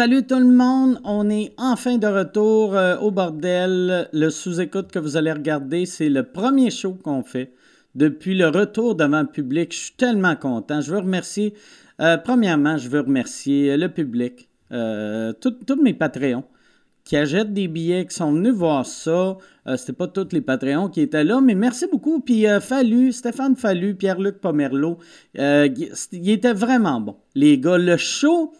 Salut tout le monde, on est enfin de retour euh, au bordel. Le sous-écoute que vous allez regarder, c'est le premier show qu'on fait depuis le retour devant le public. Je suis tellement content. Je veux remercier, euh, premièrement, je veux remercier le public, euh, tous mes Patreons qui achètent des billets, qui sont venus voir ça. C'était pas tous les Patreons qui étaient là, mais merci beaucoup. Puis Fallu, Stéphane Fallu, Pierre-Luc Pomerleau, il était vraiment bon. Les gars, le show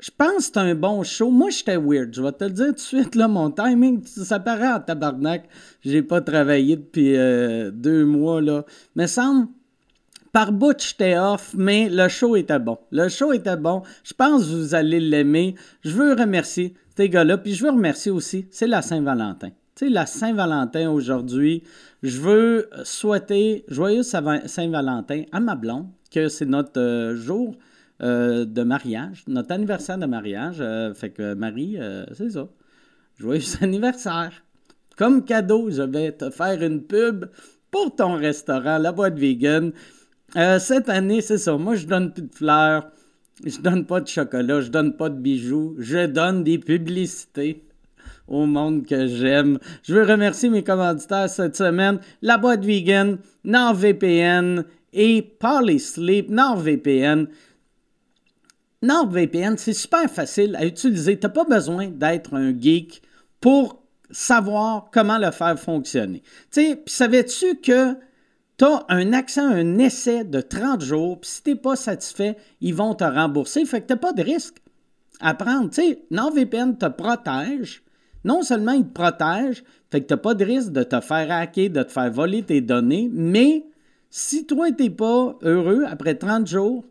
je pense que c'est un bon show. Moi, j'étais weird. Je vais te le dire tout de suite, là, mon timing, ça paraît en tabarnak. J'ai pas travaillé depuis euh, deux mois, là. Mais semble, par bout, j'étais off, mais le show était bon. Le show était bon. Je pense que vous allez l'aimer. Je veux remercier ces gars-là. Puis je veux remercier aussi, c'est la Saint-Valentin. Tu sais, la Saint-Valentin aujourd'hui, je veux souhaiter joyeux Saint-Valentin à ma blonde, que c'est notre euh, jour euh, de mariage, notre anniversaire de mariage. Euh, fait que Marie, euh, c'est ça. Joyeux anniversaire. Comme cadeau, je vais te faire une pub pour ton restaurant, la boîte vegan. cette année, c'est ça. Moi, je donne plus de fleurs. Je donne pas de chocolat, je donne pas de bijoux, je donne des publicités au monde que j'aime. Je veux remercier mes commanditaires cette semaine, la boîte vegan, NordVPN et Polysleep. NordVPN, NordVPN, c'est super facile à utiliser. Tu n'as pas besoin d'être un geek pour savoir comment le faire fonctionner. Tu sais, savais-tu que tu as un accès un essai de 30 jours, puis si tu n'es pas satisfait, ils vont te rembourser. Fait que tu n'as pas de risque à prendre. Tu sais, NordVPN te protège. Non seulement il te protège, fait que tu n'as pas de risque de te faire hacker, de te faire voler tes données, mais si toi, tu n'es pas heureux après 30 jours,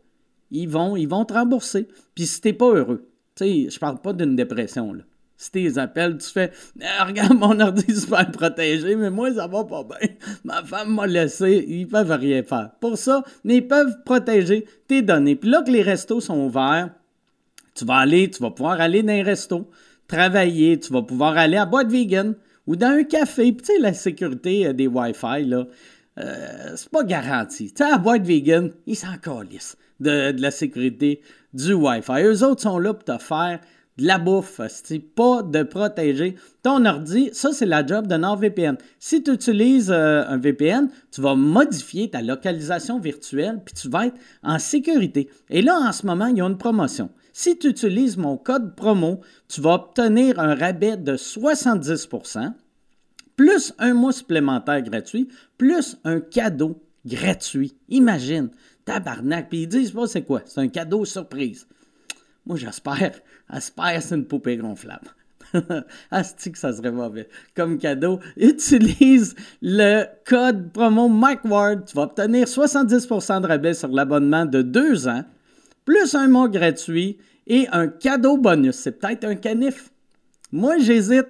ils vont, ils vont te rembourser. Puis si t'es pas heureux, tu sais, je parle pas d'une dépression, là. Si tu les appelles, tu fais ah, Regarde, mon ordi est super protégé, mais moi, ça va pas bien. Ma femme m'a laissé. Ils peuvent rien faire. Pour ça, ils peuvent protéger tes données. Puis là que les restos sont ouverts, tu vas aller, tu vas pouvoir aller dans un resto, travailler, tu vas pouvoir aller à boîte vegan ou dans un café. Puis tu sais, la sécurité euh, des Wi-Fi, là, euh, c'est pas garanti. Tu sais, à boîte vegan, ils s'en calissent de, la sécurité du Wi-Fi. Eux autres sont là pour te faire de la bouffe, pas de protéger ton ordi. Ça, c'est la job de NordVPN. Si tu utilises euh, un VPN, tu vas modifier ta localisation virtuelle, puis tu vas être en sécurité. Et là, en ce moment, il y a une promotion. Si tu utilises mon code promo, tu vas obtenir un rabais de 70% plus un mois supplémentaire gratuit, plus un cadeau gratuit. Imagine, tabarnak. Puis ils disent pas c'est quoi. C'est un cadeau surprise. Moi, j'espère, j'espère c'est une poupée gonflable. Asti que ça serait mauvais. Comme cadeau, utilise le code promo MikeWard. Tu vas obtenir 70% de rabais sur l'abonnement de deux ans, plus un mois gratuit et un cadeau bonus. C'est peut-être un canif. Moi, j'hésite.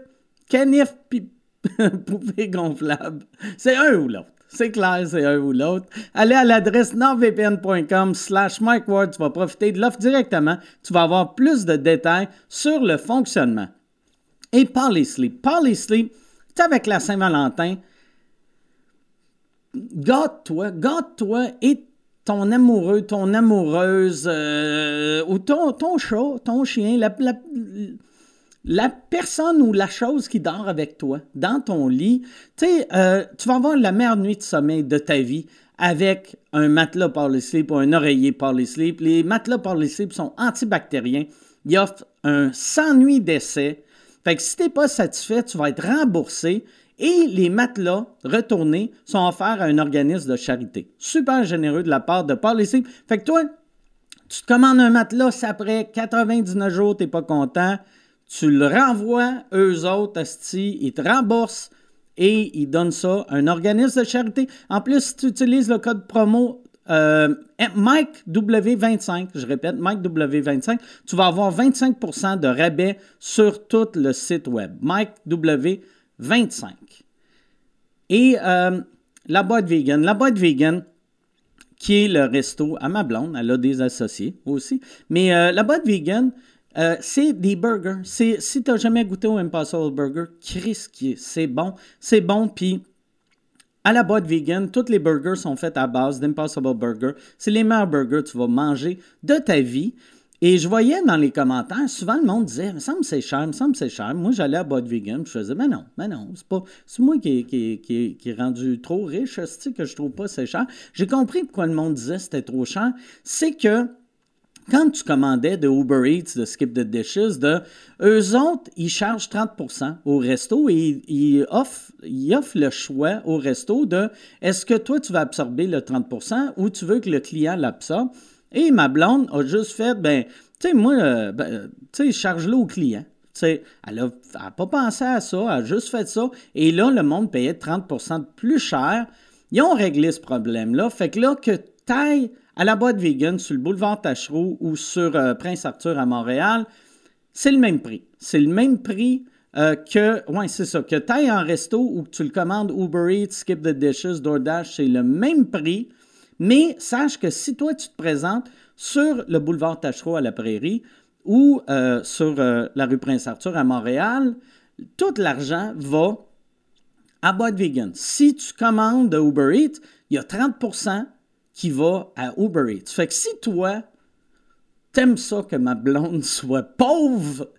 Canif puis poupée gonflable. C'est un ou l'autre. C'est clair, c'est un ou l'autre. Allez à l'adresse nordvpn.com slash MikeWard. Tu vas profiter de l'offre directement. Tu vas avoir plus de détails sur le fonctionnement. Et Parley Sleep. Parley Sleep, tu avec la Saint-Valentin. Gâte-toi, gâte-toi et ton amoureux, ton amoureuse, euh, ou ton, ton chat, ton chien, la la personne ou la chose qui dort avec toi dans ton lit, euh, tu vas avoir la meilleure nuit de sommeil de ta vie avec un matelas Power Sleep ou un oreiller Power Sleep. Les matelas Power Sleep sont antibactériens. Ils offrent un 100 nuits d'essai. Fait que si tu n'es pas satisfait, tu vas être remboursé et les matelas retournés sont offerts à un organisme de charité. Super généreux de la part de Power Sleep. Fait que toi, tu te commandes un matelas, après 99 jours, tu n'es pas content tu le renvoies, eux autres, Asti, ils te remboursent et ils donnent ça à un organisme de charité. En plus, si tu utilises le code promo euh, MikeW25, je répète, MikeW25, tu vas avoir 25% de rabais sur tout le site web. MikeW25. Et euh, la boîte vegan. La boîte vegan, qui est le resto à ma blonde, elle a des associés aussi. Mais euh, la boîte vegan, euh, c'est des burgers. si tu n'as jamais goûté au Impossible Burger, Chris, c'est bon. C'est bon, puis à la boîte vegan, tous les burgers sont faits à base d'Impossible Burger. C'est les meilleurs burgers que tu vas manger de ta vie. Et je voyais dans les commentaires, souvent le monde disait, me semble c'est cher, me semble c'est cher. Moi, j'allais à Bud Vegan, je faisais, mais non, mais non, c'est pas, c'est moi qui, qui, qui, est rendu trop riche, c'est que je trouve pas c'est cher. J'ai compris pourquoi le monde disait c'était trop cher. C'est que quand tu commandais de Uber Eats, de Skip the Dishes, de, eux autres, ils chargent 30% au resto et ils offrent, le choix au resto de est-ce que toi, tu vas absorber le 30% ou tu veux que le client l'absorbe? Et ma blonde a juste fait, ben, tu sais, moi, euh, ben, tu sais, charge-le au client. sais, elle n'a pas pensé à ça, elle a juste fait ça. Et là, le monde payait 30 de plus cher. Ils ont réglé ce problème-là. Fait que là, que taille à la boîte vegan sur le boulevard Tachereau ou sur euh, Prince Arthur à Montréal, c'est le même prix. C'est le même prix euh, que, ouais, c'est ça, que taille en resto ou que tu le commandes Uber Eats, Skip the Dishes, DoorDash, c'est le même prix. Mais sache que si toi, tu te présentes sur le boulevard Tachereau à la Prairie ou euh, sur la rue Prince-Arthur à Montréal, tout l'argent va à Boîte Vegan. Si tu commandes de Uber Eats, il y a 30 qui va à Uber Eats. Fait que si toi, t'aimes ça que ma blonde soit pauvre,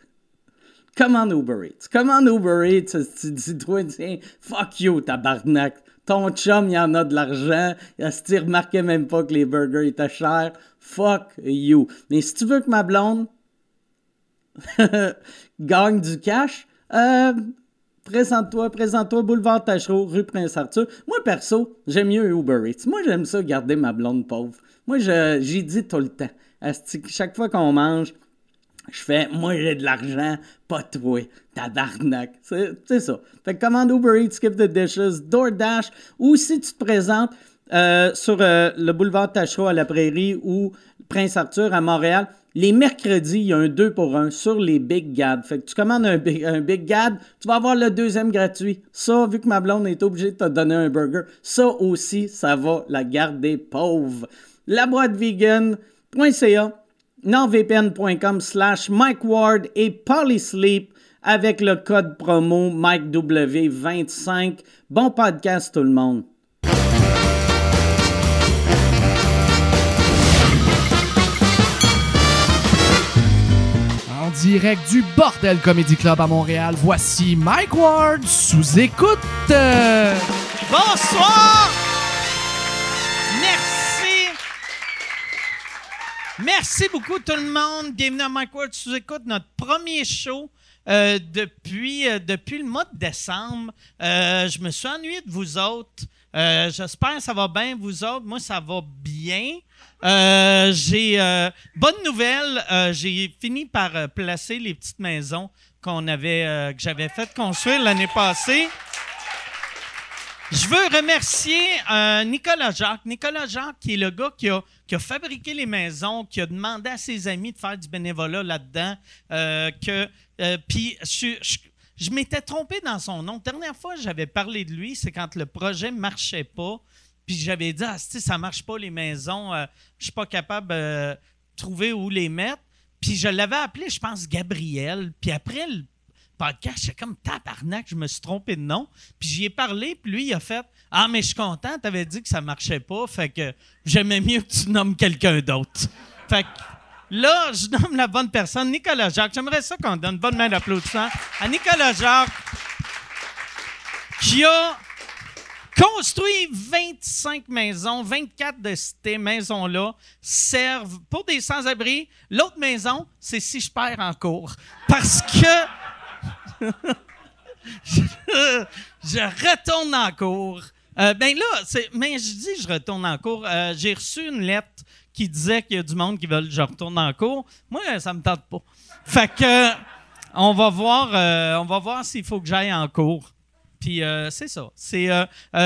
commande Uber Eats. Commande Uber Eats, tu dis, toi, tiens, fuck you, tabarnak. Ton chum, il y en a de l'argent. Si tu remarquais même pas que les burgers étaient chers, fuck you. Mais si tu veux que ma blonde gagne du cash, euh, présente-toi, présente-toi, boulevard Tachereau, rue Prince-Arthur. Moi, perso, j'aime mieux Uber Eats. Moi, j'aime ça, garder ma blonde pauvre. Moi, j'y dis tout le temps. Chaque fois qu'on mange, je fais, moi j'ai de l'argent, pas toi, tabarnak. C'est ça. Fait que commande Uber Eats, Skip the Dishes, DoorDash, ou si tu te présentes euh, sur euh, le boulevard Tachereau à la Prairie ou Prince Arthur à Montréal, les mercredis, il y a un 2 pour 1 sur les Big Gad. Fait que tu commandes un Big, un big Gad, tu vas avoir le deuxième gratuit. Ça, vu que ma blonde est obligée de te donner un burger, ça aussi, ça va la garder pauvre. La boîte vegan.ca nordvpn.com slash Mike Ward et Polysleep avec le code promo MikeW25. Bon podcast tout le monde. Direct du Bordel Comedy Club à Montréal, voici Mike Ward sous écoute. Bonsoir! Merci beaucoup tout le monde. Bienvenue à Mike Ward sous écoute, notre premier show euh, depuis, euh, depuis le mois de décembre. Euh, je me suis ennuyé de vous autres. J'espère que ça va bien, vous autres. Moi, ça va bien. J'ai bonne nouvelle. j'ai fini par placer les petites maisons qu'on avait, que j'avais fait construire l'année passée. Je veux remercier Nicolas Jacques. Nicolas Jacques, qui est le gars qui a qui a fabriqué les maisons, qui a demandé à ses amis de faire du bénévolat là-dedans, euh, que euh, puis je, m'étais trompé dans son nom. Dernière fois j'avais parlé de lui, c'est quand le projet marchait pas, puis j'avais dit ah ça marche pas les maisons, euh, je suis pas capable de trouver où les mettre. Puis je l'avais appelé, je pense, Gabriel. Puis après le podcast, j'étais comme tabarnak, je me suis trompé de nom. Puis j'y ai parlé, puis lui, il a fait Ah, mais je suis content, t'avais dit que ça marchait pas, fait que j'aimais mieux que tu nommes quelqu'un d'autre. Fait que là, je nomme la bonne personne, Nicolas Jacques. J'aimerais ça qu'on donne une bonne main d'applaudissement à Nicolas Jacques, qui a construit 25 maisons, 24 de ces maisons-là servent pour des sans-abri. L'autre maison, c'est si je perds en cours. Parce que je, retourne en cours. Euh, ben là, mais je dis je retourne en cours. Euh, j'ai reçu une lettre qui disait qu'il y a du monde qui veut que je retourne en cours. Moi, ça me tente pas. Fait que on va voir, euh, on va voir s'il faut que j'aille en cours. Puis c'est ça. C'est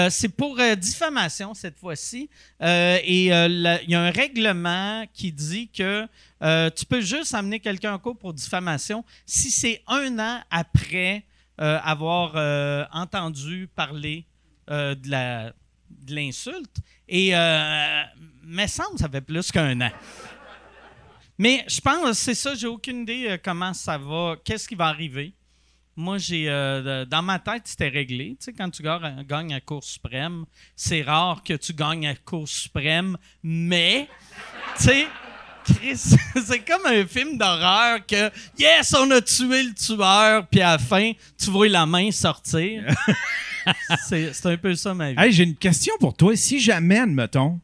c'est pour diffamation cette fois-ci. et il y a un règlement qui dit que euh, tu peux juste amener quelqu'un en cours pour diffamation si c'est un an après euh, avoir euh, entendu parler de l'insulte. Et me semble ça fait plus qu'un an. Mais je pense, c'est ça, j'ai aucune idée comment ça va, qu'est-ce qui va arriver. Moi, j'ai dans ma tête, c'était réglé. Tu sais, quand tu gagnes à Cour suprême, c'est rare que tu gagnes à Cour suprême, mais, tu sais, Chris, c'est comme un film d'horreur que yes, on a tué le tueur, puis à la fin, tu vois la main sortir. c'est un peu ça ma vie. Hey, j'ai une question pour toi. Si jamais, admettons,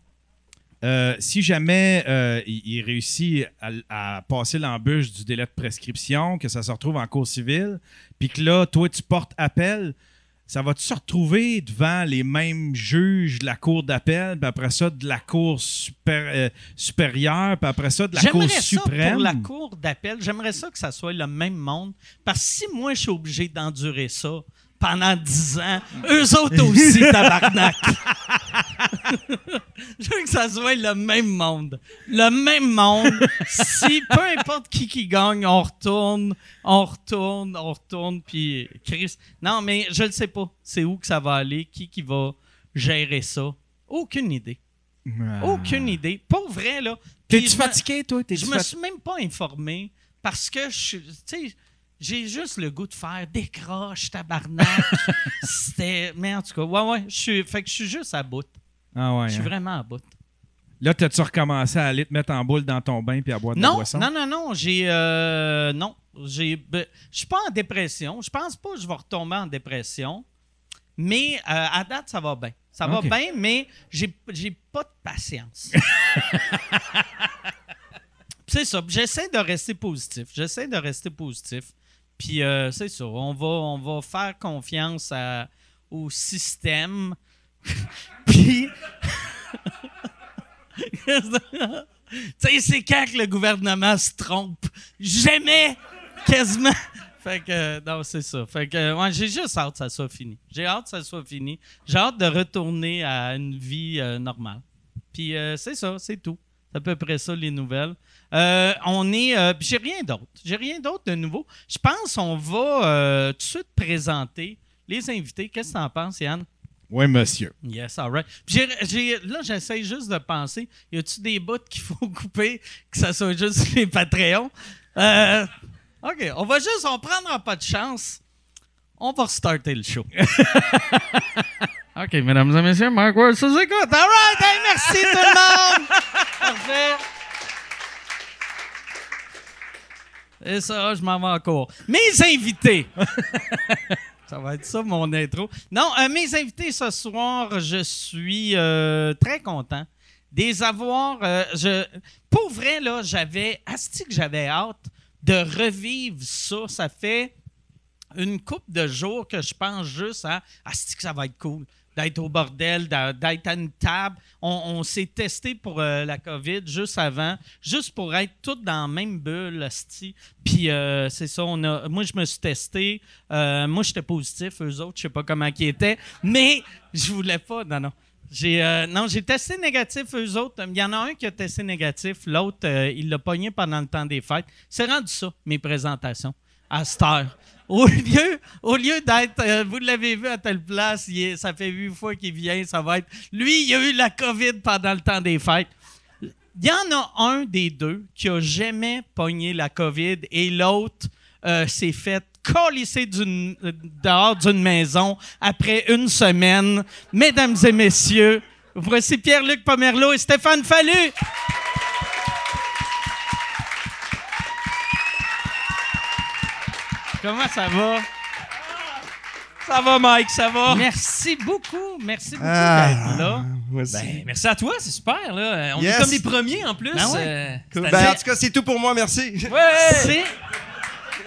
euh, si jamais euh, il, il réussit à, à passer l'embûche du délai de prescription, que ça se retrouve en cours civile, puis que là, toi, tu portes appel, ça va-tu se retrouver devant les mêmes juges de la cour d'appel, puis après ça, de la cour super- euh, supérieure, puis après ça, de la cour J'aimerais ça suprême? pour la cour d'appel, j'aimerais ça que ça soit le même monde. Parce que si moi, je suis obligé d'endurer ça pendant 10 ans, eux autres aussi, tabarnak. Je veux que ça soit le même monde. Le même monde. Si, peu importe qui qui gagne, on retourne, on retourne, on retourne, puis Chris... Non, mais je ne sais pas. C'est où que ça va aller, qui qui va gérer ça? Aucune idée. Ah. Aucune idée. Pour vrai, là. T'es-tu je me- fatigué, toi? T'es-tu je me suis même pas informé parce que je tu sais j'ai juste le goût de faire décroche tabarnak. C'était mais en tout cas ouais ouais, je suis fait que je suis juste à bout. Ah ouais, Je suis hein. vraiment à bout. Là, t'as-tu recommencé à aller te mettre en boule dans ton bain puis à boire de la boisson? non non non, j'ai euh, non, ben, je suis pas en dépression, je pense pas que je vais retomber en dépression. Mais euh, à date ça va bien. Ça va bien mais j'ai j'ai pas de patience. c'est ça. J'essaie de rester positif. J'essaie de rester positif. Puis euh, c'est ça. On va, on va faire confiance à- au système. Puis. tu sais, c'est quand que le gouvernement se trompe? Jamais! Quasiment! Fait que, non, c'est ça. Fait que, j'ai juste hâte que ça soit fini. J'ai hâte que ça soit fini. J'ai hâte de retourner à une vie euh, normale. Puis euh, c'est ça, c'est tout. C'est à peu près ça, les nouvelles. Euh, on est. j'ai rien d'autre. J'ai rien d'autre de nouveau. Je pense qu'on va tout de suite présenter les invités. Qu'est-ce que tu en penses, Yann? Oui, monsieur. Yes, all right. Là, j'essaie juste de penser, y a-tu des bouts qu'il faut couper, que ça soit juste les Patreons? Euh, OK, on va juste, on prendra pas de chance. On va restarter le show. OK, mesdames et messieurs, Mark Ward sous écoute. All right, hey, merci tout le monde! Parfait. Et ça, je m'en vais en cours. Mes invités. Ça va être ça, mon intro. Non, euh, mes invités ce soir, je suis euh, très content de les avoir. euh, je, pour vrai, là, j'avais. Asti j'avais hâte de revivre ça. Ça fait une coupe de jours que je pense juste à Asti que ça va être cool d'être au bordel, d'être à une table. On, s'est testé pour euh, la COVID juste avant, juste pour être tous dans la même bulle, asti. Puis euh, c'est ça, on a, moi je me suis testé. Euh, moi j'étais positif, eux autres, je sais pas comment ils étaient, mais je voulais pas. Non, non. J'ai non, j'ai testé négatif eux autres. Il y en a un qui a testé négatif, l'autre il l'a pogné pendant le temps des fêtes. C'est rendu ça mes présentations à cette heure. Au lieu, au lieu d'être, euh, vous l'avez vu à telle place, ça fait huit fois qu'il vient, ça va être. Lui, il a eu la COVID pendant le temps des fêtes. Il y en a un des deux qui a jamais pogné la COVID et l'autre euh, s'est fait colisser euh, dehors d'une maison après une semaine. Mesdames et messieurs, voici Pierre-Luc Pomerleau et Stéphane Fallu. Comment ça va? Ça va, Mike, ça va? Merci beaucoup. Merci beaucoup Ah, d'être là. aussi. Ben, merci à toi, c'est super. Là. On Yes. est comme les premiers en plus. Ben ouais. euh, Cool. Ben, en tout cas, c'est tout pour moi, merci. Ouais! C'est,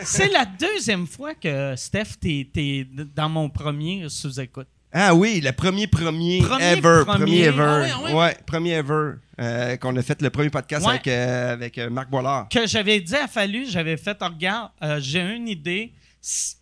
c'est la deuxième fois que Steph, t'es, t'es dans mon premier sous-écoute. Ah oui, le premier premier, Premier ever, premier. premier ever. Ah ouais, ah ouais. premier ever. euh, qu'on a fait le premier podcast Ouais. avec, euh, avec euh, Marc Boilard. Que j'avais dit à Fallu, j'avais fait, oh, regarde, euh, j'ai une idée.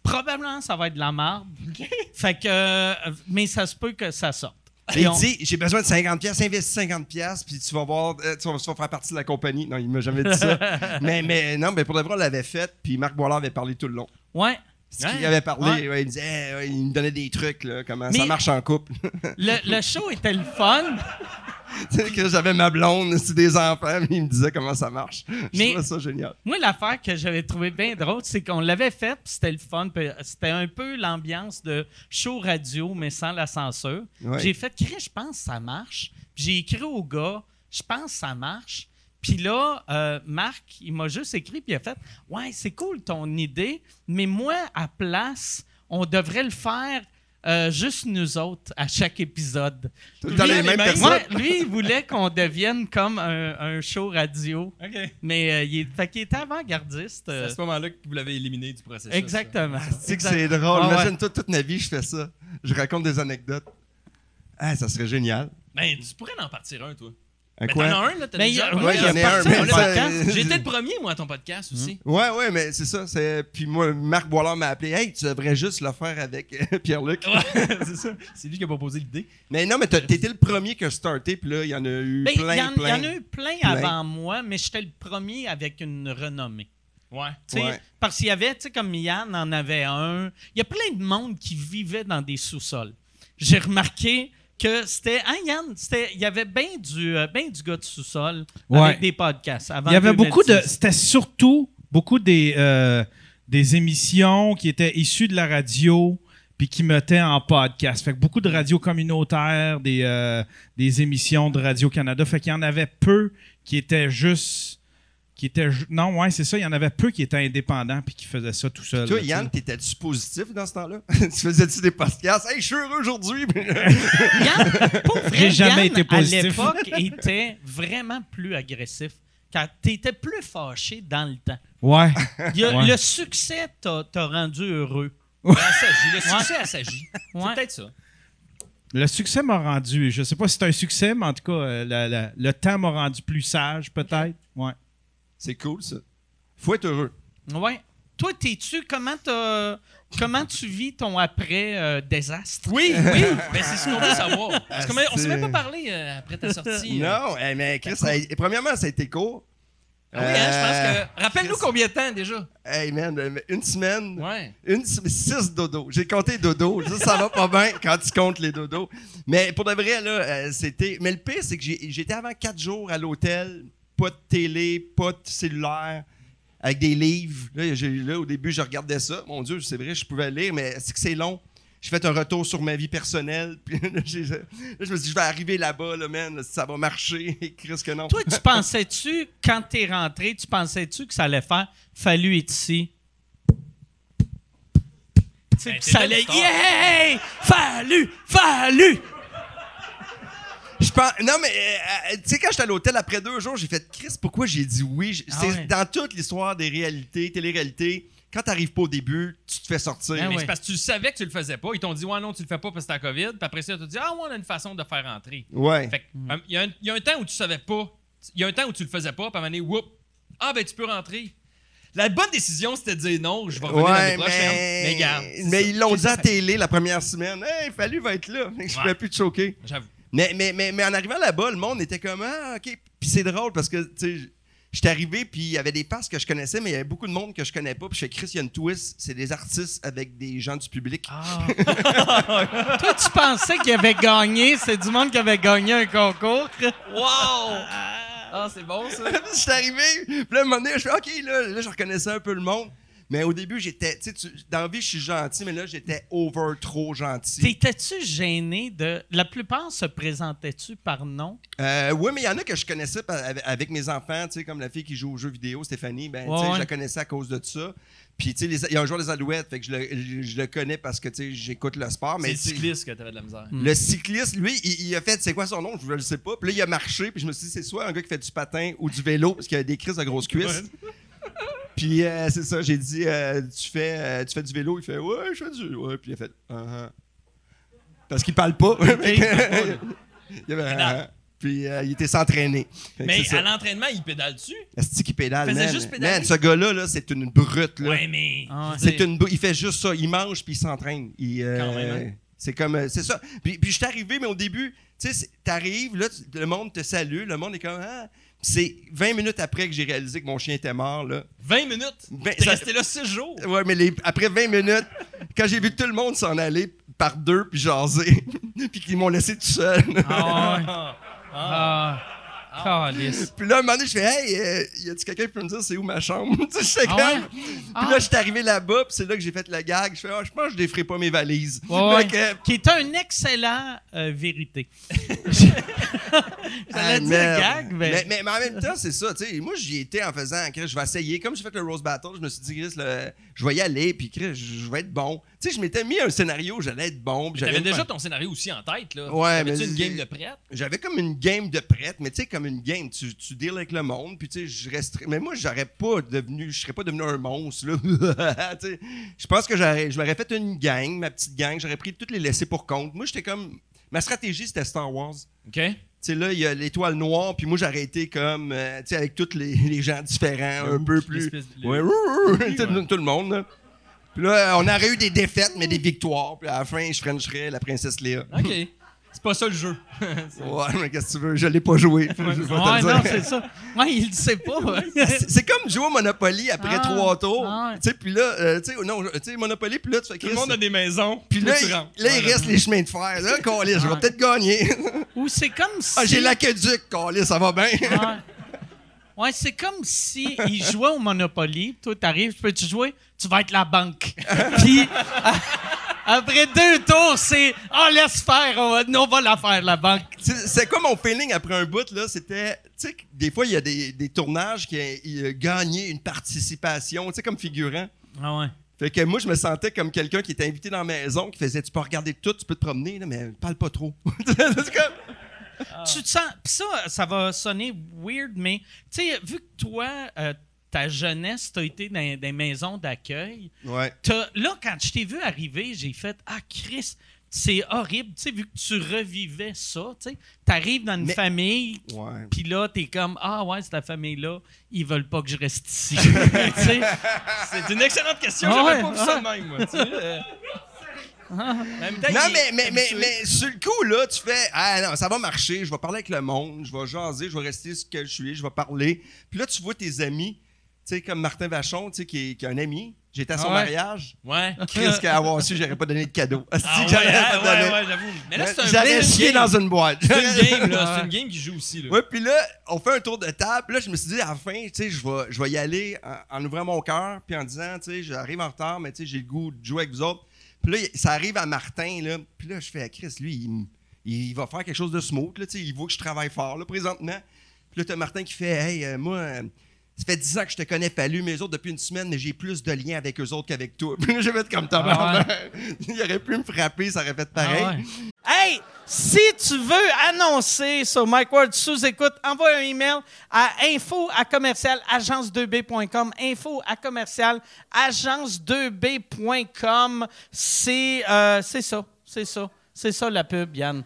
Probablement, ça va être de la merde. fait que, mais ça se peut que ça sorte. Et il on- dit j'ai besoin de 50 pièces, investis 50 pièces puis tu vas voir tu, vas, tu vas faire partie de la compagnie. Non, il m'a jamais dit ça. mais mais non, mais pour de vrai on l'avait fait puis Marc Boilard avait parlé tout le long. Ouais. Ce Ouais. qu'il avait parlé, Ouais. ouais, il disait ouais, il me donnait des trucs là, comment Mais- ça marche en couple. Le, le show était le fun. que j'avais ma blonde, c'est des enfants, mais il me disait comment ça marche. Je Mais- trouvais ça génial. Moi, l'affaire que j'avais trouvé bien drôle, c'est qu'on l'avait fait, puis c'était le fun. C'était un peu l'ambiance de show radio, mais sans la censure. J'ai fait, je pense que ça marche. J'ai écrit au gars, je pense que ça marche. Puis là, euh, Marc, il m'a juste écrit, puis il a fait Ouais, c'est cool ton idée, mais moi, à place, on devrait le faire euh, juste nous autres à chaque épisode. Lui, les mêmes ouais, personnes. lui, il voulait qu'on devienne comme un, un show radio. OK. Mais euh, il, est- fait qu'il était avant-gardiste. C'est à ce moment-là que vous l'avez éliminé du processus. exactement. C'est que Exact- c'est drôle. Ah ouais. Imagine-toi, toute ma vie, je fais ça. Je raconte des anecdotes. Ah, ça serait génial. Ben, tu pourrais en partir un, toi. Quoi? t'en as un, là, t'as Mais déjà il y a- un. Ouais, il j'en ai a un, mais ça- été le premier, moi, à ton podcast aussi. Ouais, ouais, mais c'est ça. C'est... Puis moi, Marc Boilard m'a appelé. Hey, tu devrais juste le faire avec euh, Pierre-Luc. Ouais, c'est ça. C'est lui qui a proposé l'idée. Mais non, mais t'as- t'étais le premier qui a starté, puis là, il y en a eu plein, il y, en- il y en a eu plein, avant moi, mais j'étais le premier avec une renommée. Ouais. Parce qu'il y avait, tu sais, comme Yann en avait un. Il y a plein de monde qui vivait dans des sous-sols. J'ai remarqué que c'était. Hein, Yann? C'était, il y avait bien du, ben du gars de sous-sol Ouais. avec des podcasts. Avant Il y avait beaucoup de. 2010. C'était surtout beaucoup des, euh, des émissions qui étaient issues de la radio puis qui mettaient en podcast. Fait que beaucoup de radios communautaires, des, euh, des émissions de Radio-Canada. Fait qu'il y en avait peu qui étaient juste. Qui étaient, non, ouais, c'est ça. Il y en avait peu qui étaient indépendants puis qui faisaient ça tout seul. Toi, là, Yann, t'étais-tu positif dans ce temps-là? tu faisais-tu des podcasts? Hey, je suis heureux aujourd'hui! Yann, pour vrai, J'ai jamais Yann, été positif. À l'époque, était vraiment plus agressif. Quand t'étais plus fâché dans le temps. Ouais. Il y a- Ouais. Le succès t'a, t'a rendu heureux. Assagi. Le succès assagit. Ouais. C'est peut-être ça. Le succès m'a rendu, je sais pas si c'est un succès, mais en tout cas, euh, la- la- le temps m'a rendu plus sage, peut-être. Ouais. C'est cool, ça. Faut être heureux. Ouais. Toi, t'es-tu comment comment tu vis ton après euh, Oui, oui. Ben, c'est ce qu'on veut savoir. Parce qu'on on s'est c'est- même pas parlé euh, après ta sortie. euh. Non, eh, mais Chris, premièrement, ça a été court. Ah oui, hein, je pense que. Rappelle-nous combien de temps déjà? Hey, man, une semaine, Ouais. une, six dodos. J'ai compté dodos. Ça, ça va pas bien quand tu comptes les dodos. Mais pour de vrai, là, c'était. Mais le pire, c'est que j'étais avant quatre jours à l'hôtel, pas de télé, pas de cellulaire, avec des livres. Là, là, au début, je regardais ça. Mon Dieu, c'est vrai, je pouvais lire, mais c'est que c'est long. J'ai fait un retour sur ma vie personnelle. Puis là, là, je me suis dit, je vais arriver là-bas, là, man, ça va marcher. Chris, que non. Toi, tu pensais-tu, quand t'es rentré, tu pensais-tu que ça allait faire fallu être ici? Ben, puis ça allait. Yeah! Fallu! Fallu! Je pense, non, mais euh, euh, tu sais, quand j'étais à l'hôtel après deux jours, j'ai fait Chris, pourquoi j'ai dit oui? Ah c'est ouais. dans toute l'histoire des réalités, télé-réalités. Quand t'arrives pas au début, tu te fais sortir. Ah Mais ouais. c'est parce que tu savais que tu le faisais pas. Ils t'ont dit, ouais, non, tu le fais pas parce que la COVID. Puis après ça, tu dit, ah, ouais, on a une façon de faire rentrer. Ouais. Fait que, euh, il y, a un- il y a un temps où tu savais pas. Il y a un temps où tu le faisais pas. Puis à un moment donné, whoop, ah, ben, tu peux rentrer. La bonne décision, c'était de dire non, je vais revenir Ouais, l'année prochaine. mais, Mais ils l'ont dit à télé la première semaine. Hey, fallu va être là. Je pouvais Ouais. plus te choquer. J'avoue. Mais, mais, mais, mais en arrivant là-bas, le monde était comme Ah, OK. Puis c'est drôle parce que, tu sais, j'étais arrivé, puis il y avait des faces que je connaissais, mais il y avait beaucoup de monde que je connais pas. Puis je fais Chris, il y a une twist. C'est des artistes avec des gens du public. Ah. Toi, tu pensais qu'il avait gagné, c'est du monde qui avait gagné un concours. Wow! Ah, c'est bon, ça. je suis arrivé, puis là, à un moment donné, je fais OK, là, là, je reconnaissais un peu le monde. Mais au début, j'étais, tu sais, dans la vie, je suis gentil, mais là, j'étais over trop gentil. T'étais-tu gêné de. La plupart se présentaient-tu par nom? Euh, oui, mais il y en a que je connaissais avec, mes enfants, tu sais, comme la fille qui joue aux jeux vidéo, Stéphanie, ben, tu sais, Ouais, je la connaissais à cause de ça. Puis, tu sais, il y a un joueur des Alouettes, fait que je le, je- je le connais parce que, tu sais, j'écoute le sport. C'est Mais le cycliste que t'avais de la misère. le cycliste, lui, il, il a fait, c'est quoi son nom? Je ne le sais pas. Puis là, il a marché, puis je me suis dit, c'est soit un gars qui fait du patin ou du vélo, parce qu'il a des crises de grosses cuisses. Puis euh, c'est ça, j'ai dit, euh, tu, fais, euh, tu fais du vélo? Il fait, ouais, je fais du. Ouais. Puis il a fait, ah. Parce qu'il parle pas. il avait. Puis euh, il était s'entraîner. Mais à l'entraînement, il pédale-tu? Esti qui pédale, Il faisait man. juste pédaler? Man, ce gars-là, là, c'est une brute. Là. Ouais, mais. Ah, C'est une brute. Il fait juste ça. Il mange puis il s'entraîne. Euh, Quand même, hein? C'est comme. c'est ça. Puis, puis je suis arrivé, mais au début, tu sais, t'arrives, là, le monde te salue, le monde est comme. Ah. C'est 20 minutes après que j'ai réalisé que mon chien était mort, là. 20 minutes? Ben, T'es ça- resté là 6 jours? Ouais, mais les- après 20 minutes, quand j'ai vu tout le monde s'en aller par deux puis jaser, puis qu'ils m'ont laissé tout seul. Ah, ouais. Ah. Ah. Calice. Puis là, un moment donné, je fais Hey, euh, y a-tu quelqu'un qui peut me dire c'est où ma chambre? Tu sais, Ah ouais? Puis Ah. là, je suis arrivé là-bas, puis c'est là que j'ai fait le gag. Je fais Ah, je pense que je défrais pas mes valises. Ouais, Qui est un excellent euh, vérité. Ah, J'allais dire gag, mais... mais, mais- mais en même temps, c'est ça. tu sais, Moi, j'y étais en faisant, je vais essayer. Comme j'ai fait le Rose Battle, je me suis dit, Chris, le- je vais y aller, puis Chris, je vais être bon. Tu sais, je m'étais mis un scénario, où j'allais être bon. me déjà ton scénario aussi en tête, là. Ouais, mais une c'est- game de prête? J'avais comme une game de prête, mais tu sais, comme une game, tu, tu deals avec le monde, puis tu sais, je resterais. Mais moi, j'aurais pas devenu, je serais pas devenu un monstre, là. Tu sais, je pense que j'aurais, je m'aurais fait une gang, ma petite gang, j'aurais pris toutes les laissés pour compte. Moi, j'étais comme. Ma stratégie, c'était Star Wars. OK? Tu sais, là, il y a l'étoile noire, puis moi, j'aurais été comme, euh, tu sais, avec tous les, les gens différents, un peu plus. Ouais, tout le monde, là. Puis là, on aurait eu des défaites, mais des victoires. Puis à la fin, je frencherais la princesse Léa. OK. C'est pas ça le jeu. Ouais, mais qu'est-ce que tu veux? Je l'ai pas joué. Je vais te le Ouais, dire. non, c'est ça. Ouais, il le sait pas. C'est c'est comme jouer au Monopoly après Ah, trois tours. ah ouais. Tu sais, puis là, euh, tu sais, non, tu sais, Monopoly, puis là, tu fais Tout le monde a des maisons. Puis là, tu il, rentres. là, il reste les chemins de fer. Là, câlisse, je vais Ouais. peut-être gagner. Ou c'est comme si... ah, j'ai l'aqueduc, câlisse, ça va bien. Ouais, Ouais, c'est comme si il jouait au Monopoly. Toi, t'arrives, tu peux-tu jouer? Tu vas être la banque. Puis, à- après deux tours, c'est « Ah, laisse faire, on va, on va la faire, la banque. C'est quoi mon feeling après un bout, là? C'était, tu sais, des fois, il y a des, des tournages qui ont gagné une participation, tu sais, comme figurant. » Ah ouais. Fait que moi, je me sentais comme quelqu'un qui était invité dans la maison, qui faisait, tu peux regarder tout, tu peux te promener, là, mais parle pas trop. C'est comme- Tu te sens... Puis ça, ça va sonner weird, mais tu sais, vu que toi, euh, ta jeunesse, t'as été dans des maisons d'accueil, Ouais. T'as- là, quand je t'ai vu arriver, j'ai fait Ah, Chris, c'est horrible. Tu sais, vu que tu revivais ça, tu sais, t'arrives dans une Mais- famille, Ouais. puis là, t'es comme Ah, ouais, cette famille-là, ils veulent pas que je reste ici. Tu sais, C'est une excellente question. Ah J'avais ouais, pas vu ça de même, moi. tu sais, euh. Non, mais, mais, mais, mais sur le coup, là, tu fais Ah non, ça va marcher, je vais parler avec le monde, je vais jaser, je vais rester ce que je suis, je vais parler. Puis là, tu vois tes amis, tu sais, comme Martin Vachon, tu sais, qui est, qui est un ami. J'étais à son Ah ouais. mariage. Ouais. Qu'est-ce qu'à avoir su, j'aurais pas donné de cadeau. Ah que ouais, j'avoue. Mais là, c'est un game. dans une boîte. C'est une game, là. C'est une game qui joue aussi, là. Ouais, puis là, on fait un tour de table. Là, je me suis dit, à la fin, tu sais, je vais, je vais y aller en, en ouvrant mon cœur, puis en disant, tu sais, j'arrive en retard, mais tu sais, j'ai le goût de jouer avec vous autres. Puis là, ça arrive à Martin, là. Puis là, je fais à Chris, lui, il, va faire quelque chose de smooth, là, il voit que je travaille fort, là, présentement. Puis là, t'as Martin qui fait, hey, euh, moi, euh, ça fait 10 ans que je te connais, Fallu, mais eux autres, depuis une semaine, mais j'ai plus de liens avec eux autres qu'avec toi. Puis là, j'ai fait comme ta Ah Il aurait pu me frapper, ça aurait fait pareil. Ah ouais. Hey, si tu veux annoncer sur Mike Ward sous écoute, envoie un email à info à commercial agence2b.com. Info à commercial agence2b.com. C'est euh, c'est ça, c'est ça, c'est ça la pub, Yann.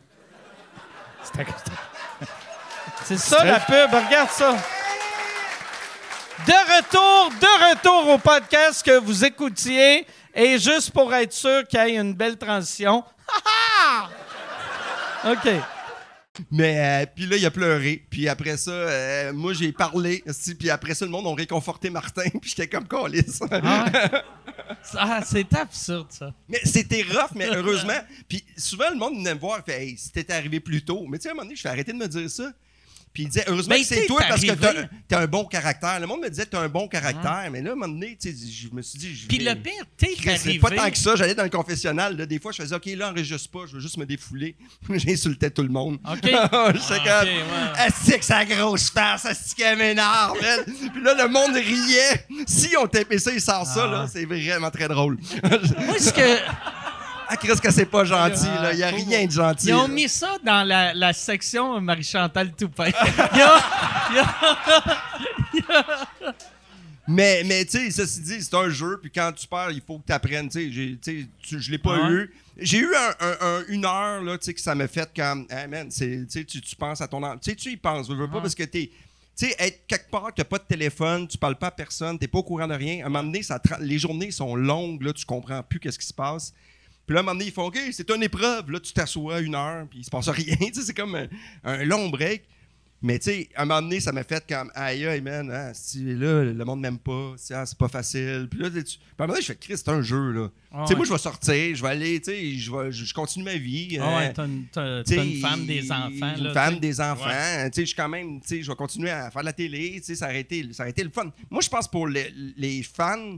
C'est ça la pub, regarde ça. De retour, de retour au podcast que vous écoutiez. Et juste pour être sûr qu'il y ait une belle transition. Ha, ha! OK. Mais euh, puis là, il a pleuré. Puis après ça, euh, moi, j'ai parlé. esti, Puis après ça, le monde a réconforté Martin. Puis j'étais comme calice. Ah, c'est absurde, ça. mais c'était rough, mais heureusement. Puis souvent, le monde venait me voir. Fait, hey, si t'étais arrivé plus tôt. Mais tu sais, à un moment donné, je fais arrêter de me dire ça. Puis il disait, heureusement Mais que c'est toi parce que t'as, t'as un bon caractère. Le monde me disait, t'as un bon caractère. Mais là, à un moment donné, tu sais, je me suis dit, je Puis le pire, t'es arrivé. Pas tant que ça. J'allais dans le confessionnal. là, des fois, je faisais OK, là, enregistre pas. Je veux juste me défouler. J'insultais tout le monde. OK. J'étais Ah, comme, ok, ouais. Asti que sa grosse face, asti qu'elle m'énerve. Puis là, le monde riait. Si on tapait ça, il sort ça, Ah. là, c'est vraiment très drôle. Moi, ce que. Ah, Chris, que c'est pas gentil, là. Il y a rien de gentil. Ils ont là. mis ça dans la, la section Marie-Chantal Toupin. Mais, mais tu sais, ceci dit, c'est un jeu, puis quand tu perds, il faut que t'apprennes, tu tu tu- Je l'ai pas Ah ouais? eu. J'ai eu un, un- un- une heure, là, tu sais, que ça m'a fait comme, hey man, tu sais, tu tu penses à ton... en- Tu sais, tu y penses, veux, veux pas, parce que t'es... Tu sais, être quelque part, t'as pas de téléphone, tu parles pas à personne, t'es pas au courant de rien. À un moment donné, ça les journées sont longues, là, tu comprends plus qu'est-ce qui se passe. Puis là, à un moment donné, ils font OK, c'est une épreuve. Là, tu t'assois une heure, puis il se passe rien. Tu sais, c'est comme un, un long break. Mais tu sais, à un moment donné, ça m'a fait comme aïe, aïe, man, hein, si là, le monde m'aime pas, si, ah, c'est pas facile. Puis là, tu- puis à un moment donné, je fais, Chris, c'est un jeu, là. Tu sais, ouais. moi, je vais sortir, je vais aller, tu sais, je, vais- je continue ma vie. Ah ouais, euh, t'as une, femme, des enfants. Une là, femme, des enfants. Tu sais, je suis quand même, tu sais, je vais continuer à faire de la télé. Tu sais, ça aurait été, ça aurait été le fun. Moi, je pense pour les, les fans,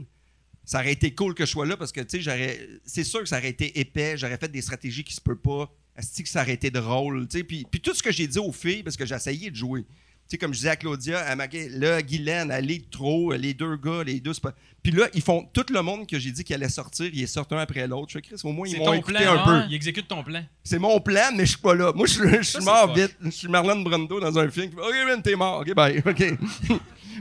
ça aurait été cool que je sois là parce que, tu sais, j'aurais, c'est sûr que ça aurait été épais. J'aurais fait des stratégies qui se peuvent pas. Est-ce que ça aurait été drôle? Tu sais, puis, puis tout ce que j'ai dit aux filles, parce que j'ai essayé de jouer. Tu sais, comme je disais à Claudia, à ma, là, Guylaine, elle lead trop, les deux gars, les deux, c'est pas. Puis là, ils font, tout le monde que j'ai dit qu'il allait sortir, il est sorti un après l'autre. Je fais, Chris, au moins, ils m'ont écouté plan. un peu. hein? Il exécute ton plan. C'est mon plan, mais je suis pas là. Moi, je suis- mort vite. Je suis Marlon Brando dans un film. qui fait, OK, man, t'es mort. OK, bye. OK.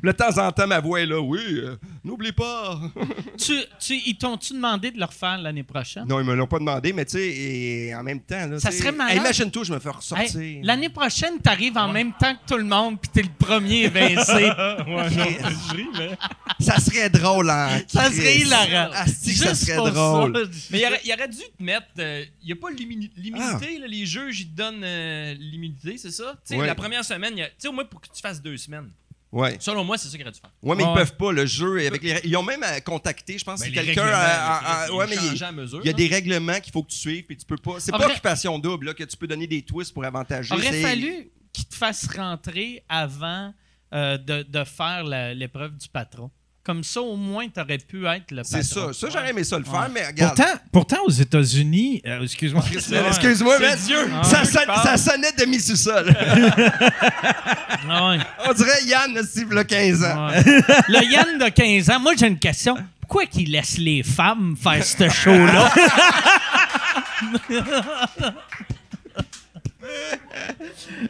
De temps en temps, ma voix est là. Oui, euh, n'oublie pas. Tu, tu, ils t'ont-tu demandé de le refaire l'année prochaine? non, ils me l'ont pas demandé, mais tu sais, et en même temps. Là, Ça serait malade. hey, Imagine-toi, je me fais ressortir. Hey, L'année prochaine, t'arrives en même temps que tout le monde, puis t'es le premier évincé. ça serait drôle, hein. ça serait hilarant. Asti que ça Juste serait pour drôle. ça. Mais il aurait, il aurait dû te mettre. euh, Il n'y a pas l'immunité. là, Les juges, ils te donnent euh, l'immunité, c'est ça? Tu sais, Ouais. La première semaine, tu sais, au moins pour que tu fasses deux semaines. Ouais. Selon moi, c'est ça qu'il aurait dû faire. Ouais, mais Ouais. ils peuvent pas, le jeu. Avec les... Ils ont même à contacter, je pense, Ben, quelqu'un. ils ouais, mais il- à mesure, il y a des règlements qu'il faut que tu suives, puis tu peux pas. C'est pas occupation double, là, que tu peux donner des twists pour avantager. Aurait fallu qu'ils te fassent rentrer avant euh, de, de faire l'épreuve du patron. Comme ça, au moins, t'aurais pu être le patron. C'est ça. Ça, j'aurais aimé ça le faire, Ouais. mais regarde. Pourtant, pourtant, aux États-Unis, euh, excuse-moi. Excuse-moi, mais Dieu. ça, parle. ça sonnait demi-sous-sol. Ah ouais. On dirait Yann, là, 15 ans. Ouais. Le Yann de 15 ans, moi j'ai une question. Pourquoi qu'il laisse les femmes faire ce show-là?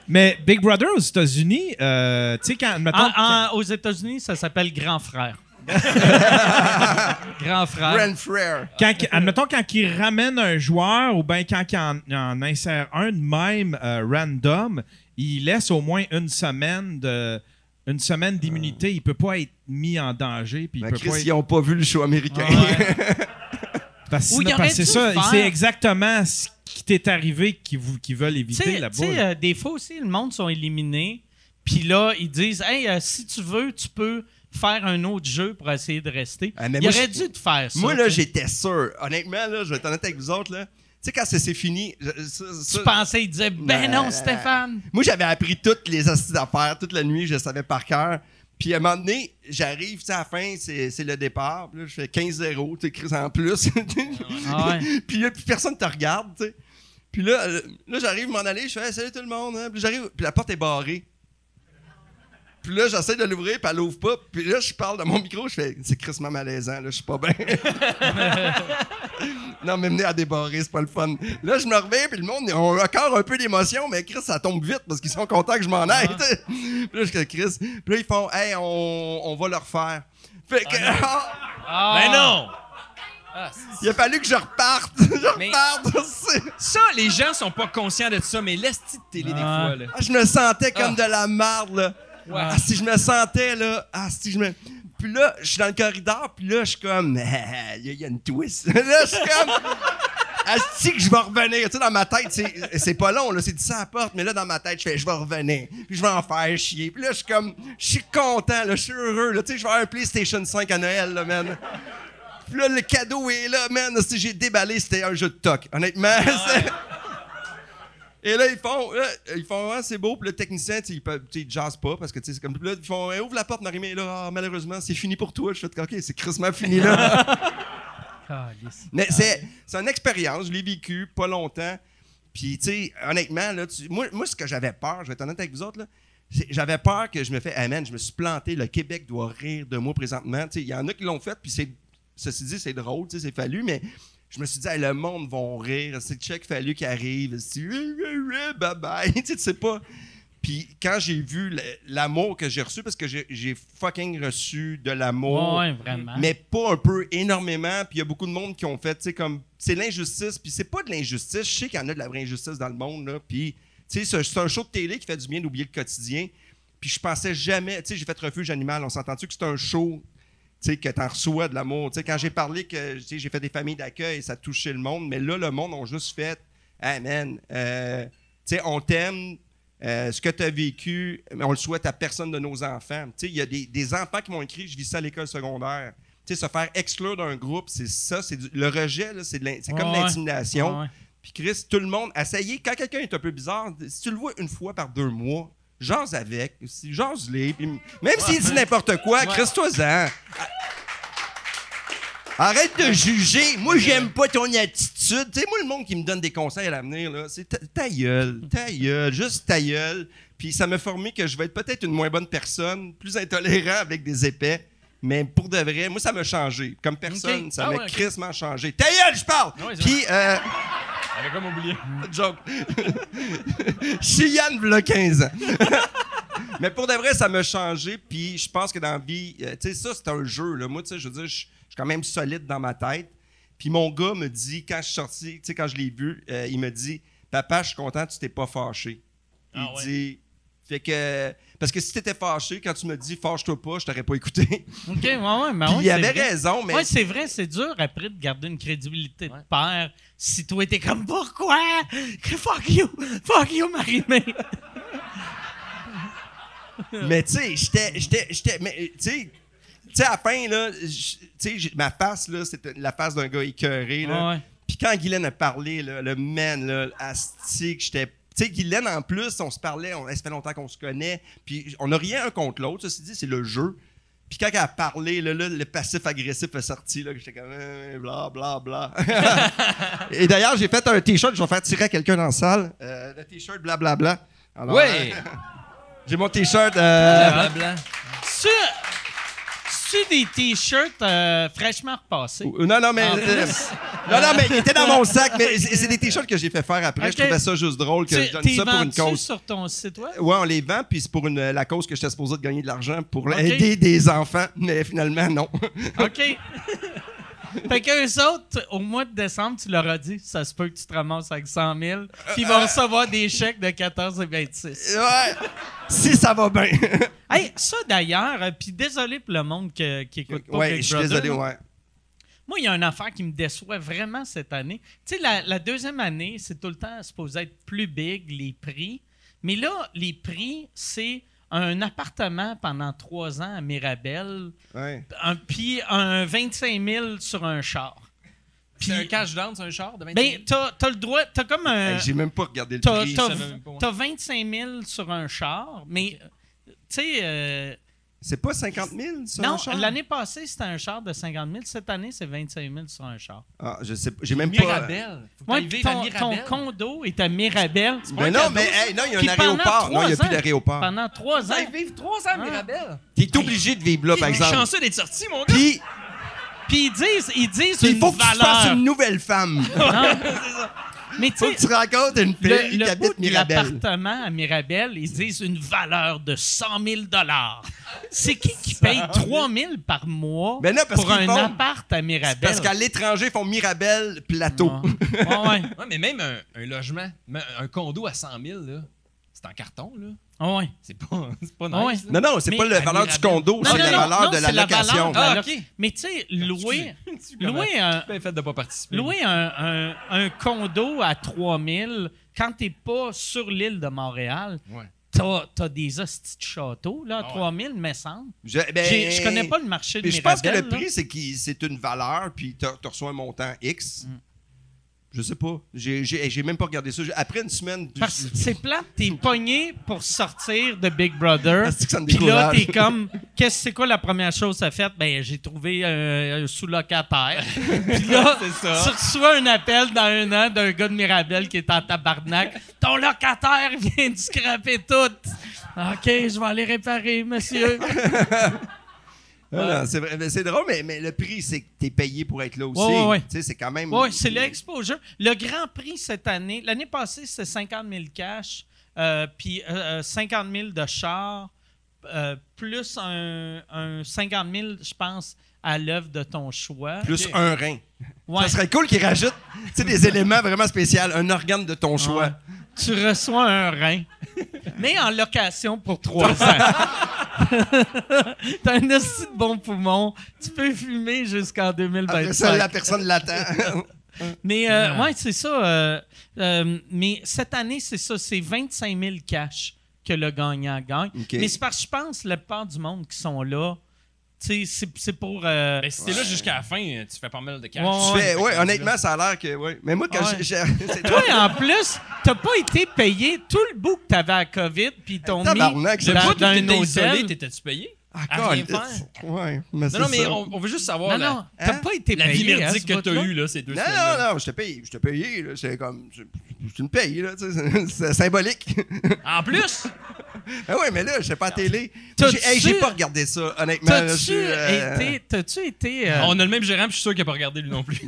Mais Big Brother aux États-Unis, euh, tu sais, quand, mettons, En- en- aux États-Unis, ça s'appelle grand frère. grand frère. Grand Frère. quand, admettons, quand ils ramènent un joueur ou bien quand ils en, en insèrent un de même euh, random, ils laissent au moins une semaine de une semaine d'immunité. Il peut pas être mis en danger. Puis il Ben, peut Chris, pas être- ils n'ont pas vu le show américain. Il parce que c'est ça, c'est exactement ce qui t'est arrivé qu'ils veulent éviter boule. euh, des fois aussi, le monde sont éliminés. Puis là, ils disent Hey, euh, si tu veux, tu peux faire un autre jeu pour essayer de rester. Ah, Il moi, aurait dû te faire ça. Moi, là, j'étais sûr. Honnêtement, là, je vais être honnête avec vous autres. Là. Tu sais, quand ça s'est fini, je- ça- ça- Tu pensais, il disait Ben Non, Stéphane. moi, j'avais appris toutes les astuces d'affaires. Toute la nuit, je le savais par cœur. Puis à un moment donné, j'arrive, tu sais, à la fin, c'est c'est le départ. Puis là, je fais 15-0, tu Chris en plus. Ah ouais. puis là, puis personne te regarde, tu sais. Puis là, euh, là j'arrive m'en aller, je fais Hey, salut tout le monde. hein. Puis j'arrive, puis la porte est barrée. Puis là, j'essaie de l'ouvrir, puis elle l'ouvre pas. Puis là, je parle dans mon micro, je fais c'est crissement malaisant, là, je suis pas bien. non, mais mener à débarrer, c'est pas le fun. Là, je me reviens, puis le monde, ont encore un peu d'émotion, mais Chris, ça tombe vite parce qu'ils sont contents que je m'en aille. sais. Puis là, je fais Chris. Puis là, ils font Hey, on, on va le refaire. Fait que. Ah. Ben non! Ah, Il a fallu que je reparte. je Mais- reparte. c'est- ça, les gens sont pas conscients de ça, mais laisse de télé des Ah. fois. Là. Ah, je me sentais comme Ah. de la marde, là. Ouais. Ah, si je me sentais, là. Ah, si je me. Puis là, je suis dans le corridor, puis là, je suis comme. Il y, a- une twist. là, je suis comme. Asti que je vais revenir. Tu sais, dans ma tête, c'est, pas long, là, c'est dit ça à la porte, mais là, dans ma tête, je fais, je vais revenir. Puis je vais en faire chier. Puis là, je suis comme, je suis content, là, je suis heureux, là. Tu sais, je vais avoir un PlayStation 5 à Noël, là, man. Puis là, le cadeau est là, man. Si j'ai déballé, c'était un jeu de toc. Honnêtement, c'est- Et là, ils font, là, ils font, ah, c'est beau. Puis le technicien, tu ils jazzent pas parce que, tu sais, c'est comme, là, ils font, Eh, ouvre la porte, Marie-Mé. Là, Ah, malheureusement, c'est fini pour toi. Je fais, OK, c'est crissement fini, là. Mais c'est, c'est une expérience, je l'ai vécu pas longtemps. Puis, tu sais, honnêtement, là, tu- moi, moi, ce que j'avais peur, je vais être honnête avec vous autres, là, j'avais peur que je me fais, man, je me suis planté, le Québec doit rire de moi présentement. Il y en a qui l'ont fait, puis c'est, ceci dit, c'est drôle, tu sais, c'est fallu, mais je me suis dit, hey, le monde va rire, c'est check fallu qui arrive, bye bye, tu sais, tu sais pas. Puis quand j'ai vu l'amour que j'ai reçu, parce que j'ai, fucking reçu de l'amour. Ouais. Mais pas un peu énormément. Puis il y a beaucoup de monde qui ont fait, tu sais, comme. C'est l'injustice. Puis c'est pas de l'injustice. Je sais qu'il y en a de la vraie injustice dans le monde, là. Puis, tu sais, c'est- un show de télé qui fait du bien d'oublier le quotidien. Puis je pensais jamais. Tu sais, j'ai fait Refuge Animal. On s'entend-tu que c'est un show, sais, que t'en reçois de l'amour. Tu sais, quand j'ai parlé que, tu j'ai fait des familles d'accueil, ça touchait le monde. Mais là, le monde ont juste fait, hey man, euh, tu sais, on t'aime. Euh, ce que tu as vécu, on le souhaite à personne de nos enfants. Tu Il y a des, des enfants qui m'ont écrit, je vis ça à l'école secondaire. Tu sais, se faire exclure d'un groupe, c'est ça, c'est le rejet, c'est, comme Ouais, l'intimidation. Ouais. Puis Chris, tout le monde, essayez, quand quelqu'un est un peu bizarre, si tu le vois une fois par deux mois, jase avec, si- jase-les, même s'il dit n'importe quoi, Chris, toi-en. Arrête de juger. Moi, j'aime pas ton attitude. Tu sais, moi, le monde qui me donne des conseils à l'avenir, là, c'est ta, ta gueule, ta gueule, juste ta gueule. Puis ça m'a formé que je vais être peut-être une moins bonne personne, plus intolérant avec des épais. Mais pour de vrai, moi, ça m'a changé. Comme personne, ça Ah m'a ouais, crissement changé. Ta gueule, je parle! Ouais, Puis, euh, J'avais comme oublié. joke. Yann, v'là 15 ans. Mais pour de vrai, ça m'a changé. Puis je pense que dans la vie, euh, tu sais, ça, c'est un jeu. Là. Moi, tu sais, je veux dire, je suis quand même solide dans ma tête. Puis mon gars me dit, quand je suis sorti, tu sais, quand je l'ai vu, euh, il me dit Papa, je suis content, tu t'es pas fâché. Il Ah ouais. dit. Fait que. Parce que si t'étais fâché, quand tu me dis fâche-toi pas, je t'aurais pas écouté. OK, ouais, ouais, mais Puis ouais, il avait vrai. raison, mais. Ouais, c'est vrai, c'est dur après de garder une crédibilité Ouais. de père si toi t'es comme pourquoi? Que fuck you! Fuck you, Marie-Mé! Mais tu sais, j'étais, j'étais, j'étais, mais tu sais, tu sais, à la fin, là, tu ma face, là, c'était la face d'un gars écœuré, là. Ouais. Puis quand Guylaine a parlé, là, le man, là, asti, que j'étais... Tu sais, Guylaine, en plus, on se parlait, on, ça fait longtemps qu'on se connaît, puis on n'a rien un contre l'autre, ceci dit, c'est le jeu. Puis quand elle a parlé, là, là, le passif-agressif est sorti, là, que j'étais comme, euh, bla, bla, bla. Et d'ailleurs, j'ai fait un T-shirt, je vais faire tirer à quelqu'un dans la salle, euh, le T-shirt blablabla. Alors, Ouais. euh, j'ai mon T-shirt... euh, Blablabla. C'est c'est des t-shirts euh, fraîchement repassés? Non, non, mais. Euh, non, non, mais il était dans mon sac. Mais c'est des t-shirts que j'ai fait faire après. Je trouvais ça juste drôle que Tu- je donne ça pour une cause. sur ton site web? Ouais, on les vend, puis c'est pour une, la cause que j'étais supposé de gagner de l'argent pour aider des enfants, mais finalement, non. OK. fait qu'eux autres, au mois de décembre, tu leur as dit, ça se peut que tu te ramasses avec 100 000, puis ils vont recevoir des chèques de 14 et 26. ouais. Si ça va bien. Hey, ça d'ailleurs, euh, puis désolé pour le monde que- qui écoute pas ouais, Big je suis Brother, désolé, ouais. Moi, il y a une affaire qui me déçoit vraiment cette année. Tu sais, la, la deuxième année, c'est tout le temps supposé être plus big, les prix. Mais là, les prix, c'est un appartement pendant trois ans à Mirabel, ouais. un, puis un 25 000 sur un char. C'est un Puis, cash down, c'est un char de 25 ben, t'as as le droit, t'as comme un... Hey, J'ai même pas regardé le T'as prix. t'as- t'as 25 000 sur un char, mais, tu sais... euh, C'est pas 50 000 sur non, un char? l'année passée, c'était un char de 50 000. Cette année, c'est 25 000 sur un char. Ah, je sais pas. J'ai même pas. Mirabel. Faut que Ouais, puis à ton, ton condo est à Mirabel. Mais un non, cadeau, mais hey, non, il y a Puis un aéroport. Non, il n'y a plus d'aéroport. Pendant trois ans. Allez vivre trois ans à Ah. Mirabel. T'es obligé de vivre là, par T'es exemple. chanceux d'être sorti, mon gars? Puis, Puis ils disent, ils disent il une faut que tu valeur. fasses une nouvelle femme. Non. Mais tu faut que tu rencontres une le, fille le qui habite Mirabel. l'appartement à Mirabel, ils disent une valeur de 100 000 C'est qui qui paye 3 000 par mois Ben non, pour un font- appart à Mirabel? Parce qu'à l'étranger, ils font Mirabel Plateau. Ouais, ouais. Ouais, mais même un, un logement, un condo à 100 000, là, c'est en carton, là. Ouais, ouais. C'est pas, c'est pas Ouais. nice. là. Non, non, c'est Mais pas la valeur du Mirabel. condo, Non, c'est non, la non, valeur non, de la la location. la Ah, lo- ok. Mais tu sais, louer, louer un, bien fait de pas participer. Louer un, un- un condo à 3000 quand t'es pas sur l'île de Montréal, Ouais. t'as as des hosties de châteaux, là, à Ah ouais. 3000, me semble. Je, ben, J'ai- Je connais pas le marché de mais je pense que Mirabel. le là. prix, c'est que c'est une valeur, puis tu reçois un montant X. Mm. Je sais pas. J'ai- même pas regardé ça. Après une semaine. du- Parce que c'est plate, t'es pogné pour sortir de Big Brother. Ça Puis là, t'es comme, qu'est-ce c'est quoi la première chose que t'as faite? Ben, j'ai trouvé euh, un sous-locataire. Puis là, tu reçois un appel dans un an d'un gars de Mirabel qui est en tabarnak. Ton locataire vient de scraper tout. OK, je vais aller réparer, monsieur. Ah, c'est drôle, mais, mais le prix, c'est que t'es payé pour être là aussi. Ouais. Tu c'est quand même. Oui, c'est l'exposure. Le grand prix cette année, l'année passée, c'était 50 000 cash, euh, puis euh, euh, 50 000 de char, euh, plus un, un 50 000, je pense, à l'œuvre de ton choix. Plus un rein. Ça serait cool qu'ils rajoutent tu des éléments vraiment spéciaux, un organe de ton choix. Tu reçois un rein, mais en location pour trois ans. T'as un aussi de bon poumon. Tu peux fumer jusqu'en Après 2025. ça, la personne l'attend. Mais euh, ouais, c'est ça. euh, euh, mais cette année, c'est ça, c'est 25 000 cash. que le gagnant gagne. Mais c'est parce que je pense que la plupart du monde qui sont là, c'est- c'est pour. euh, Ben, si t'es là jusqu'à la fin, tu fais pas mal de cash. Ouais, Tu fais- ouais, honnêtement, ça a l'air que. Ouais. Mais moi, quand Ouais. j'ai- Toi, en plus, t'as pas été payé tout le bout que t'avais à COVID, puis t'ont mis dans, dans un t'étais isolé, hôtel. t'étais-tu payé? Ah, à rien faire. Ouais, mais Non, non, mais ça. on, on veut juste savoir Non, la, non, t'as Hein? pas été la payé. vie hein, merdique ce que t'as eue, là, ces deux Non, semaines. non, non, je te paye. Je te payé, là. C'est comme. C'est c'est une paye, là. tu C'est symbolique. En plus, ah ouais, mais là, je sais pas à télé. J'ai hey, pas regardé ça, honnêtement. je T'as-tu euh, été. T'as-tu été. euh, on a le même gérant, puis je suis sûr qu'il a pas regardé lui non plus.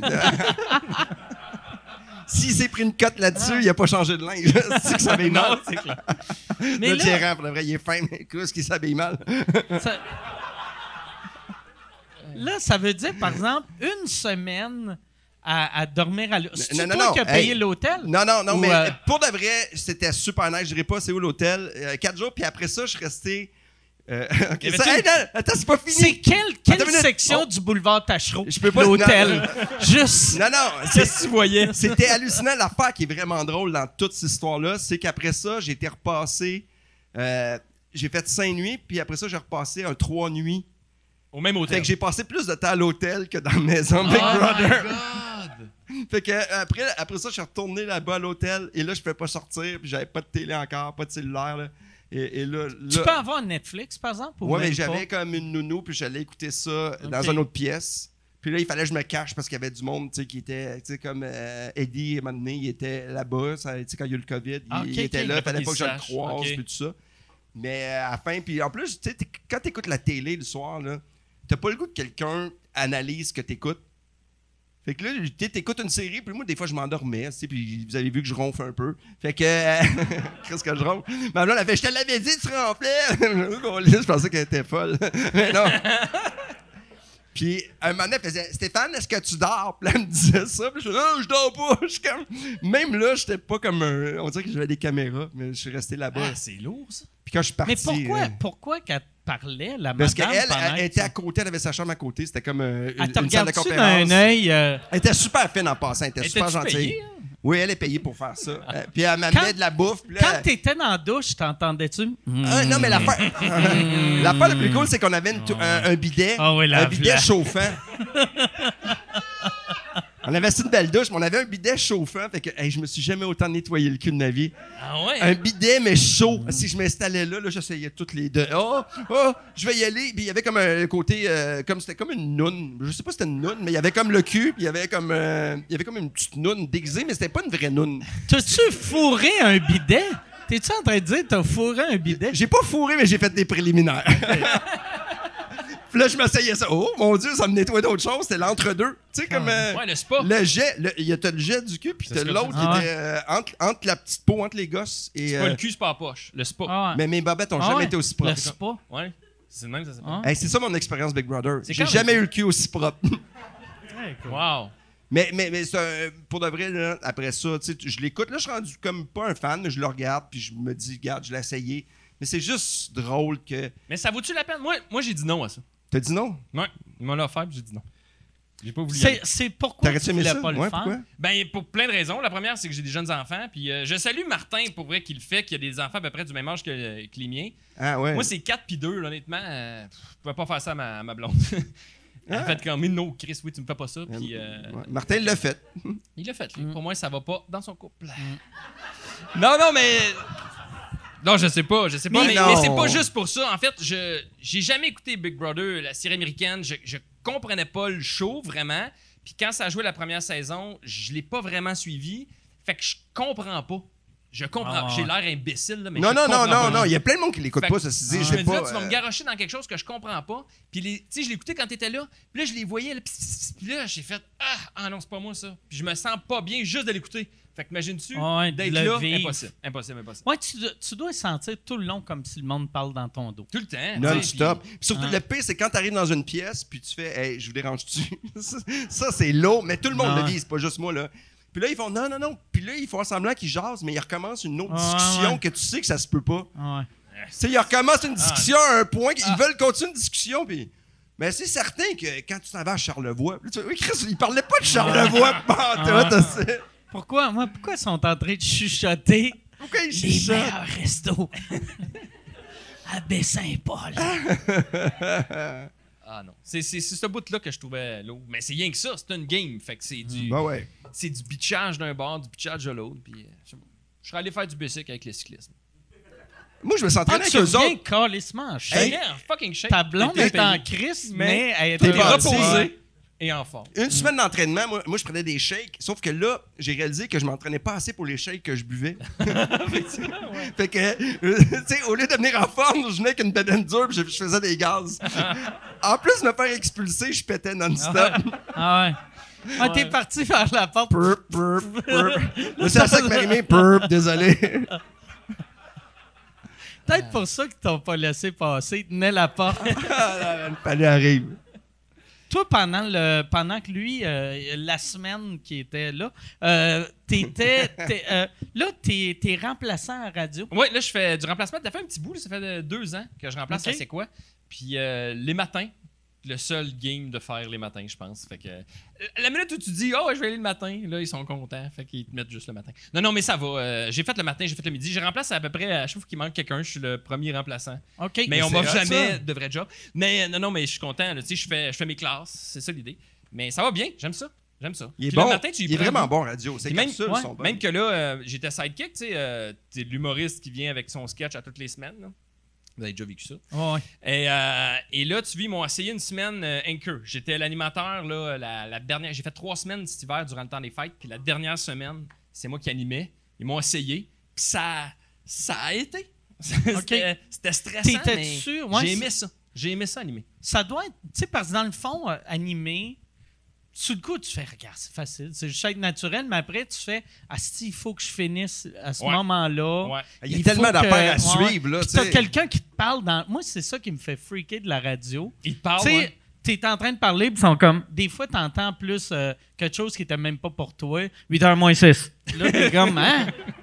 S'il s'est pris une cote là-dessus, il a pas changé de linge. c'est que ça s'habille mal. c'est clair. mais Le là, gérant, pour le vrai, il est fin, mais qu'est-ce qu'il s'habille mal? ça... là, ça veut dire, par exemple, une semaine à, à dormir à l'hôtel. C'est non, non, toi non, qui as payé hey. l'hôtel? Non, non, non, Ou, mais euh, pour de vrai, c'était super nice. Je dirais pas c'est où l'hôtel? Euh, quatre jours, puis après ça, je suis resté. Euh, ça- hey, non, attends, c'est pas fini. C'est quelle, quelle Attends section Oh. du boulevard Tachereau? Je peux pas- L'hôtel. Juste. Non, non, c'est- Qu'est-ce que tu voyais? C'était hallucinant. L'affaire qui est vraiment drôle dans toute cette histoire-là, c'est qu'après ça, j'ai été repassé. euh, j'ai fait cinq nuits, puis après ça, j'ai repassé un trois nuits. Au même Fait hôtel. que j'ai passé plus de temps à l'hôtel que dans la maison Big Oh Brother. my God! Fait que euh, après, après ça, je suis retourné là-bas à l'hôtel et là, je pouvais pas sortir, puis j'avais pas de télé encore, pas de cellulaire. Là. Et, et là, Tu là- peux avoir Netflix, par exemple? ou ouais, mais j'avais comme une nounou, puis j'allais écouter ça dans une autre pièce. Puis là, il fallait que je me cache parce qu'il y avait du monde, tu sais, qui était, tu sais, comme euh, Eddie, à un moment donné, il était là-bas, tu quand il y a eu le COVID, il, Ah, il était là, Il fallait pas que je le croise, puis tout ça. Mais euh, à la fin, puis en plus, tu sais, quand t'écoutes la télé le soir, là, t'as pas le goût que quelqu'un analyse ce que t'écoutes. Fait que là, tu t'écoutes une série, puis moi, des fois, je m'endormais, tu sais, puis vous avez vu que je ronfle un peu. Fait que, euh, qu'est-ce que je ronfle? Ma blonde, elle fait, je te l'avais dit, tu ronflais! je pensais qu'elle était folle. Mais non. Puis, un moment donné, elle faisait, Stéphane, est-ce que tu dors? Puis là, elle me disait ça, puis je faisais, non, je dors pas. Je suis comme, même là, j'étais pas comme un, on dirait que j'avais des caméras, mais je suis resté là-bas. Ah, c'est lourd, ça. Puis quand je suis parti. Mais pourquoi, euh, pourquoi qu'elle parlait, la parce madame, qu'elle, pendant elle, que était à côté, elle avait sa chambre à côté, c'était comme euh, une, Elle une salle de conférence. œil... euh, Elle était super fine en passant, elle était super gentille. payé, hein? Oui, elle est payée pour faire ça. Euh, puis elle m'amenait de la bouffe. là, Quand t'étais dans la douche, t'entendais-tu? Ah, non, mais l'affaire l'affaire la plus cool, c'est qu'on avait une un, un bidet. Ah oui, la un bidet chauffant. on avait assez une belle douche, mais on avait un bidet chauffant. Fait que hey, je me suis jamais autant nettoyé le cul de ma vie. Ah ouais? Un bidet, mais chaud. Si je m'installais là, là j'essayais toutes les deux. Oh, oh, je vais y aller. Puis il y avait comme un côté, euh, comme c'était comme une noune. Je sais pas si c'était une noune, mais il y avait comme le cul, puis il y avait comme, euh, il y avait comme une petite noune déguisée, mais c'était pas une vraie noune. T'as-tu fourré un bidet? T'es-tu en train de dire t'as fourré un bidet? J'ai pas fourré, mais j'ai fait des préliminaires. Puis là, je m'asseyais ça. Oh mon Dieu, ça me nettoie d'autres choses. C'était l'entre-deux. Tu sais, comme. euh, Ouais, le spa. Le jet, le- il y a t'as le jet du cul, puis t'as l'autre qui dis. était euh, entre, entre la petite peau, entre les gosses. Et, C'est pas euh, le cul, c'est pas la poche. Le spa. Ah ouais. mais mes babettes ont Ah jamais ouais. été aussi Le propres. spa? Ouais. C'est le même, ça s'appelle. Ah. Hey, c'est ça mon expérience Big Brother. J'ai jamais eu le cul aussi propre. Wow. mais mais, mais c'est un- pour de vrai, là, après ça, tu sais, je l'écoute. Là, je suis rendu comme pas un fan, mais je le regarde, puis je me dis, regarde, je l'ai essayé. Mais c'est juste drôle que. Mais ça vaut-tu la peine? Moi, moi j'ai dit non à ça. T'as dit non? Ouais. Ils m'ont offert, puis j'ai dit non. J'ai pas voulu. C'est, pourquoi tu voulais ça? pas le Ouais, faire? Ben, pour plein de raisons. La première, c'est que j'ai des jeunes enfants. Puis euh, je salue Martin pour vrai qu'il le fait, qu'il y a des enfants à peu près du même âge que, que les miens. Ah ouais. Moi, c'est 4 puis 2, honnêtement. euh, je pouvais pas faire ça à ma, à ma blonde. A Ah. fait comme, no, Chris, oui, tu me fais pas ça. Puis euh, Ouais, Martin l'a fait. il l'a fait, lui. Mm. Pour moi, ça va pas dans son couple. Non, non, mais. Non, je sais pas, je sais pas. Mais Mais, mais c'est pas juste pour ça. En fait, je j'ai jamais écouté Big Brother, la série américaine. Je, je comprenais pas le show, vraiment. Puis quand ça a joué la première saison, je l'ai pas vraiment suivi. Fait que je comprends pas. Je comprends. Ah. J'ai l'air imbécile, là, mais Non, je non, non, comprends non, pas. non. Il y a plein de monde qui l'écoute Fait pas, que- ceci Je dit. me J'ai pas. tu vas me euh, garocher dans quelque chose que je comprends pas. Puis, les- tu sais, je l'écoutais quand t'étais là. Puis là, je les voyais. Là, puis là, j'ai fait ah, ah non, c'est pas moi ça. Puis je me sens pas bien juste de l'écouter. Fait que imagine-tu Ouais, de d'être le là, vivre. impossible, impossible, impossible. Ouais, tu, dois- tu dois sentir tout le long comme si le monde parle dans ton dos. Tout le temps. Non-stop. Puis Surtout, Ah. le pire, c'est quand t'arrives dans une pièce, puis tu fais, hey, je vous dérange-tu? ça, ça, c'est lourd, mais tout le monde Ah. le vit, c'est pas juste moi, là. Puis là, ils font, non, non, non. Puis là, ils font semblant qu'ils jasent, mais ils recommencent une autre Ah, discussion ouais. que tu sais que ça se peut pas. Ouais. Tu sais, ils recommencent une discussion à un point, qu'ils Ah. veulent continuer une discussion, puis. Mais c'est certain que quand tu t'en vas à Charlevoix, là, tu oui, Chris, ils parlaient pas de Charlevoix, Ah. Pourquoi, moi, pourquoi ils sont en train de chuchoter Pourquoi il Les chuchote? meilleurs restos? à Baie-Saint-Paul. Ah non. C'est c'est- c'est ce bout-là que je trouvais lourd. Mais c'est rien que ça, c'est une game. Fait que c'est du, Ben ouais. c'est du bitchage d'un bord, du bitchage de l'autre. Puis, euh, je serais allé faire du bicycle avec les cyclistes. Moi, je me Ah, s'entraînais avec tu eux autres. calissement en shape. Hey, fucking shake. Ta blonde est en crise, Mais mais elle est t'es T'es bâti. reposé et en forme. Une semaine d'entraînement, moi, moi, je prenais des shakes. Sauf que là, j'ai réalisé que je m'entraînais pas assez pour les shakes que je buvais. fait que, euh, tu sais, au lieu de venir en forme, je venais avec une bedaine dure puis je, je faisais des gaz. en plus de me faire expulser, je pétais non-stop. Ah ouais. Ah, t'es parti vers la porte. Burp, burp. Là, c'est à ça que Marimé, burp, désolé. Peut-être pour ça qu'ils t'ont pas laissé passer. Tenais la porte. Le palais arrive. Toi, pendant, le, pendant que lui, euh, la semaine qui était là, euh, t'étais. t'es, euh, là, t'es, t'es remplaçant à radio. Oui, là, je fais du remplacement. Ça fait un petit bout, là, ça fait deux ans que je remplace Ok. à C'est quoi? Puis euh, les matins, le seul game de faire les matins, je pense. Fait que euh, la minute où tu dis, oh, je vais aller le matin, là, ils sont contents. Fait qu'ils te mettent juste le matin. Non, non, mais ça va. euh, j'ai fait le matin, j'ai fait le midi. Je remplace à peu près à chaque fois qu'il manque quelqu'un, je suis le premier remplaçant. OK. Mais, on c'est m'a hot, jamais ça. de vrai job. Mais euh, non, non, mais je suis content. Tu sais, je fais, je fais mes classes. C'est ça l'idée. Mais ça va bien. J'aime ça. J'aime ça. Il est Puis bon. le matin, tu y il est vraiment bon radio. Puis même- capsules ouais, sont bonnes. Même que là, euh, j'étais sidekick, tu sais, euh, t'es l'humoriste qui vient avec son sketch à toutes les semaines. là. Vous avez déjà vécu ça. Et, euh, et là, tu vis, ils m'ont essayé une semaine euh, Anchor. J'étais l'animateur, là, la, la dernière. J'ai fait trois semaines cet hiver durant le temps des fêtes. Puis la dernière semaine, c'est moi qui animais. Ils m'ont essayé. Puis ça, ça a été. C'était c'était stressant. T'étais mais ouais, J'ai aimé ça. J'ai aimé ça animer. Ça doit être. Tu sais, parce que dans le fond, euh, animé, sous le coup, tu fais, regarde, c'est facile. C'est juste être naturel, mais après, tu fais, Asti, il faut que je finisse à ce Ouais. moment-là. Ouais. Il y a Il tellement d'affaires à suivre. Là, t'as quelqu'un qui te parle dans. Moi, c'est ça qui me fait freaker de la radio. Ils te parlent. tu sais, ouais. t'es en train de parler, puis ils sont comme. Des fois, t'entends plus euh, quelque chose qui était même pas pour toi. 8h moins 6. Là, t'es comme, hein?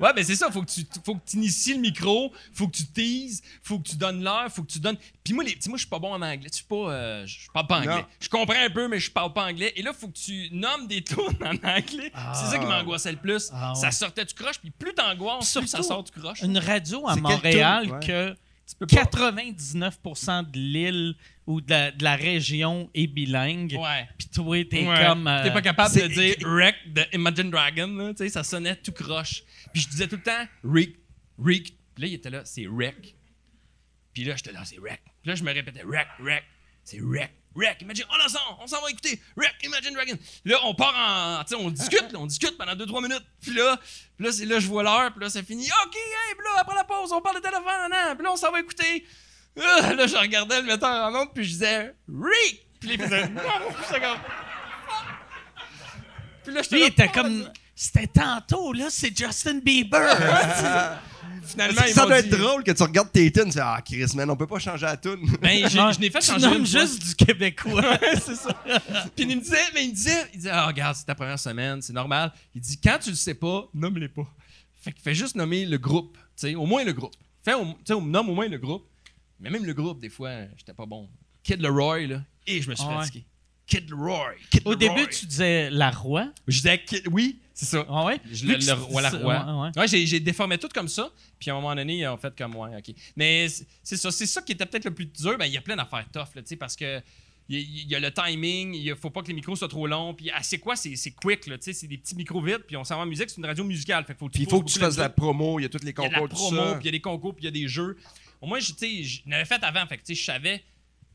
Ouais, mais c'est ça. Faut que tu faut que tu inities le micro, faut que tu teases, faut que tu donnes l'heure, faut que tu donnes. Puis moi, les, tu moi, je suis pas bon en anglais. Je suis pas, euh, je parle pas anglais. Je comprends un peu, mais je parle pas anglais. Et là, faut que tu nommes des tours en anglais. C'est ça qui m'angoissait le plus. Ah, ouais. Ça sortait du croche, puis plus t'angoisses, plus ça sort du croche. Une radio à Montréal? Ouais. que Tu peux pas. 99% de l'île ou de la, de la région est bilingue. Ouais. Puis toi, t'es Ouais. comme. euh, T'es pas capable de dire Wreck de Imagine Dragon, là, tu sais, ça sonnait tout croche. Puis je disais tout le temps Rick, Rick. Puis là, il était là, c'est Wreck. Puis là, j'étais là, c'est Wreck. Puis là, je me répétais Wreck, Wreck, c'est Wreck, Wreck. Imagine, on en s'en, on s'en va écouter Wreck, Imagine Dragon. Là, on part en, tu sais, on discute, là, on discute pendant 2-3 minutes. Puis là, puis là, c'est là, je vois l'heure, puis là, ça finit. OK, hey, puis là, après la pause, on parle de téléphone. Puis là, on s'en va écouter. Ah, là, je regardais le metteur en ondes, puis je disais Rick. Puis là, il faisait j'étais. Puis là, j'étais Lui, il là, pas- comme. C'était tantôt, là, c'est Justin Bieber. Finalement, Ça ils ça m'ont doit dit- être drôle que tu regardes tes tunes. Tu fais Ah, Chris, man, on peut pas changer la tune. Ben, j'ai- Ouais. je n'ai fait changer une fois. juste du québécois. c'est ça. Puis il me disait, mais il me disait, il disait, ah, regarde, c'est ta première semaine, c'est normal. Il dit, quand tu le sais pas, nomme-les pas. Fait que fais juste nommer le groupe, tu sais, au moins le groupe. Fais, au- tu sais, nomme au moins le groupe. Mais même le groupe, des fois, j'étais pas bon. Kid Leroy, là, et je me suis Ah ouais. fatigué. Kid Kid Au début, tu disais la roi. Je disais, Kid- oui, c'est ça. Ah ouais? Je Vu le, que le tu roi, la roi. ouais, ouais. Ouais, j'ai, déformé tout comme ça. Puis à un moment donné, ils ont fait comme moi. OK. Mais c'est, ça. C'est ça qui était peut-être le plus dur. Ben, il y a plein d'affaires tough, là, tu sais, parce que. Il y, a- il y a le timing, il faut pas que les micros soient trop longs. Puis, ah, c'est quoi? C'est, quick, là, tu sais, c'est des petits micros vides. Puis, on s'en va en musique, c'est une radio musicale. Fait que faut Puis il faut que tu fasses de la promo. Il y a tous les Il y a de la concours, promo, puis il y a des concours, puis il y a des jeux. Au moins, je- tu sais, je n'avais fait avant. Fait que, tu sais, je savais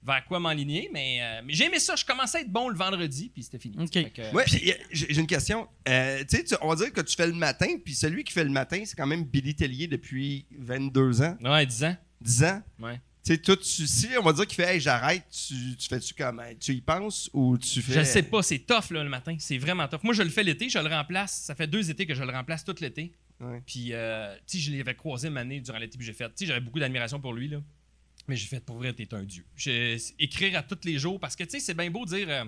vers quoi m'enligner. Mais, euh, mais j'ai aimé ça. Je commençais à être bon le vendredi, puis c'était fini. Que- Ouais, a- j'ai une question. Euh, tu sais, on va dire que tu fais le matin, puis celui qui fait le matin, c'est quand même Billy Tellier depuis 22 ans, Ouais, 10 ans. 10 ans? Ouais. Tu sais, toi, tu, si on va dire qu'il fait, hey, j'arrête, tu, tu fais-tu comment? Tu y penses ou tu fais? Je sais pas, c'est tough là, le matin. C'est vraiment tough. Moi, je le fais l'été, je le remplace. Ça fait deux étés que je le remplace tout l'été. Ouais. Puis, euh, tu sais, je l'avais croisé une année durant l'été, puis j'ai fait. Tu sais, j'avais beaucoup d'admiration pour lui, là. Mais j'ai fait, pour vrai, t'es un dieu. Écrire à tous les jours, parce que, tu sais, c'est bien beau dire. euh,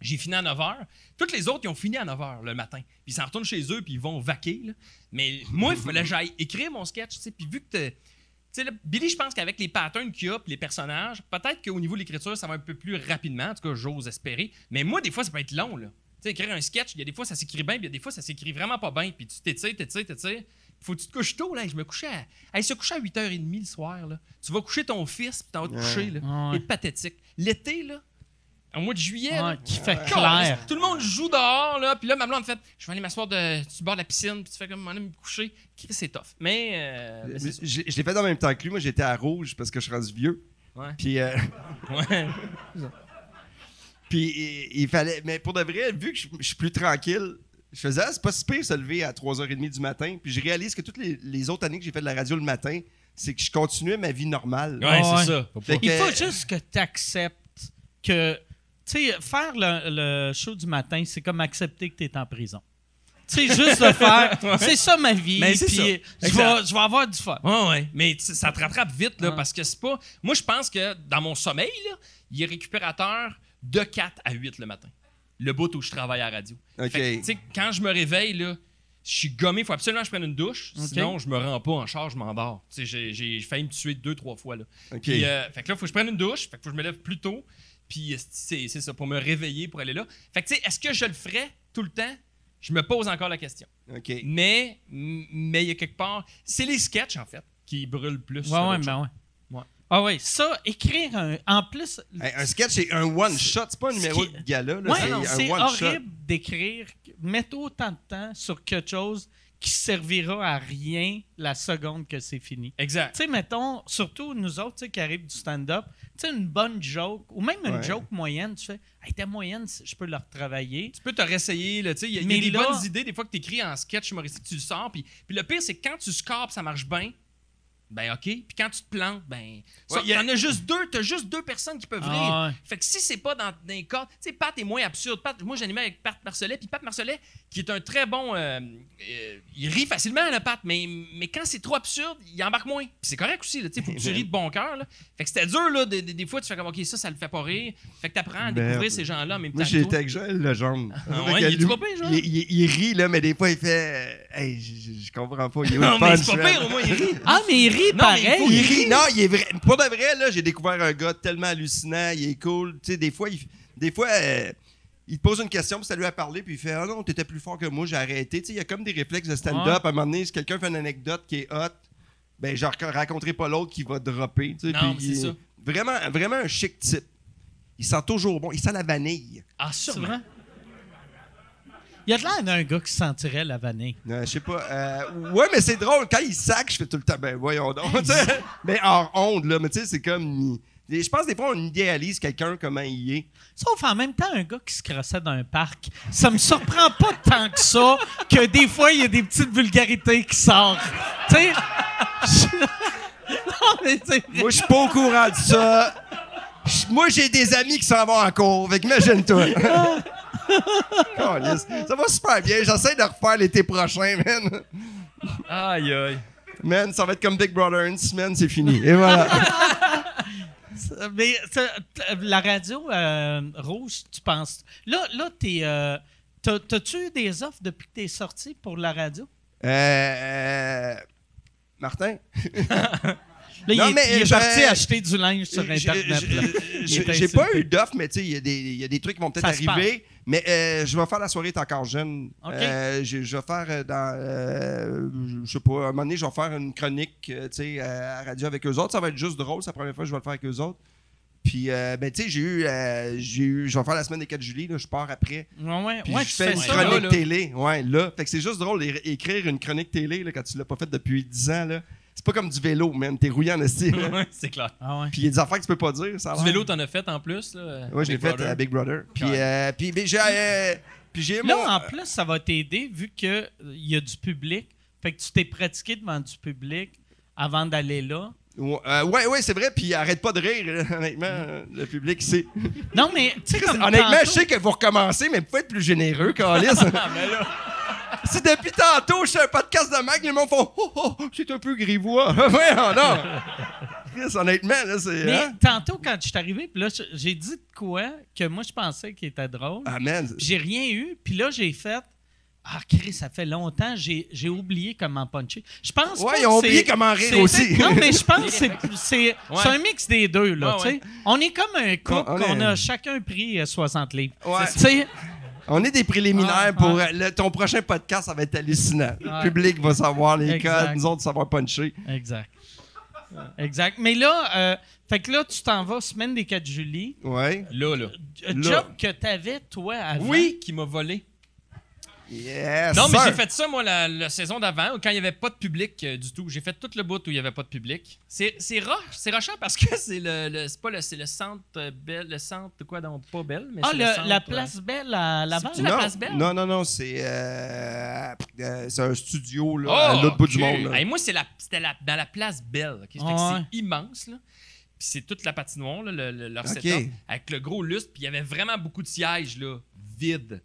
j'ai fini à 9 h. Toutes les autres, ils ont fini à 9 h le matin. Puis ils s'en retournent chez eux, puis ils vont vaquer. là. Mais moi, il fallait que j'aille écrire mon sketch. Puis vu que t'es- tu sais, là, Billy, je pense qu'avec les patterns qu'il y a, les personnages, peut-être qu'au niveau de l'écriture, ça va un peu plus rapidement. En tout cas, j'ose espérer. Mais moi, des fois, ça peut être long, là. Tu sais, écrire un sketch, il y a des fois, ça s'écrit bien, puis il y a des fois, ça s'écrit vraiment pas bien. Puis tu t'étires, t'étires. Faut que tu te couches tôt. Là. Je me couchais à. Hey, se coucher à 8h30 le soir. Là. Tu vas coucher ton fils, puis t'en vas te coucher. Là. Ouais. C'est pathétique. L'été, là, au mois de juillet, Ouais, qui fait clair. Tout le monde joue dehors, là. Puis là, ma blonde fait Je vais aller m'asseoir de, le bord de la piscine. Puis tu fais comme mon me coucher. C'est tough. Mais. euh, mais. Je je l'ai fait en même temps que lui. Moi, j'étais à rouge parce que je suis rendu vieux. Ouais. Puis, euh, Ouais. puis il, il fallait. Mais pour de vrai, vu que je, je suis plus tranquille, je faisais, ah, c'est pas si pire se lever à 3h30 du matin. Puis je réalise que toutes les, les autres années que j'ai fait de la radio le matin, c'est que je continuais ma vie normale. Ouais, Ouais. c'est ça. Fait Il faut juste que tu acceptes que. Tu sais, faire le, le show du matin, c'est comme accepter que tu es en prison. Tu sais, juste de faire. C'est ça ma vie. Mais c'est puis ça. Je Exact. vais, je vais avoir du fun. Ouais, ouais. Mais tu sais, ça te rattrape vite, là, parce que c'est pas. Moi, je pense que dans mon sommeil, là, il est récupérateur de 4 à 8 le matin. Le bout où je travaille à la radio. OK. Fait que, tu sais, quand je me réveille, là, je suis gommé, il faut absolument que je prenne une douche, sinon je me rends pas en charge, je m'endors. Tu sais, j'ai- j'ai failli me tuer deux, trois fois. Là. Puis, euh, fait que là, il faut que je prenne une douche, fait que faut que je me lève plus tôt, puis euh, c'est c'est ça, pour me réveiller, pour aller là. Fait que, tu sais, est-ce que je le ferais tout le temps? Je me pose encore la question. OK. Mais, mais il y a quelque part. C'est les sketchs, en fait, qui brûlent plus. Ouais, ouais, ben ouais. Ah ouais, ça, écrire un. En plus. Hey, un sketch, c'est un one-shot. C'est pas un Ce numéro qui- de gala. là, Ouais, c'est horrible d'écrire, mettre autant de temps sur quelque chose qui servira à rien la seconde que c'est fini. Exact. Tu sais, mettons, surtout nous autres tu sais, qui arrivent du stand-up, tu sais, une bonne joke, ou même une Ouais. joke moyenne, tu fais, hey, ta moyenne, je peux la retravailler. Tu peux te réessayer, là, tu sais, il y a, y des là- bonnes idées, des fois que tu écris en sketch humoristique, tu le sors, puis, puis le pire, c'est que quand tu scores, ça marche bien, ben OK, puis quand tu te plantes, ben, Ouais, il y a- t'en as juste deux, t'as juste deux personnes qui peuvent rire. Ah ouais. Fait que si c'est pas dans, dans les cas, tu sais, Pat est moins absurde. Pat, moi, j'animais avec Pat Marcelet, puis Pat Marcelet, qui est un très bon, euh, euh, il rit facilement, le Pat, mais, mais quand c'est trop absurde, il embarque moins. Puis c'est correct aussi, là, tu sais, faut que tu ris de bon cœur. Fait que c'était dur, là, des, des- des fois, tu fais comme, OK, ça, ça le fait pas rire. Fait que t'apprends à Merde. découvrir ces gens-là en temps Moi, que j'ai été avec Joël. Ah Fait ouais, que il lui- pas pire, Joël? il, il- il rit, là, mais des fois, il fait. Hey, je, comprends pas. Il est Non, le mais c'est pas pire, au moins, il rit. Ah, mais il rit Non, mais pareil. il faut- Il rit. Non, il est vrai. Pour de vrai, là, j'ai découvert un gars tellement hallucinant. Il est cool. Tu sais, des fois, il, des fois euh, il te pose une question, puis ça lui a parlé, puis il fait Ah non, t'étais plus fort que moi, j'ai arrêté. Tu sais, il y a comme des réflexes de stand-up. Ouais. À un moment donné, si quelqu'un fait une anecdote qui est hot, ben, je rac- raconterai pas l'autre qui va dropper. tu sais, Non, c'est ça. Vraiment, vraiment un chic type. Il sent toujours bon. Il sent la vanille. Ah, sûrement. Il y a de l'air d'un gars qui sentirait la vanille. Euh, je sais pas. euh, ouais, mais c'est drôle. Quand il sac, je fais tout le temps, ben voyons donc. mais hors onde, là. Mais tu sais, c'est comme. Je pense des fois, on idéalise quelqu'un comment il est. Sauf en même temps, un gars qui se crossait dans un parc, ça me surprend pas tant que ça que des fois, il y a des petites vulgarités qui sortent. Tu sais? non, mais tu sais- Moi, je suis pas au courant de ça. Moi, j'ai des amis qui s'en vont en cours. Fait qu'imagine-toi. Ça va super bien. J'essaie de refaire l'été prochain, man. Aïe, aïe. Man, ça va être comme Big Brother. Une semaine, c'est fini. Et voilà. Mais ça, t- la radio euh, rouge, tu penses? Là, là t'es. euh, t'as- T'as-tu eu des offres depuis que t'es sorti pour la radio? Euh, euh, Martin? Là, il Non, est, mais, il est euh, parti acheter du linge sur Internet. j'ai- pas eu d'offre, mais tu sais, il y, a des- il y a des trucs qui vont peut-être Ça se arriver. Mais euh, je vais faire la soirée est encore jeune. Euh, je, je vais faire euh, dans. euh, je sais pas, à un moment donné, je vais faire une chronique tu sais, à la radio avec eux autres. Ça va être juste drôle. C'est la première fois que je vais le faire avec eux autres. Puis, euh, ben, tu sais, j'ai eu, euh, j'ai eu. Je vais faire la semaine des 4 juillet. Là, je pars après. Ouais, ouais, Puis ouais, je fais une ça. chronique là, là. télé. Ouais, là. Fait que c'est juste drôle d'é- écrire une chronique télé là, quand tu l'as pas faite depuis 10 ans. là. C'est pas comme du vélo, man. T'es rouillé en esti. là. Ouais, c'est clair. Ah ouais. Puis il y a des affaires que tu peux pas dire. Ça a Du l'air. vélo, t'en as fait en plus, là? Ouais, je l'ai Big fait Brother. à Big Brother. Puis, Ouais. euh, puis ben, j'ai. euh, puis j'ai mon- Là, en plus, ça va t'aider vu qu'il y a du public. Fait que tu t'es pratiqué devant du public avant d'aller là. Ouais, euh, ouais, ouais, c'est vrai. Puis arrête pas de rire, là, honnêtement. euh, Le public, c'est. Non, mais tu sais, comme. Honnêtement, tantôt- je sais que vous recommencez, mais vous pouvez être plus généreux, Calis. Ah, ben là. Si depuis tantôt, je fais un podcast de Mac, les gens font Oh, oh, c'est un peu grivois. ouais, oh, non. Chris, honnêtement, là, c'est. Mais hein? tantôt, quand je suis arrivé, puis là, j'ai dit de quoi que moi, je pensais qu'il était drôle. Ah, man. Puis j'ai rien eu. Puis là, j'ai fait. Ah, Chris, ça fait longtemps, j'ai j'ai oublié comment puncher. Je pense Ouais, ils ont oublié comment rire aussi. Non, mais je pense que c'est- c'est Ouais. c'est un mix des deux, là, Ouais. On est comme un couple On- on qu'on a chacun pris euh, 60 livres. On est des préliminaires Ah, pour ah. euh, le- ton prochain podcast, ça va être hallucinant. Le public va savoir les Exact. codes, nous autres, savoir puncher. Exact. Exact. Mais là, euh, fait que là, tu t'en vas semaine des 4 juillet. Ouais. Là, là. Un Là. job que t'avais, toi, avant. Oui, qui m'a volé. Yes. Non, mais j'ai fait ça, moi, la, la saison d'avant, quand il n'y avait pas de public euh, du tout. J'ai fait tout le bout où il n'y avait pas de public. C'est c'est roche, c'est rochant parce que c'est le, pas le, c'est le centre Belle, le centre de quoi donc pas Belle, mais Ah, c'est le- le centre, la place Belle à Laval? C'est-tu la non, place Belle? non, non, non, c'est euh, euh, c'est un studio là, Oh, à l'autre bout du monde. là. Hey, moi, c'est la- c'était la- dans la place Belle. ouais. C'est immense, là. Puis c'est toute la patinoire, là, le, le- leur setup, avec le gros lustre. Puis il y avait vraiment beaucoup de sièges, là, vides.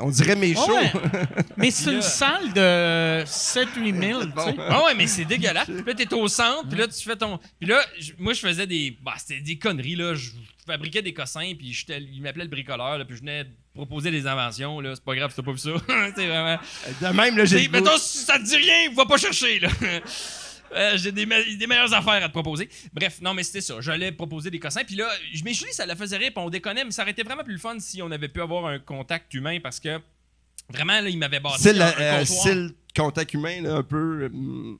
On dirait mes shows. Ouais. Mais c'est une salle de 7-8 000, tu sais. Ah ouais, mais c'est dégueulasse. Puis là, t'es au centre, puis là, tu fais ton. Puis là, moi, je faisais des. Bah, c'était des conneries, là. Je fabriquais des cossins, puis il m'appelait le bricoleur, là, puis je venais proposer des inventions, là. C'est pas grave si t'as pas vu ça. c'est vraiment. De même, là, j'ai mettons, si ça te dit rien, va pas chercher, là. Euh, j'ai des, me- des meilleures affaires à te proposer. Bref, non, mais c'était ça. J'allais proposer des cossins. Puis là, je dit, ça la faisait rire, on déconnait, mais ça aurait été vraiment plus fun si on avait pu avoir un contact humain parce que vraiment, là, il m'avait bâti un, un euh, contact humain, là, un peu. euh,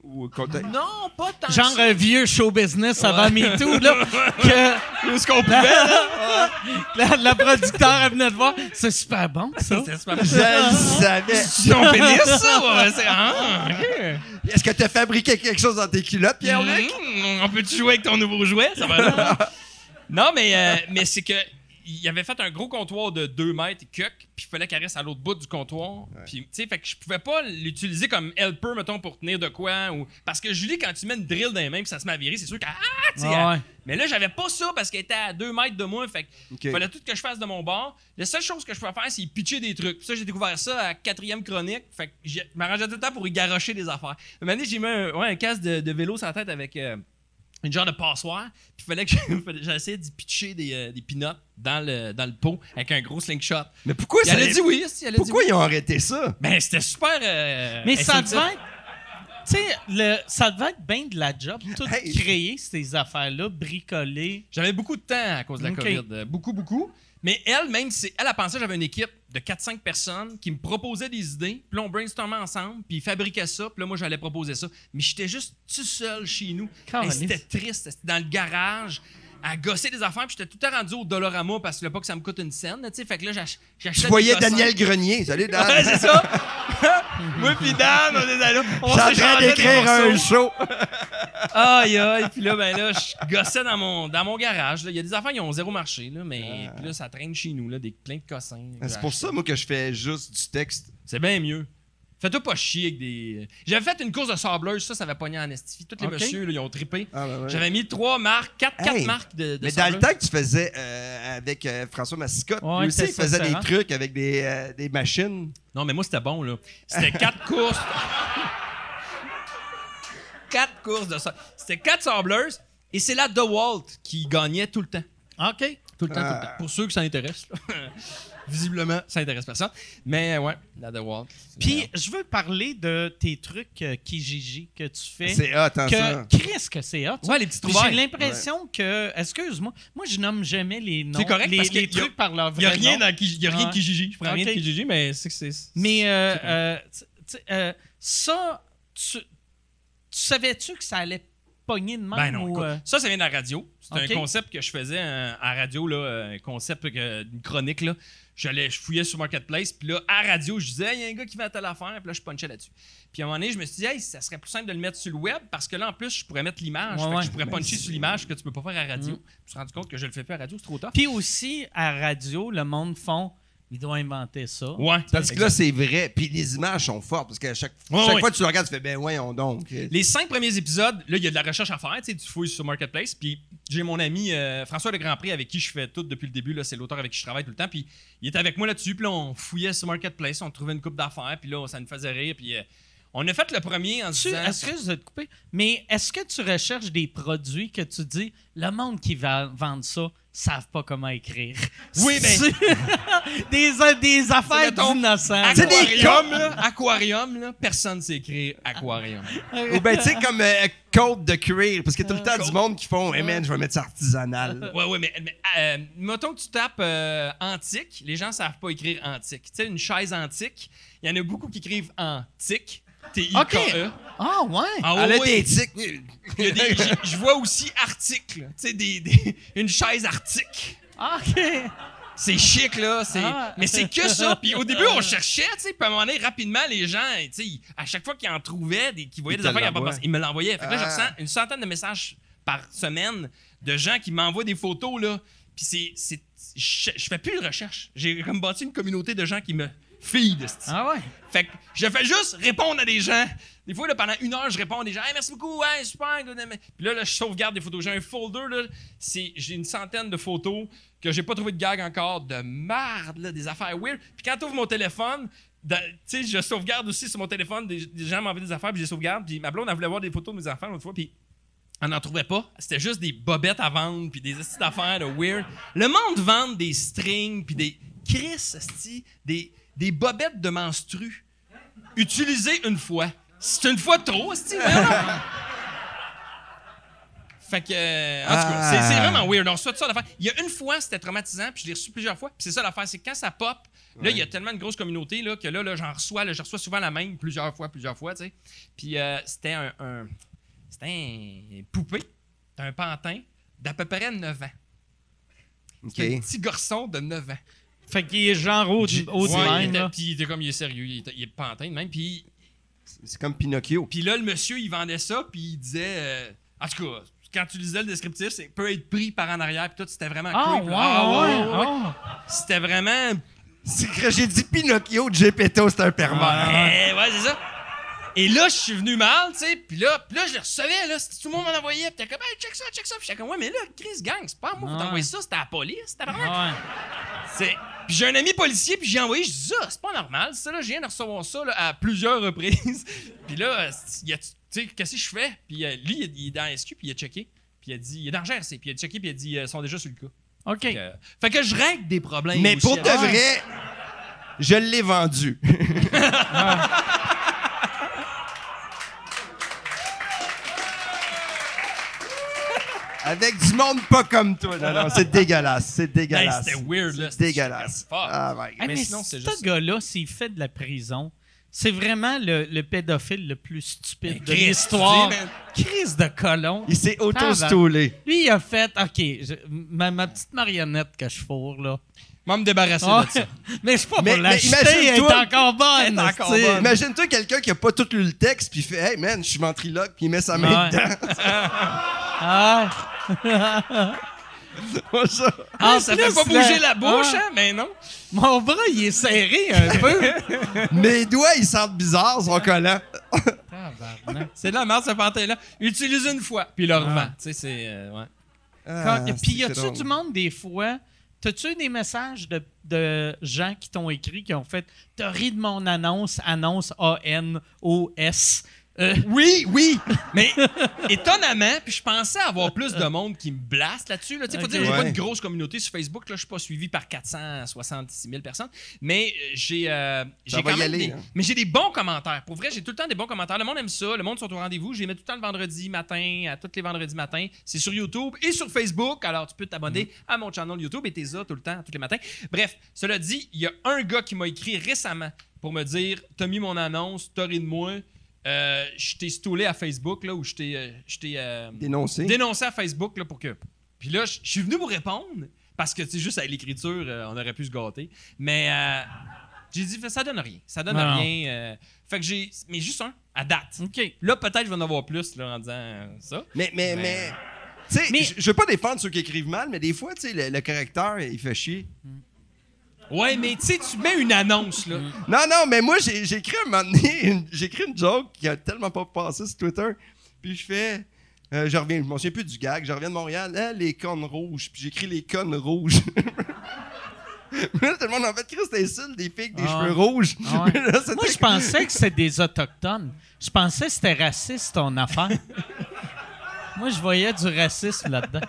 ou contact... Non, pas tant. Genre que ça. un vieux show business avant MeToo, là. que Où est-ce qu'on pouvait, là? la, la producteur elle venait de voir. C'est super bon, ça. C'est super Je le savais. C'est ton pénis, ça? Ouais, c'est- ah, ok. Est-ce que tu as fabriqué quelque chose dans tes culottes, Pierre-Luc? Mmh, on peut-tu jouer avec ton nouveau jouet? Ça va là? non, mais, euh, mais c'est que il avait fait un gros comptoir de 2 mètres et cuck, puis il fallait qu'elle reste à l'autre bout du comptoir. Puis, tu sais, fait que je pouvais pas l'utiliser comme helper, mettons, pour tenir de quoi. Ou... Parce que Julie, quand tu mets une drill dans les mains, puis ça se met à virer, c'est sûr qu'elle. Ah, tu sais, Ah ouais. elle- Mais là, j'avais pas ça parce qu'elle était à 2 mètres de moi. Fait que Ok. fallait tout que je fasse de mon bord. La seule chose que je pouvais faire, c'est pitcher des trucs. Puis ça, j'ai découvert ça à quatrième chronique. Fait que je m'arrangeais tout le temps pour y garocher des affaires. Un moment donné, j'ai mis un, ouais, un casque de, de vélo sur la tête avec euh, une genre de passoire. Puis fallait que j'essayais d'y pitcher des, euh, des peanuts dans le, dans le pot avec un gros slingshot. Mais pourquoi Puis ça. elle a dit oui. si, Elle a dit Pourquoi oui. ils ont arrêté ça? Ben, c'était super. euh, Mais ça devait être. Tu sais, le- ça devait être bien de la job, tout Hey. créer ces affaires-là, bricoler. J'avais beaucoup de temps à cause de la. COVID. euh, beaucoup, beaucoup. Mais elle, même si elle a pensé que j'avais une équipe de 4-5 personnes qui me proposaient des idées, puis là, on brainstormait ensemble, puis ils fabriquaient ça, puis là, moi, j'allais proposer ça. Mais j'étais juste tout seul chez nous. C'était triste. C'était dans le garage, à gosser des affaires, puis j'étais tout le temps rendu au Dollarama parce que là, pas que ça me coûte une scène, tu sais. Fait que là, j'ach- j'achetais Tu des voyais. Daniel Grenier. Salut, Dan. Ouais, c'est ça. Moi puis Dan, on est allés. On Je en train d'écrire un show. Aïe, aïe. Puis là, ben là, je gossais dans mon, dans mon garage. Il y a des affaires qui ont zéro marché, là, mais puis là, ça traîne chez nous, là, des, plein de cossins. Ah. C'est pour ça, moi, que je fais juste du texte. C'est bien mieux. Fais-toi pas chier avec des. J'avais fait une course de sableuse, ça, ça avait pogné en estifie. Tous les messieurs, là, ils ont trippé. Ah, ben ouais. J'avais mis trois marques, quatre, quatre Hey, marques de, de Mais dans le sableuse. temps que tu faisais euh, avec euh, François Massicotte, Ouais, lui aussi, il faisait des trucs avec des, euh, des machines. Non, mais moi, c'était bon, là. C'était quatre courses. quatre courses de ça. C'était quatre sableuses. Et c'est la DeWalt qui gagnait tout le temps. OK. Tout le temps, tout Ah. le temps. Pour ceux que ça intéresse. Visiblement, ça intéresse personne. Mais ouais, la DeWalt. c'est Puis, je veux parler de tes trucs euh, Kijiji que tu fais. C'est hot, hein, ça? que Chris, que c'est hot. Ouais, les petites Puis trouvailles. J'ai l'impression que. Excuse-moi, moi, je nomme jamais les noms. C'est correct, les, parce que les y a- trucs par leur Il n'y a vrai rien nom. dans Kij- il y a rien de Ouais. Kijiji. Je prends rien de Ok. Kijiji, mais c'est que c'est. Mais euh, euh, tu- tu- euh, ça, tu, tu savais-tu que ça allait pogner de même? Ben non, ou, écoute, euh, ça, ça vient de la radio. C'est un concept que je faisais euh, à radio, là, un concept, que- une chronique. Là. J'allais, je fouillais sur Marketplace, puis là, à radio, je disais, il y a un gars qui va à telle affaire, puis là, je punchais là-dessus. Puis à un moment donné, je me suis dit, hey, ça serait plus simple de le mettre sur le web, parce que là, en plus, je pourrais mettre l'image. Ouais, ouais. je pourrais Ben, puncher sur l'image que tu peux pas faire à radio. Mm. Je me suis rendu compte que je le fais plus à radio, c'est trop tough. Puis aussi, à radio, le monde font. Il doit inventer ça. Ouais. Parce que là, c'est vrai. Puis les images sont fortes. Parce qu'à chaque, Ouais, chaque ouais. fois que tu le regardes, tu fais, ben voyons donc. Les cinq premiers épisodes, là, il y a de la recherche à faire. Tu sais, tu fouilles sur Marketplace. Puis j'ai mon ami euh, François Le Grand Prix avec qui je fais tout depuis le début. Là, c'est l'auteur avec qui je travaille tout le temps. Puis il était avec moi là-dessus. Puis là, on fouillait sur Marketplace. On trouvait une coupe d'affaires. Puis là, ça nous faisait rire. Puis euh, On a fait le premier en Tu, disant. excuse de te couper, mais est-ce que tu recherches des produits que tu dis, le monde qui va vendre ça, savent pas comment écrire? Oui, ben- C'est- des, des affaires d'innocents. C'est des Aquarium, là, aquarium, là, personne sait écrire aquarium. Ou ben, tu sais, comme euh, côte de cuir. Parce qu'il y a tout le temps du monde qui font, hey man, je vais mettre ça artisanal. Ouais, ouais, mais, mais euh, mettons que tu tapes euh, antique, les gens savent pas écrire antique. Tu sais, une chaise antique, il y en a beaucoup qui écrivent antique. T-I-K-E. Ah, ouais. Ah Elle a ouais, des tics. il y a des- j'ai- Je vois aussi article. Tu sais, des, des- une chaise arctique. Ah, OK. C'est chic, là. c'est- Ah. Mais c'est que ça. Puis au début, on cherchait, tu sais. Puis à un moment donné, rapidement, les gens, tu sais, à chaque fois qu'ils en trouvaient, des, qu'ils voyaient Ils des affaires qu'ils n'avaient pas l'envoient. pensé, ils me l'envoyaient. Fait que là, je Ah. ressens une centaine de messages par semaine de gens qui m'envoient des photos, là. Puis c'est. c'est- Je je fais plus de recherche. J'ai comme bâti une communauté de gens qui me feed. esti. Ah, ouais. Fait que je fais juste répondre à des gens. Des fois, là, pendant une heure, je réponds à des gens. Hey, merci beaucoup, hey, super. Puis là, là, je sauvegarde des photos. J'ai un folder, là, j'ai une centaine de photos que j'ai pas trouvé de gag encore, de merde, là, des affaires weird. Puis quand tu ouvres mon téléphone, tu sais, je sauvegarde aussi sur mon téléphone. Des, des gens m'envoient des affaires, puis je les sauvegarde. Puis ma blonde, elle voulait voir des photos de mes enfants l'autre fois, puis on n'en trouvait pas. C'était juste des bobettes à vendre, puis des petites affaires de weird. Le monde vend des strings, puis des. Chris, des, des bobettes de menstru. Utilisées une fois. C'est une fois de trop, voyons. Fait que, euh, en tout cas, c'est- c'est vraiment weird. On reçoit tout ça d'affaires. Il y a une fois, c'était traumatisant, puis je l'ai reçu plusieurs fois. Puis c'est ça l'affaire, c'est que quand ça pop, là, il y a tellement une grosse communauté là, que là, là j'en reçois, là, je reçois souvent la même plusieurs fois, plusieurs fois, tu sais. Puis euh, c'était un, un- c'était un poupée, un pantin d'à peu près 9 ans. OK. C'était un petit garçon de 9 ans. Fait qu'il est genre au, au Ouais, il était- là. Puis il était comme, il est sérieux, il, était- il est pantin de même. Puis, C'est comme Pinocchio. puis là, le monsieur, il vendait ça, puis il disait... euh, en tout cas, quand tu lisais le descriptif, c'est peut être pris par en arrière, puis tout, c'était vraiment Ah, creep, ouais. Ah, ouais, ouais, ouais, ouais. ah. C'était vraiment... C'est que j'ai dit Pinocchio, Gepetto, c'est un pervers. Eh, ouais, c'est ça. Et là, je suis venu mal, tu sais, puis là, puis là, je le recevais, là, tout le monde m'en envoyait, puis t'es comme, hey, check ça, check ça, puis j'étais comme, ouais, mais là, Chris Gang, c'est pas à moi, faut Ah. t'envoyer ça, c'était à la police, c'était vraiment. Ah, ouais. C'est- Puis j'ai un ami policier, puis j'ai envoyé, je dis ça, c'est pas normal, ça, là, je viens de recevoir ça là, à plusieurs reprises. puis là, il a- tu sais, qu'est-ce que je fais? Puis euh, lui, il est- dans SQ, puis il a checké, puis il a dit, il est dans GRC, puis il a checké, puis il a dit, euh, ils sont déjà sur le cas. OK. Fait que, fait que je règle des problèmes. Mais aussi pour de avec- vrai, je l'ai vendu. Avec du monde pas comme toi. Non, non, c'est dégueulasse. C'est Hey, dégueulasse. c'était weird, là. C'est dégueulasse. Ah. Hey, Mais mais sinon, c'est ce gars-là, s'il fait de la prison, c'est vraiment le, le pédophile le plus stupide de Chris, l'histoire. Crise de colon. Il s'est auto-stoulé. Lui, il a fait, OK, je- ma, ma petite marionnette que je fourre, là. Moi, me débarrasser Ah, de ça. mais c'est pas Mais- pour mais l'acheter, elle est imagine-toi- encore bonne. Elle est encore esti. bonne. Imagine-toi quelqu'un qui a pas tout lu le texte puis il fait Hey man, je suis ventriloque puis il met sa main Ouais. dedans. Ah, Ça. en ça plus, fait pas bouger la bouche, Ah, hein, mais non. Mon bras, il est serré un peu. Mes doigts, ils sentent bizarre, ils sont collants. Tabarnak. C'est de la merde, ce pantin-là. Utilise une fois, puis le revend. Tu sais, c'est. euh, ouais. Ah, Quand- Puis y c'est a-tu drôle. du monde des fois T'as-tu eu des messages de, de gens qui t'ont écrit qui ont fait T'as ri de mon annonce, annonce A-N-O-S. Euh, Oui, oui, mais étonnamment, puis je pensais avoir plus de monde qui me blaste là-dessus. Là. Faut dire, j'ai pas une grosse communauté sur Facebook. Là, je suis pas suivi par 466 000 personnes, mais euh, j'ai euh, j'ai quand même aller, des, hein. mais j'ai des bons commentaires. Pour vrai, j'ai tout le temps des bons commentaires. Le monde aime ça. Le monde sont au rendez-vous. Je les mets tout le temps le vendredi matin, à tous les vendredis matins. C'est sur YouTube et sur Facebook. Alors, tu peux t'abonner Mm. à mon channel YouTube et t'es là tout le temps, tous les matins. Bref, cela dit, il y a un gars qui m'a écrit récemment pour me dire T'as mis mon annonce, t'as ri de moi. Euh, je t'ai stoulé à Facebook, là, ou je t'ai euh, euh, Dénoncé. dénoncé à Facebook, là, pour que. Puis là, je suis venu vous répondre, parce que, tu sais, juste avec l'écriture, euh, on aurait pu se gâter. Mais euh, j'ai dit, ça donne rien. Ça donne Non. rien. euh, fait que j'ai. Mais juste un, à date. OK. Là, peut-être je vais en avoir plus, là, en disant euh, ça. Mais, mais, Mais- mais. Tu sais, Mais- je veux pas défendre ceux qui écrivent mal, mais des fois, tu sais, le, le correcteur, il fait chier. Ouais, mais tu sais, tu mets une annonce, là. Non, non, mais moi, j'ai j'ai écrit un moment donné, une- j'ai écrit une joke qui a tellement pas passé sur Twitter. Puis je fais. euh, je reviens, je m'en souviens plus du gag. Je reviens de Montréal, hein, les connes rouges. Puis j'écris les connes rouges. là, tout le monde en fait, Chris, t'insultes des filles avec des Ah. cheveux rouges. Ah ouais. Là, c'était Moi, je pensais que c'était des Autochtones. Je pensais que c'était raciste, ton affaire. Moi, je voyais du racisme là-dedans.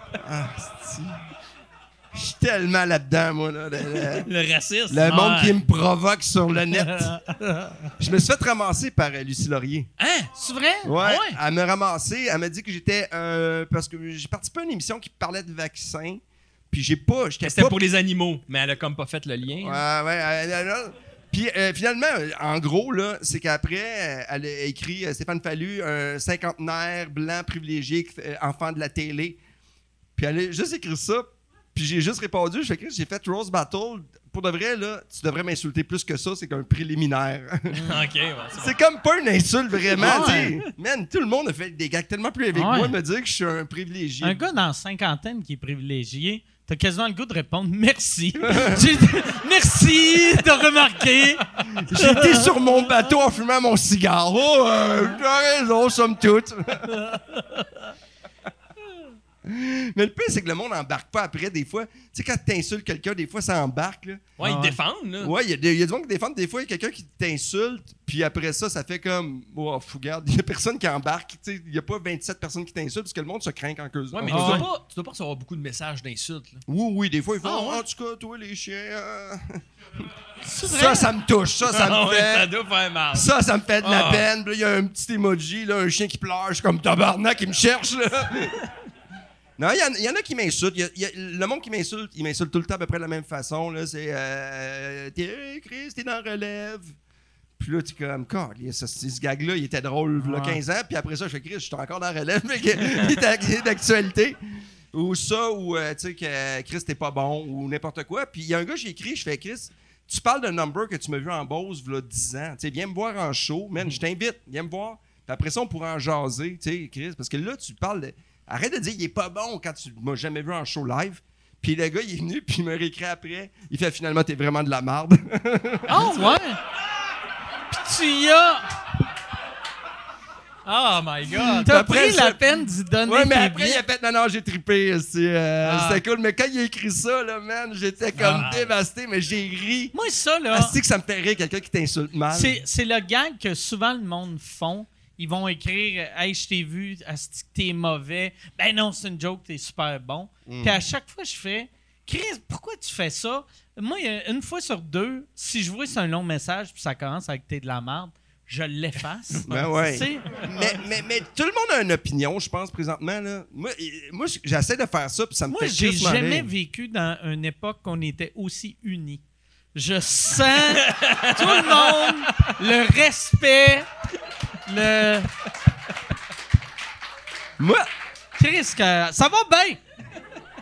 Je suis tellement là-dedans, moi. Là, le, le- Le racisme. le monde Ouais. qui me provoque sur le net. je me suis fait ramasser par euh, Lucie Laurier. Hein? C'est vrai? Ouais, Ah Elle m'a ramassé. Elle m'a dit que j'étais. euh, parce que j'ai participé à une émission qui parlait de vaccins. Puis j'ai pas. C'était pas. pour les animaux, mais elle a comme pas fait le lien. Ouais, ouais. elle- elle- elle- Puis euh, finalement, en gros, là, c'est qu'après, elle a écrit euh, Stéphane Fallu, un cinquantenaire blanc privilégié, euh, enfant de la télé. Puis elle a juste écrit ça. Puis j'ai juste répondu, je fais j'ai fait Rose Battle. Pour de vrai, là, tu devrais m'insulter plus que ça, c'est qu'un préliminaire. ok, ouais, c'est comme pas une insulte vraiment, Ouais. tu sais. Man, tout le monde a fait des gags tellement plus Ouais. que moi de me dire que je suis un privilégié. Un gars dans la cinquantaine qui est privilégié, t'as quasiment le goût de répondre merci. J'ai- merci de remarquer. J'étais sur mon bateau en fumant mon cigare. Oh, euh, t'as raison, somme toute. Mais le pire, c'est que le monde n'embarque pas après, des fois. Tu sais, quand t'insultes quelqu'un, des fois, ça embarque, là. Ouais, ils ouais. défendent, là. Ouais, il y, a des- il y a du monde qui défendent. Des fois, il y a quelqu'un qui t'insulte, puis après ça, ça fait comme. Oh, fou, regarde, il y a personne qui embarque. Tu sais, il y a pas 27 personnes qui t'insultent, parce que le monde se craint quand eux Ouais, mais Ah tu, dois pas, tu dois pas recevoir beaucoup de messages d'insultes. là. Oui, oui, des fois, ils font. Ah, ouais? En tout cas, toi, les chiens. euh, Ça, ça me touche. Ça, ça Ah me ouais, fait. ça doit faire mal. Ça, ça me fait de la Ah. peine. Puis là, il y a un petit emoji, là, un chien qui pleure. Je suis comme tabarnak, il me cherche. Là. non, il y en- il y, en a qui m'insultent. Y a- il y a- le monde qui m'insulte, il m'insulte tout le temps à peu près de la même façon. Là. C'est euh, T'es hey, Chris, t'es dans relève. Puis là, tu es comme, ce, ce gag-là, il était drôle il y a Ouais. 15 ans. Puis après ça, je fais Chris, je suis encore dans relève. mais il est d'actualité. Ou ça, ou euh, tu sais, que Chris, t'es pas bon, ou n'importe quoi. Puis il y a un gars, j'ai écrit, je fais Chris, tu parles d'un number que tu m'as vu en Beauce, il y a 10 ans. Tu sais, viens me voir en show, man, je t'invite, viens me voir. Puis après ça, on pourra en jaser, tu sais, Chris. Parce que là, tu parles de. Arrête de dire, il est pas bon quand tu m'as jamais vu en show live. Puis le gars, il est venu, puis il m'a réécrit après. Il fait finalement, t'es vraiment de la marde. Oh, ouais? Puis tu y as. Oh my god. T'as pris la peine d'y donner ouais, mais tes après, il a fait, non, non, j'ai trippé. euh, Ah. C'était cool. Mais quand il a écrit ça, là, man, j'étais comme Ah. dévasté, mais j'ai ri. Moi, ça, là. Ah, c'est que ça me fait rire, quelqu'un qui t'insulte mal. C'est, c'est le gag que souvent le monde font. Ils vont écrire Hey, je t'ai vu, asti t'es mauvais. Ben non, c'est une joke, t'es super bon. Mm. Puis à chaque fois, je fais Chris, pourquoi tu fais ça? Moi, une fois sur deux, si je vois que c'est un long message puis ça commence avec t'es de la merde, je l'efface. Ben ouais. Mais, mais, mais tout le monde a une opinion, je pense, présentement. Là. Moi, moi j'essaie de faire ça, puis ça me Moi, fait j'ai jamais rire. vécu dans une époque qu'on était aussi unis. Je sens tout le monde, le respect, le. Moi, Chris, que- ça va bien!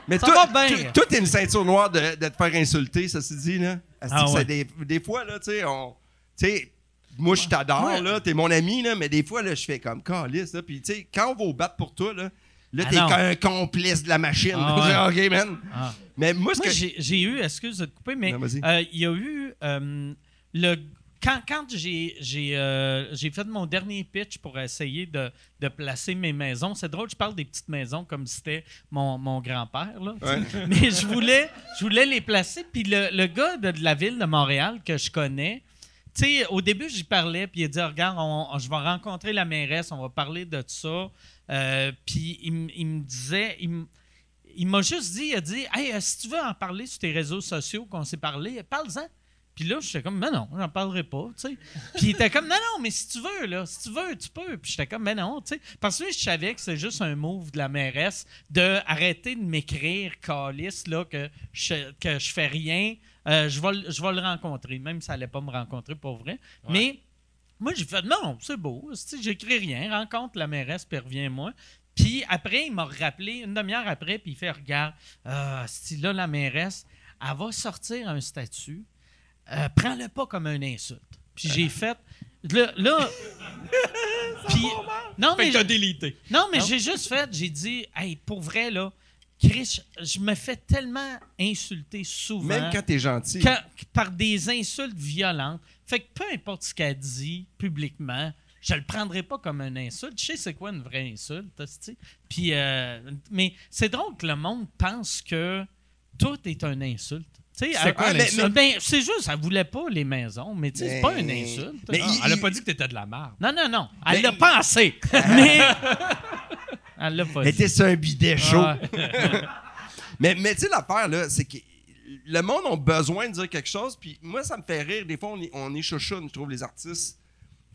mais Ça va bien. toi- toi, t'es une ceinture noire de, de te faire insulter, ça se dit, là. Ah ouais. des, des fois, là, tu sais, on. Tu sais, moi, je t'adore, Ouais. là, t'es mon ami, là, mais des fois, là, je fais comme calice, là. Puis, tu sais, quand on va au battre pour toi, là, là, Ah t'es comme un complice de la machine. Ah ouais. ok, man. Ah. Mais moi, ce Moi, que. j'ai eu, excuse de te couper, mais euh, il y a eu euh, le. Quand, quand j'ai j'ai, euh, j'ai fait mon dernier pitch pour essayer de, de placer mes maisons, c'est drôle, je parle des petites maisons comme si c'était mon, mon grand-père, là. Ouais. mais je voulais, je voulais les placer. Puis le, le gars de, de la ville de Montréal que je connais, sais, au début, j'y parlais, puis il a dit Regarde, on- on- je vais rencontrer la mairesse, on va parler de ça. Euh, puis il, me disait il il m'a juste dit, il a dit, hey, euh, si tu veux en parler sur tes réseaux sociaux qu'on s'est parlé, parle-en. Puis là, j'étais comme, mais non, j'en parlerai pas, tu sais. Puis il était comme, non, non, mais si tu veux, là, si tu veux, tu peux. Puis j'étais comme, mais non, tu sais. Parce que je savais que c'est juste un move de la mairesse de arrêter de m'écrire, calice, là, que je, que je fais rien. Euh, je, vais, le- je vais le rencontrer, même si ça allait pas me rencontrer pour vrai. Mais moi, j'ai fait, non, c'est beau, tu sais, j'écris rien, rencontre la mairesse, puis reviens-moi. Puis après, il m'a rappelé une demi-heure après, puis il fait Regarde, euh, si là, la mairesse, elle va sortir un statut, euh, prends-le pas comme une insulte. Puis j'ai fait. Là. là puis, non, mais, délité. non, mais j'ai juste fait, j'ai dit, hey, pour vrai, là, Chris, je me fais tellement insulter souvent Même quand t'es gentil. par des insultes violentes. Fait que peu importe ce qu'elle dit publiquement, je le prendrai pas comme une insulte. Je sais c'est quoi une vraie insulte, hostie. Puis, euh, mais c'est drôle que le monde pense que tout est une insulte. C'est Ah, mais- ben, ben, c'est juste, elle voulait pas les maisons, mais tu sais, c'est pas une Mais- insulte. mais Ah, il- elle a pas dit que t'étais de la merde. Non, non, non. Elle Mais- l'a pensé. mais. Elle l'a pas Elle dit. était sur un bidet chaud. Ah, Mais, mais tu sais, l'affaire, là, c'est que le monde a besoin de dire quelque chose. Puis moi, ça me fait rire. Des fois, on est, on est chouchoune, je trouve, les artistes.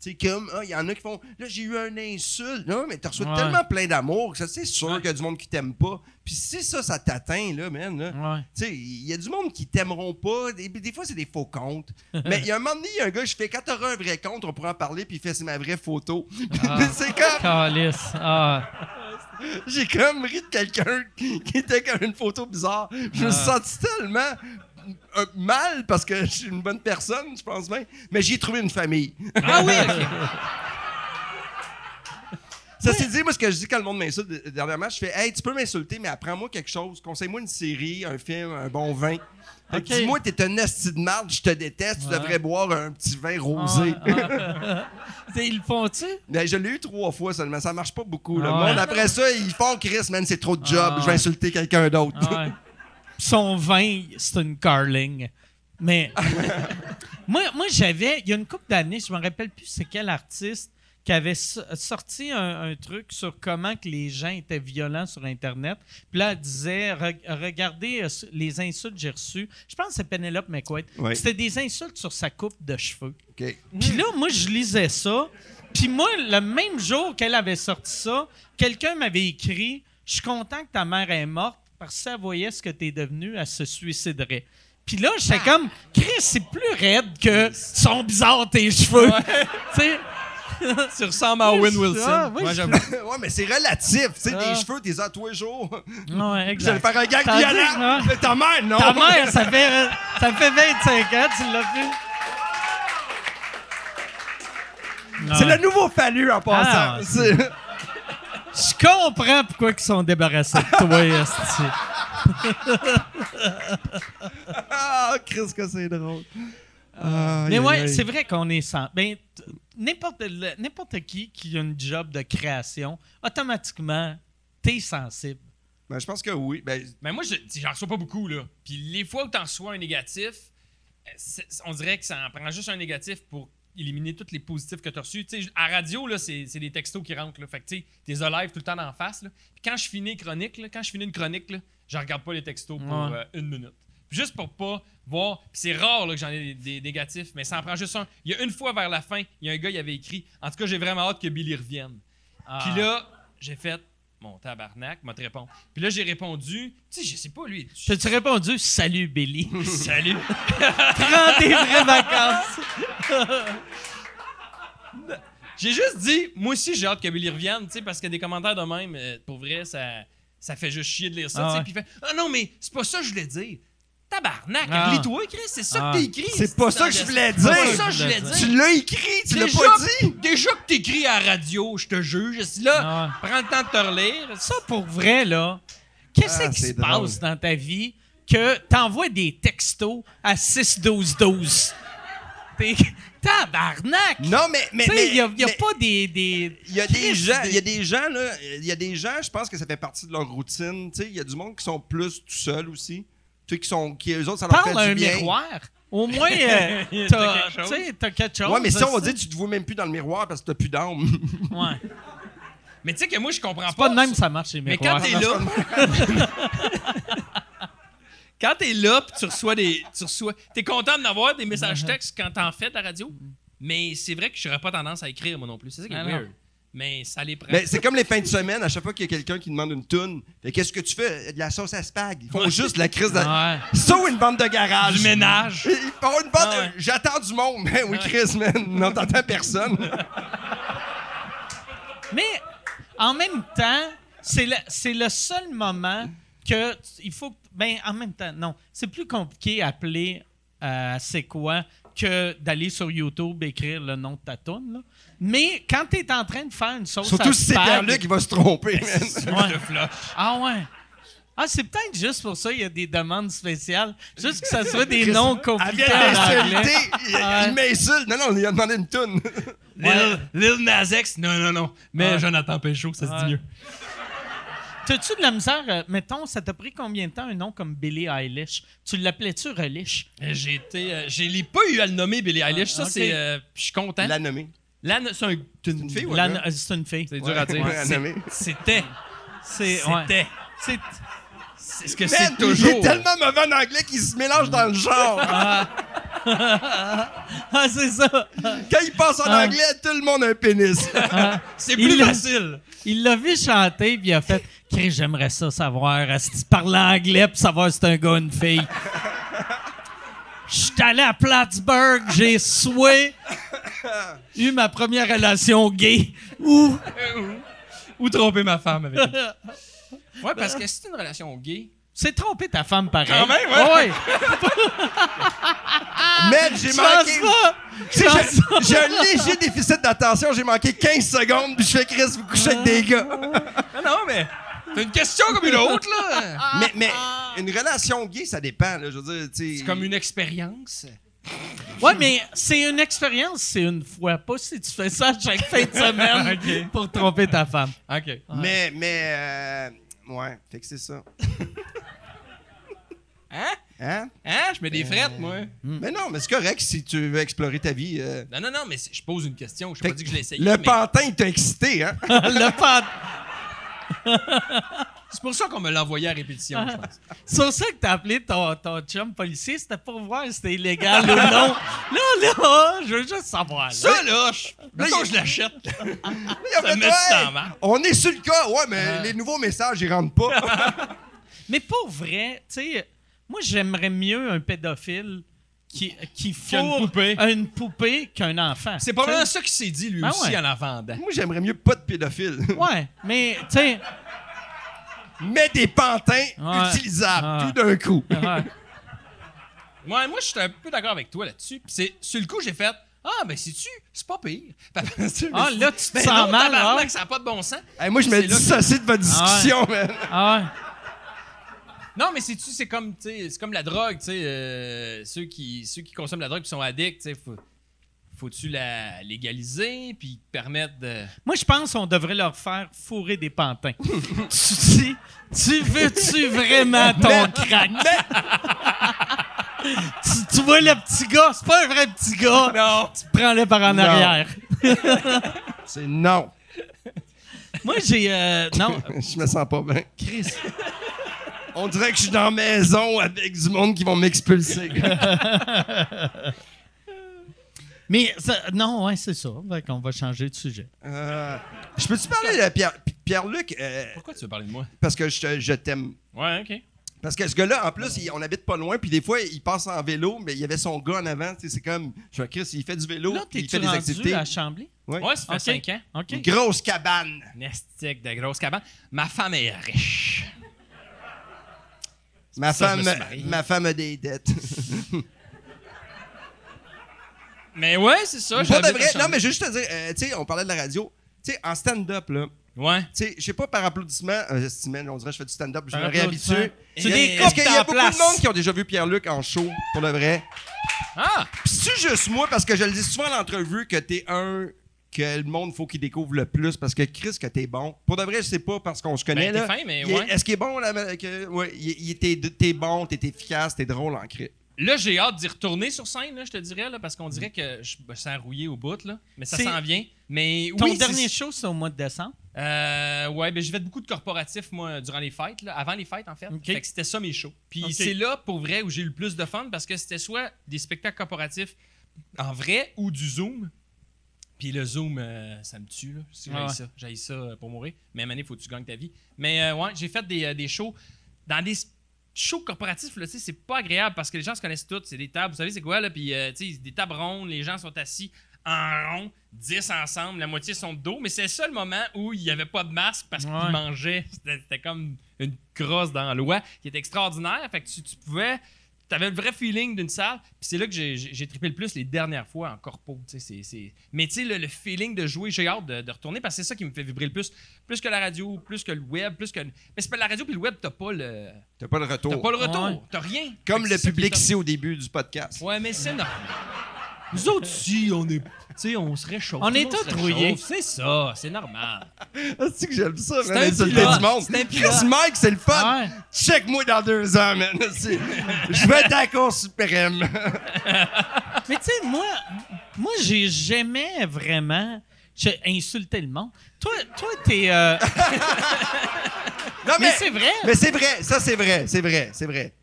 Sais, comme, ah, il y en a qui font, là, j'ai eu un insulte. Non, mais tu reçois Ouais. tellement plein d'amour que ça, c'est sûr Ouais. qu'il y a du monde qui t'aime pas. Puis si ça, ça t'atteint, là, man, là, ouais. tu sais, il y a du monde qui t'aimeront pas. Des, des fois, c'est des faux comptes. Mais il y a un moment donné, il y a un gars, je fais, quand t'auras un vrai compte, on pourra en parler, puis il fait, c'est ma vraie photo. Ah. c'est comme, Calice. Ah. j'ai comme ri de quelqu'un qui était comme une photo bizarre. Je me suis Ah. senti tellement euh, mal parce que je suis une bonne personne, je pense bien. Mais j'ai trouvé une famille. Ah oui, ok. Ça s'est dit, moi, ce que je dis quand le monde m'insulte dernièrement, je fais Hey, tu peux m'insulter, mais apprends-moi quelque chose. Conseille-moi une série, un film, un bon vin. Fait que Ok. Dis-moi, t'es un asti de marde, je te déteste, tu devrais boire un petit vin rosé. Ah, ah. Ils le font-tu? Mais je l'ai eu trois fois seulement, ça marche pas beaucoup. Le Ah ouais. après ça, ils font Chris, man, c'est trop de job, Ah je vais insulter quelqu'un d'autre. Son vin, c'est une Carling. Mais moi, moi j'avais, il y a une couple d'années, je me rappelle plus c'est quel artiste qui avait so- sorti un, un truc sur comment que les gens étaient violents sur Internet. Puis là, elle disait, Re- regardez euh, les insultes que j'ai reçues. Je pense que c'est Penelope McQuaid. Ouais. C'était des insultes sur sa coupe de cheveux. Puis là, moi, je lisais ça. Puis moi, le même jour qu'elle avait sorti ça, quelqu'un m'avait écrit Je suis content que ta mère est morte parce que si elle voyait ce que t'es devenu, elle se suiciderait. Puis là, j'étais comme Chris, c'est plus raide que sont bizarres tes cheveux. tu sais? Tu ressembles à Owen Wilson. Ah, oui, Moi, je- j'avoue. ouais, mais c'est relatif. Tu sais, Ah. des cheveux, t'es à tous les jours. Ouais, Je vais exact. faire un gag violent. ouais. Mais ta mère, non. Ta mère, ça fait, ça fait 25 ans, tu l'as vu? C'est le nouveau fallu en passant. Je comprends pourquoi ils sont débarrassés de toi, esti. Ah, Chris, que c'est drôle. Ah, Mais ouais, c'est vrai qu'on est sans. Ben, n'importe, qui qui a une job de création, automatiquement, t'es sensible. Ben, je pense que oui. Ben, Mais moi, je- tu sais, j'en reçois pas beaucoup, là. Puis les fois où t'en reçois un négatif, on dirait que ça en prend juste un négatif pour éliminer tous les positifs que tu as reçus. À radio, là, c'est c'est des textos qui rentrent. Là. Fait que, tu à live tout le temps d'en face. Là. Puis quand je finis chronique, là, quand je finis une chronique, là, je regarde pas les textos pour Ouais. euh, une minute. Juste pour pas voir. C'est rare là, que j'en ai des, des négatifs, mais ça en prend juste un. Il y a une fois vers la fin, il y a un gars qui avait écrit En tout cas, j'ai vraiment hâte que Billy revienne. Ah. Puis là, j'ai fait Mon tabarnak, m'a te répondre. Puis là, j'ai répondu Tu sais, je sais pas, lui. je- T'as-tu répondu Salut Billy? Salut. Prends tes vraies vacances. J'ai juste dit, moi aussi, j'ai hâte que Billy revienne, tu sais, parce que des commentaires de même, euh, pour vrai, ça, ça fait juste chier de lire ça, Ah tu ouais. Puis il fait, ah non, mais c'est pas ça que je voulais dire. Tabarnak, Ah. lis-toi, Chris, c'est ça Ah. que t'as écrit. c'est pas ça que je voulais C'est pas dire. ça que je voulais dire. Tu l'as écrit, tu l'as pas dit. déjà que t'écris à la radio, je te juge. Là, Ah. prends le temps de te relire. Ça, pour vrai, là, qu'est-ce Ah, qui se drôle. passe dans ta vie que t'envoies des textos à 6-12-12? T'es... Tabarnak! Non, mais. mais Tu sais, mais- il n'y a, y a mais- pas des... des... Il y a des gens, des- y a des gens là, il y a des gens, je pense que ça fait partie de leur routine, tu sais, il y a du monde qui sont plus tout seuls aussi. Tu sais qui sont qui eux autres ça leur Parle à fait un du bien. miroir. Au moins, euh, T'as t'as, quelque chose. t'as quelque chose. Ouais, mais ça on va dire tu te vois même plus dans le miroir parce que t'as plus d'âme. Ouais. Mais tu sais que moi, je comprends Pas de même, ça marche, les Mais miroirs. quand t'es là. quand t'es là, puis tu reçois des. Tu reçois. T'es content d'en avoir des messages textes quand t'en fais de la radio. Mais c'est vrai que j'aurais pas tendance à écrire, moi non plus. C'est ça qui est Ah non. weird. Mais ça les prend. Ben, c'est comme les fins de semaine, à chaque fois qu'il y a quelqu'un qui demande une toune, qu'est-ce que tu fais? De la sauce à spag. Ils font juste la crise de Ouais. Une bande de garage. Du ménage. Ils font une bande. Ah ouais. de- J'attends du monde. Ben oui, Chris, man. Non, t'entends personne. Mais en même temps, c'est le, c'est le seul moment que il faut. Ben, en même temps, non. C'est plus compliqué à appeler euh, c'est quoi que d'aller sur YouTube écrire le nom de ta toune. là. Mais quand tu es en train de faire une sauce Surtout à si c'est Pierre-Luc qui va se tromper, man. Ouais. Ah ouais. Ah, c'est peut-être juste pour ça qu'il y a des demandes spéciales. Juste que ça soit des noms compliqués en anglais. Il, Ouais. il m'insulte. Non, non, on lui a demandé une toune. Lil, Lil Nas X, non, non, non. Mais Ouais. Jonathan Péchaud, ça se dit mieux. T'as-tu de la misère? euh, mettons, ça t'a pris combien de temps un nom comme Billie Eilish? Tu l'appelais-tu Relish? Euh, J'ai été. euh, je l'ai pas eu à le nommer Billie Eilish. Ça, ok. c'est. euh, je suis content. La nommer. La no- c'est un- C'est une fille ou un La- gars? euh, C'est une fille. C'est dur à dire. Ouais, C'est- nommer. C'était. C'est. ouais. C'était. C'est. C'est ce que c'est il toujours. est tellement mauvais en anglais qu'il se mélange dans le genre. Ah, c'est ça. Quand il passe en Ah. anglais, tout le monde a un pénis. C'est Il plus l'a- facile. Il l'a vu chanter, puis il a fait Chris, j'aimerais ça savoir. Est-ce qu'il parle anglais, puis savoir si c'est un gars ou une fille. Je suis allé à Plattsburgh, j'ai souhaité eu ma première relation gay. Ouh! Ou? Tromper ma femme avec. ouais, parce que c'est une relation gay. C'est tromper ta femme pareil. Quand même, ouais. ouais. Man, j'ai manqué. J'ai un léger déficit d'attention. J'ai manqué 15 secondes, puis je fais Chris, vous couchez avec des gars. Non, non, mais. C'est une question comme une autre, là? Mais, mais une relation gay, ça dépend. Là, je veux dire, tu sais. C'est comme une expérience. Ouais, mais c'est une expérience, c'est une fois. Pas si tu fais ça chaque fin de semaine pour tromper ta femme. OK. Mais, mais, euh, ouais, fait que c'est ça. Hein? Hein? Hein? Je mets des frettes, moi. Mais non, mais c'est correct si tu veux explorer ta vie. euh. Non, non, non, mais je pose une question. Je pas dit que je l'ai essayé. Le mais pantin, il t'a excité, hein? Le pan- C'est pour ça qu'on me l'a envoyé à répétition, je pense. C'est pour ça que t'as appelé ton, ton chum policier, c'était pour voir si c'était illégal ou non. Là, là, je veux juste savoir. là. Ça, là, je... mettons je l'achète. Ça me met man. On est sur le cas, ouais, mais les nouveaux messages, ils rentrent pas. Mais pour vrai, tu sais, moi, j'aimerais mieux un pédophile qui, qui poupée. une poupée qu'un enfant. C'est pas Tu vraiment ça qu'il s'est dit, lui Ben aussi, ouais. en la vendant. Moi, j'aimerais mieux pas de pédophile. Ouais, mais, tu sais, mais des pantins Ouais. utilisables, Ah. tout d'un coup. ouais. Ouais, moi, je suis un peu d'accord avec toi là-dessus. Puis c'est, sur le coup, j'ai fait Ah, ben, c'est-tu, c'est pas pire. Ah, là, tu te ben sens non, mal, tabarnak, hein? ça n'a pas de bon sens. Hey, moi, je me C'est là que- dissocie de votre discussion, man. Ah ouais. Non, mais c'est-tu, c'est comme, c'est comme la drogue, tu sais. euh, ceux, qui, ceux qui consomment la drogue et sont addicts, tu sais, faut, faut-tu la légaliser puis permettre de. Moi, je pense qu'on devrait leur faire fourrer des pantins. tu dis, tu veux-tu vraiment ton crack? tu, tu vois le petit gars, c'est pas un vrai petit gars. Non! Tu prends-le par en Non. arrière. C'est non. Moi, j'ai. euh, non, Je me sens pas bien. Chris. On dirait que je suis dans la maison avec du monde qui vont m'expulser. Mais ça- non, ouais, c'est ça. Fait qu'on va changer de sujet. Euh, je peux-tu parler de Pierre- Pierre-Luc? euh, Pourquoi tu veux parler de moi? parce que je, je t'aime. Ouais, ok. Parce que ce gars-là, en plus, il- on habite pas loin, puis des fois, il passe en vélo, mais il y avait son gars en avant. tu sais, C'est comme, je fais Chris, il fait du vélo, Là, puis il fait des activités. à Chambly? Ouais. Ouais, ça fait Ok. 5 ans. Une grosse cabane. Nestique de grosse cabane. Ma femme est riche. Ma ça femme, ma femme a des dettes. Mais ouais, c'est ça. Pour de à vrai, non, mais juste te dire, euh, tu sais, on parlait de la radio. Tu sais, en stand-up, là, Ouais. tu sais, je sais pas par applaudissement, euh, semaine, on dirait que je fais du stand-up, je me réhabitue. Tu Parce qu'il y a beaucoup place. de monde qui ont déjà vu Pierre-Luc en show, pour de vrai. Ah! Puis c'est juste moi, parce que je le dis souvent en entrevue, que t'es un que le monde faut qu'il découvre le plus, parce que Chris, que t'es bon. Pour de vrai, je sais pas parce qu'on se connaît, Ben, là. fin, mais ouais. Est-ce qu'il est bon, là? que- ouais, t'es, t'es bon, t'es efficace, t'es drôle en cri. Là, j'ai hâte d'y retourner sur scène, là, je te dirais, là, parce qu'on dirait que je me sens rouillé au bout, là. Mais ça s'en vient. Mais Ton oui, dernier c'est- show, c'est au mois de décembre? Euh, ouais, ben, je fais beaucoup de corporatifs, moi, durant les fêtes, là, avant les fêtes, en fait. Fait que c'était ça mes shows. Puis c'est là, pour vrai, où j'ai eu le plus de fun, parce que c'était soit des spectacles corporatifs en vrai ou du Zoom. Puis le Zoom, euh, ça me tue. J'ai Ah ouais. ça. J'ai ça euh, pour mourir. Même année, faut que tu gagnes ta vie. Mais euh, ouais, j'ai fait des, des shows dans des shows corporatifs, là, c'est pas agréable parce que les gens se connaissent tous. C'est des tables, vous savez, c'est quoi, là? Puis, euh, tu sais, des tables rondes, les gens sont assis en rond, 10 ensemble, la moitié sont de dos. Mais c'est le seul moment où il n'y avait pas de masque parce qu'ils mangeaient. C'était c'était comme une crosse dans l'oie qui était extraordinaire. Fait que tu, tu pouvais. T'avais le vrai feeling d'une salle. Puis c'est là que j'ai- trippé le plus les dernières fois en corpo. tu sais, c'est- c'est- Mais tu sais, le, le feeling de jouer, j'ai hâte de, de retourner parce que c'est ça qui me fait vibrer le plus. Plus que la radio, plus que le web, plus que. Mais c'est pas la radio puis le web, t'as pas le. T'as pas le retour. T'as pas le retour. Ouais. T'as rien. Comme le public est ici au début du podcast. Ouais, mais c'est normal. Nous autres, si, on est. Tu sais, on se réchauffe. On est tous rouillés. C'est ça, c'est normal. C'est que j'aime ça, C'est man, un insulter du monde? Chris Mike, c'est le fun. Ouais. Check-moi dans deux ans, man. C'est- Je vais être à la Cour suprême. Mais tu sais, moi, moi j'ai jamais vraiment insulté le monde. Toi, toi t'es. euh, Non, mais c'est vrai. Mais c'est vrai, ça c'est vrai, c'est vrai, c'est vrai.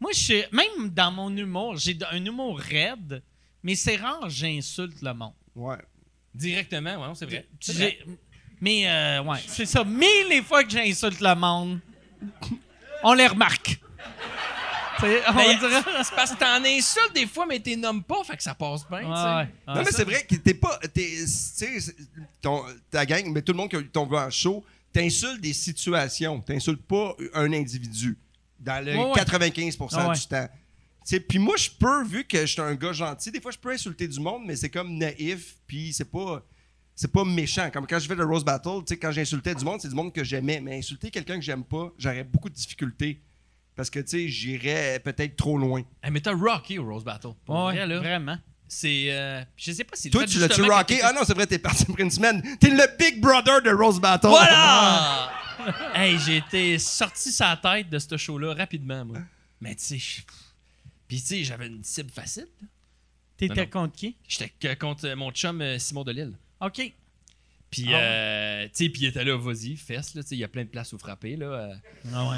Moi, je suis. Même dans mon humour, j'ai un humour raide, mais c'est rare que j'insulte le monde. Ouais. Directement, ouais, c'est vrai. J'ai-. Mais, euh, ouais, c'est ça. Mais les fois que j'insulte le monde, on les remarque. Tu sais, on Mais dirait. C'est parce que t'en insultes des fois, mais t'es nommes pas, fait que ça passe bien, tu sais. Ouais, ouais. Non, mais c'est vrai que t'es pas. t'es- Tu sais, c'est- ton- ta gang, mais tout le monde qui t'ont vu en show, t'insultes des situations. T'insultes pas un individu. Dans le Ouais, ouais. 95 Ah ouais. du temps. Tu sais, Puis moi, je peux, vu que je suis un gars gentil, des fois, je peux insulter du monde, mais c'est comme naïf, puis c'est pas. C'est pas méchant. Comme quand je fais le Rose Battle, quand j'insultais du monde, c'est du monde que j'aimais. Mais insulter quelqu'un que j'aime pas, j'aurais beaucoup de difficultés. Parce que, tu sais, j'irais peut-être trop loin. Hey, mais t'as rocké au Rose Battle. Pour Ouais, vrai, là. vraiment. C'est. euh, je sais pas si. Toi, tu l'as-tu rocké? Ah non, c'est vrai, t'es parti pour une semaine. T'es le Big Brother de Rose Battle. Voilà! hey, j'ai été sorti sa tête de ce show-là rapidement, moi. Mais tu sais, je- puis tu sais, j'avais une cible facile. T'étais contre qui? J'étais contre mon chum euh, Simon Delille. OK. Puis, Ah ouais. euh, tu sais, puis il était là, vas-y, fesse, là, tu sais, il y a plein de places où frapper, là. euh. Ah ouais.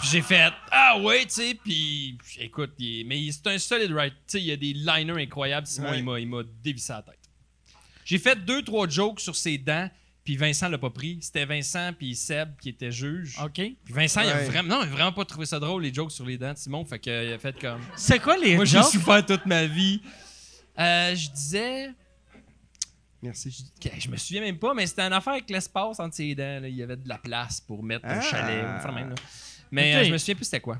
Puis j'ai fait, ah ouais, tu sais, puis écoute, il mais c'est un solid right. Tu sais, il y a des liners incroyables. Simon, Ouais. il m'a- il m'a dévissé la tête. J'ai fait deux, trois jokes sur ses dents, puis Vincent l'a pas pris. C'était Vincent puis Seb qui étaient juges. OK. Puis Vincent, il a Ouais. vraiment, non, il a vraiment pas trouvé ça drôle, les jokes sur les dents de Simon. Fait qu'il a fait comme. C'est quoi les Moi, j'ai jokes? souffert toute ma vie. Euh, je disais. Merci. que- Je me souviens même pas, mais c'était une affaire avec l'espace entre ses dents. là. Il y avait de la place pour mettre un Ah. chalet. ou faire même, là. Mais Ok. euh, je me souviens plus c'était quoi.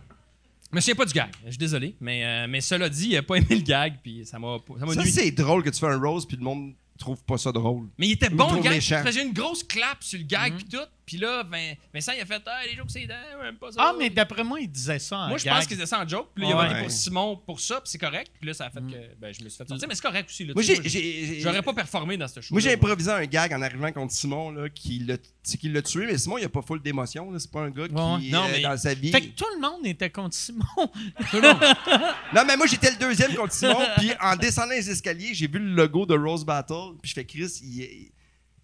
Je me souviens pas du gag. Je suis désolé. Mais, euh, mais cela dit, il a pas aimé le gag, puis ça m'a ça m'a Ça, c'est drôle que tu fais un rose puis le monde trouve pas ça drôle. Mais il était bon, le méchant. Il faisait une grosse clap sur le gag, puis tout. Puis là, Vin- Vincent, il a fait Ah, les jokes, c'est j'aime pas ça. Ah, mais d'après moi, il disait ça en Moi, je pense qu'il faisait ça en joke. Puis là, il a voté pour. Simon pour ça, puis c'est correct. Puis là, ça a fait que ben, je me suis fait sortir. Mais c'est correct aussi. Là, Moi, J'aurais pas performé dans ce show. Moi, j'ai improvisé un gag en arrivant contre Simon, là, qui l'a tué, mais Simon, il a pas full d'émotion. C'est pas un gars qui, Ouais. Non, euh, mais- dans sa vie. Fait que tout le monde était contre Simon. Non, mais moi, j'étais le deuxième contre Simon, puis en descendant les escaliers, j'ai vu le logo de Rose Battle, puis je fais Chris, il est-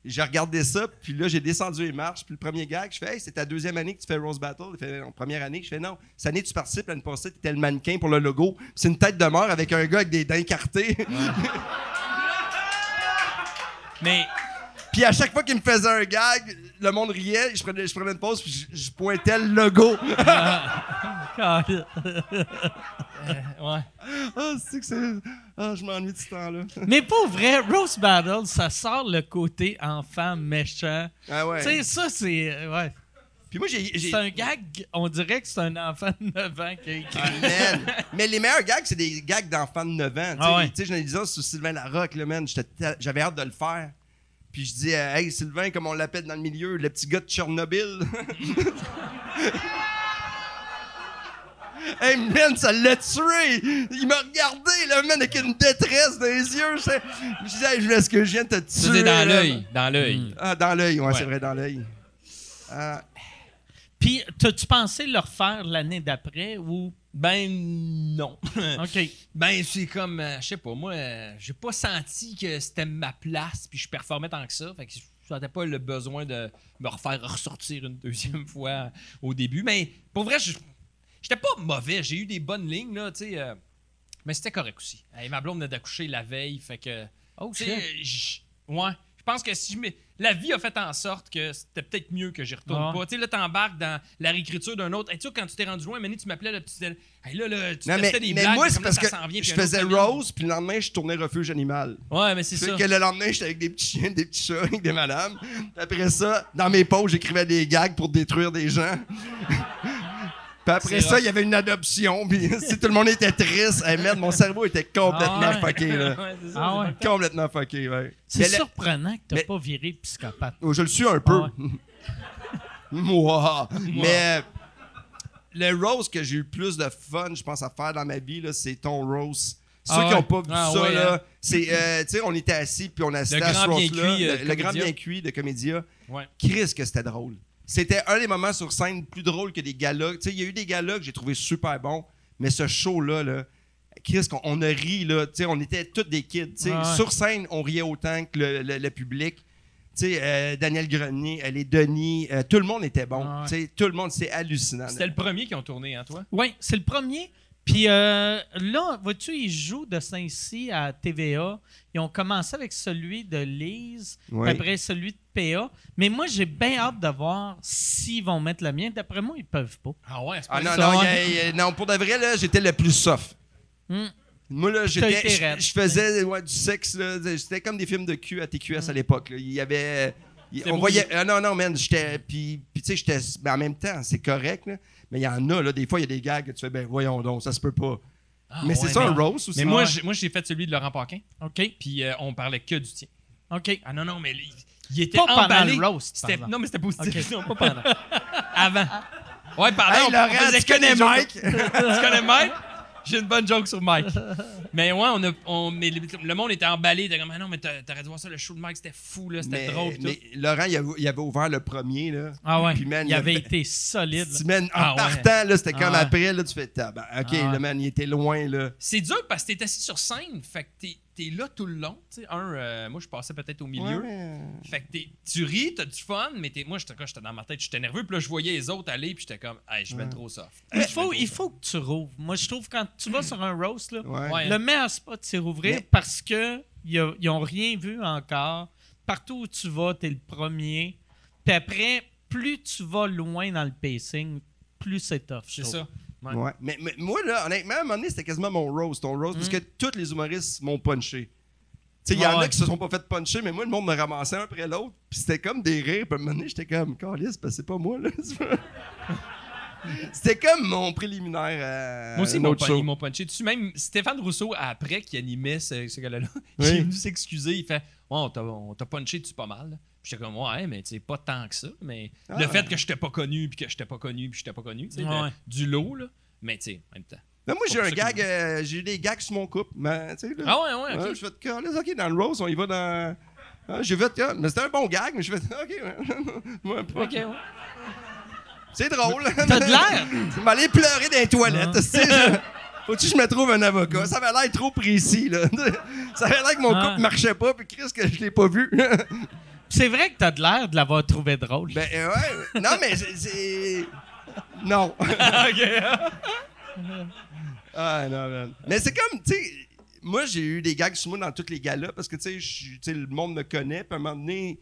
j'ai regardé ça, puis là, j'ai descendu les marches, puis le premier gag, je fais Hey, c'est ta deuxième année que tu fais Rose Battle. Il fait En première année, je fais Non, cette année, tu participes, l'année passée, tu étais le mannequin pour le logo. C'est une tête de mort avec un gars avec des dents écartées. Mais puis à chaque fois qu'il me faisait un gag, le monde riait, je prenais, je prenais une pause, puis je, je pointais le logo. ouais. Ah, c'est que c'est. Ah, je m'ennuie de ce temps-là. mais pour vrai, Rose Battle, ça sort le côté enfant méchant. Ah ouais. Tu sais, ça, c'est. euh, Ouais. Puis moi, j'ai. C'est un gag, on dirait que c'est un enfant de 9 ans qui a écrit. Ah. Mais les meilleurs gags, c'est des gags d'enfants de 9 ans. Tu sais, Ah ouais. Tu sais, je ça sur Sylvain Larocque, là, man. J'avais hâte de le faire. Puis je dis, euh, hey, Sylvain, comme on l'appelle dans le milieu, le petit gars de Tchernobyl. hey, man, ça l'a tué! Il m'a regardé, là, man, avec une détresse dans les yeux. Je je disais, hey, est-ce que je viens de te tuer? C'était dans l'œil. Dans l'œil. Ah, dans l'œil, ouais, Ouais. c'est vrai, dans l'œil. Ah, Puis, t'as-tu pensé le refaire l'année d'après ou? Ben non. OK. ben c'est comme, euh, je sais pas, moi, euh, j'ai pas senti que c'était ma place, puis je performais tant que ça. Fait que je sentais pas le besoin de me refaire ressortir une deuxième fois au début. Mais pour vrai, je- j'étais pas mauvais. J'ai eu des bonnes lignes, là, tu sais. euh, mais c'était correct aussi. Hey, ma blonde venait d'accoucher la veille, fait que. Oh, Tu sais, j- ouais. Je pense que si je mets- La vie a fait en sorte que c'était peut-être mieux que j'y retourne Ah. pas. Tu sais, là, t'embarques dans la réécriture d'un autre. Hey, tu sais, quand tu t'es rendu loin, Manny, tu m'appelais, là, tu disais, hey, là, là, tu Non, mais, des mais blagues, moi, c'est là, parce que vient, je faisais. Rose, puis le lendemain, je tournais Refuge Animal. Ouais, mais c'est ça. que le lendemain, j'étais avec des petits chiens, des petits chats, avec des madames. Après ça, dans mes pauses, j'écrivais des gags pour détruire des gens. Puis après ça, il y avait une adoption. Puis si tout le monde était triste, hey, merde, mon cerveau était complètement Ah ouais. fucké. Là. Ouais, c'est ça, Ah ouais. Complètement fucké, ouais. C'est surprenant que t'as mais- pas viré psychopathe. Oh, je le suis un peu. Ah Moi. Mais le rose que j'ai eu le plus de fun, je pense, à faire dans ma vie, c'est ton rose Ceux Ah qui n'ont pas vu Ah ça, ouais, là, hein. c'est, euh, tu sais, on était assis puis on assistait Le à ce grand bien roast-là, cuit, euh, le, grand Comédia. bien cuit de Comédia. Ouais. Chris, que c'était drôle. C'était un des moments sur scène plus drôles que des galas. Tu sais, il y a eu des galas que j'ai trouvé super bons, mais ce show-là, là, Chris, qu'on- on a ri, là, tu sais, on était tous des kids. tu sais. Ouais, ouais. Sur scène, on riait autant que le, le- le public. Tu sais, euh, Daniel Grenier, euh, les Denis, euh, tout le monde était bon. Ouais, ouais. Tu sais, Tout le monde, c'est hallucinant. C'était le premier qui ont tourné, hein, toi? Oui, c'est le premier. Puis euh, là, vois-tu, ils jouent de Saint-Cy à TVA. Ils ont commencé avec celui de Lise, après celui de PA. Mais moi, j'ai bien hâte de voir s'ils vont mettre le mien. D'après moi, ils peuvent pas. Ah ouais, c'est Ah pas non, Ça, non, ouais. y a- y a- non, pour de vrai, là, j'étais le plus soft. Hmm. Moi, là, j'étais, je, faisais ouais, du sexe, là. C'était comme des films de cul à TQS à l'époque. là. Il y avait. on voyait. Ah non, non, man, j'étais. Puis, puis tu sais, j'étais. ben, en même temps, c'est correct, là. Mais il y en a, là, des fois, il y a des gags que tu fais, ben, voyons donc, ça se peut pas. Ah mais c'est ça, mais- un roast aussi. Mais moi, j'ai- moi, j'ai fait celui de Laurent Paquin, OK. puis euh, on parlait que du tien. OK. Ah non, non, mais il, il était Pas pendant emballé. le roast, C'était- non, mais c'était positif. Non, pas pendant. Avant. Ouais, pendant. Hey, on- on Laurent, faisait tu que connais. Mike? tu connais Mike? J'ai une bonne joke sur Mike. Mais ouais, on a, on, mais le, monde était emballé. Il était comme, ah non, mais t'a- t'aurais dû voir ça, le show de Mike, c'était fou, là, c'était drôle. tout. mais Laurent, il avait, il avait ouvert le premier, là. Ah ouais. Puis, man, il il avait été solide. Tu, man, en Ah ouais. partant, là, c'était Ah comme ouais. après, là, tu fais, tabarnak, OK, Ah ouais. le man, il était loin, là. C'est dur parce que t'es assis sur scène, fait que t'es, t'es là tout le long. tu sais. Un, euh, moi, je passais peut-être au milieu. Ouais. Fait que t'es- tu ris, t'as du fun, mais t'es- moi, j'étais dans ma tête, j'étais nerveux, puis là, je voyais les autres aller, puis j'étais comme, hey, je vais trop soft. Il faut, il faut que tu rouvres. Moi, je trouve quand tu vas sur un roast, là, Ouais. Ouais. le meilleur spot, c'est rouvrir Mais- parce que ils n'ont rien vu encore. Partout où tu vas, tu es le premier. Puis après, plus tu vas loin dans le pacing, plus c'est tough. C'est ça. Ouais. Ouais. Mais, mais moi, là, honnêtement, à un moment donné, c'était quasiment mon roast, ton roast, parce que tous les humoristes m'ont punché. Tu sais, il y Mm. En a qui se sont pas fait puncher, mais moi, le monde me ramassait un après l'autre, puis c'était comme des rires, puis à un moment donné, j'étais comme, Calice, parce que c'est pas moi, là. c'était comme mon préliminaire à Moi aussi, ils m'ont, punché dessus. Même Stéphane Rousseau, après, qui animait ce, ce gars-là, Oui. il est venu s'excuser. Il fait t'a, on t'a punché dessus pas mal. J'étais comme Ouais, mais tu sais, pas tant que ça. Mais Ah. le fait que j'étais pas connu, puis que j'étais pas connu, puis j'étais pas connu, de- Ouais. du lot, là. Mais tu sais, en même temps. Là, moi, j'ai un gag, euh, j'ai eu des gags sur mon couple, mais, là. Ah ouais, ouais, ok. Ouais, je fais, Calice, OK, dans le roast, on y va dans. Ah, j'ai fait, ah, mais c'était un bon gag, mais je fais, OK, ouais. Moi, pas- Ok, ouais. C'est drôle. T'as de l'air. Tu m'allais pleurer dans les toilettes. Ah. tu sais, je- Faut-tu que je me trouve un avocat? Ça avait l'air trop précis. Là. Ça avait l'air que mon Ah. couple marchait pas, puis Chris, que je l'ai pas vu. C'est vrai que tu as de l'air de l'avoir trouvé drôle. ben euh, ouais. Non, mais c'est-. Non. ah non, man. Mais c'est comme, tu sais, moi j'ai eu des gags sur moi dans tous les galas parce que, tu sais, le monde me connaît, puis à un moment donné.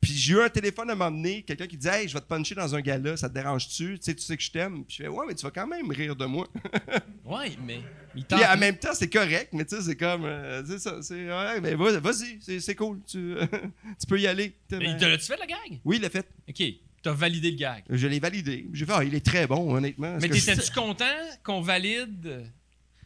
Puis j'ai eu un téléphone à donné, quelqu'un qui dit Hey, je vais te puncher dans un gala, ça te dérange-tu? Tu sais, tu sais que je t'aime. Puis je fais Ouais, mais tu vas quand même rire de moi. Ouais, mais. Il Puis en même temps, c'est correct, mais tu sais, c'est comme. euh, c'est ça, c'est. Ouais, mais vas- vas-y, c'est, c'est cool. Tu, tu peux y aller. Mais te l'as-tu fait, le gag? Oui, il l'a fait. Ok, t'as validé le gag. Je l'ai validé. J'ai fait, ah, il est très bon, honnêtement. Mais je- t'étais-tu content qu'on valide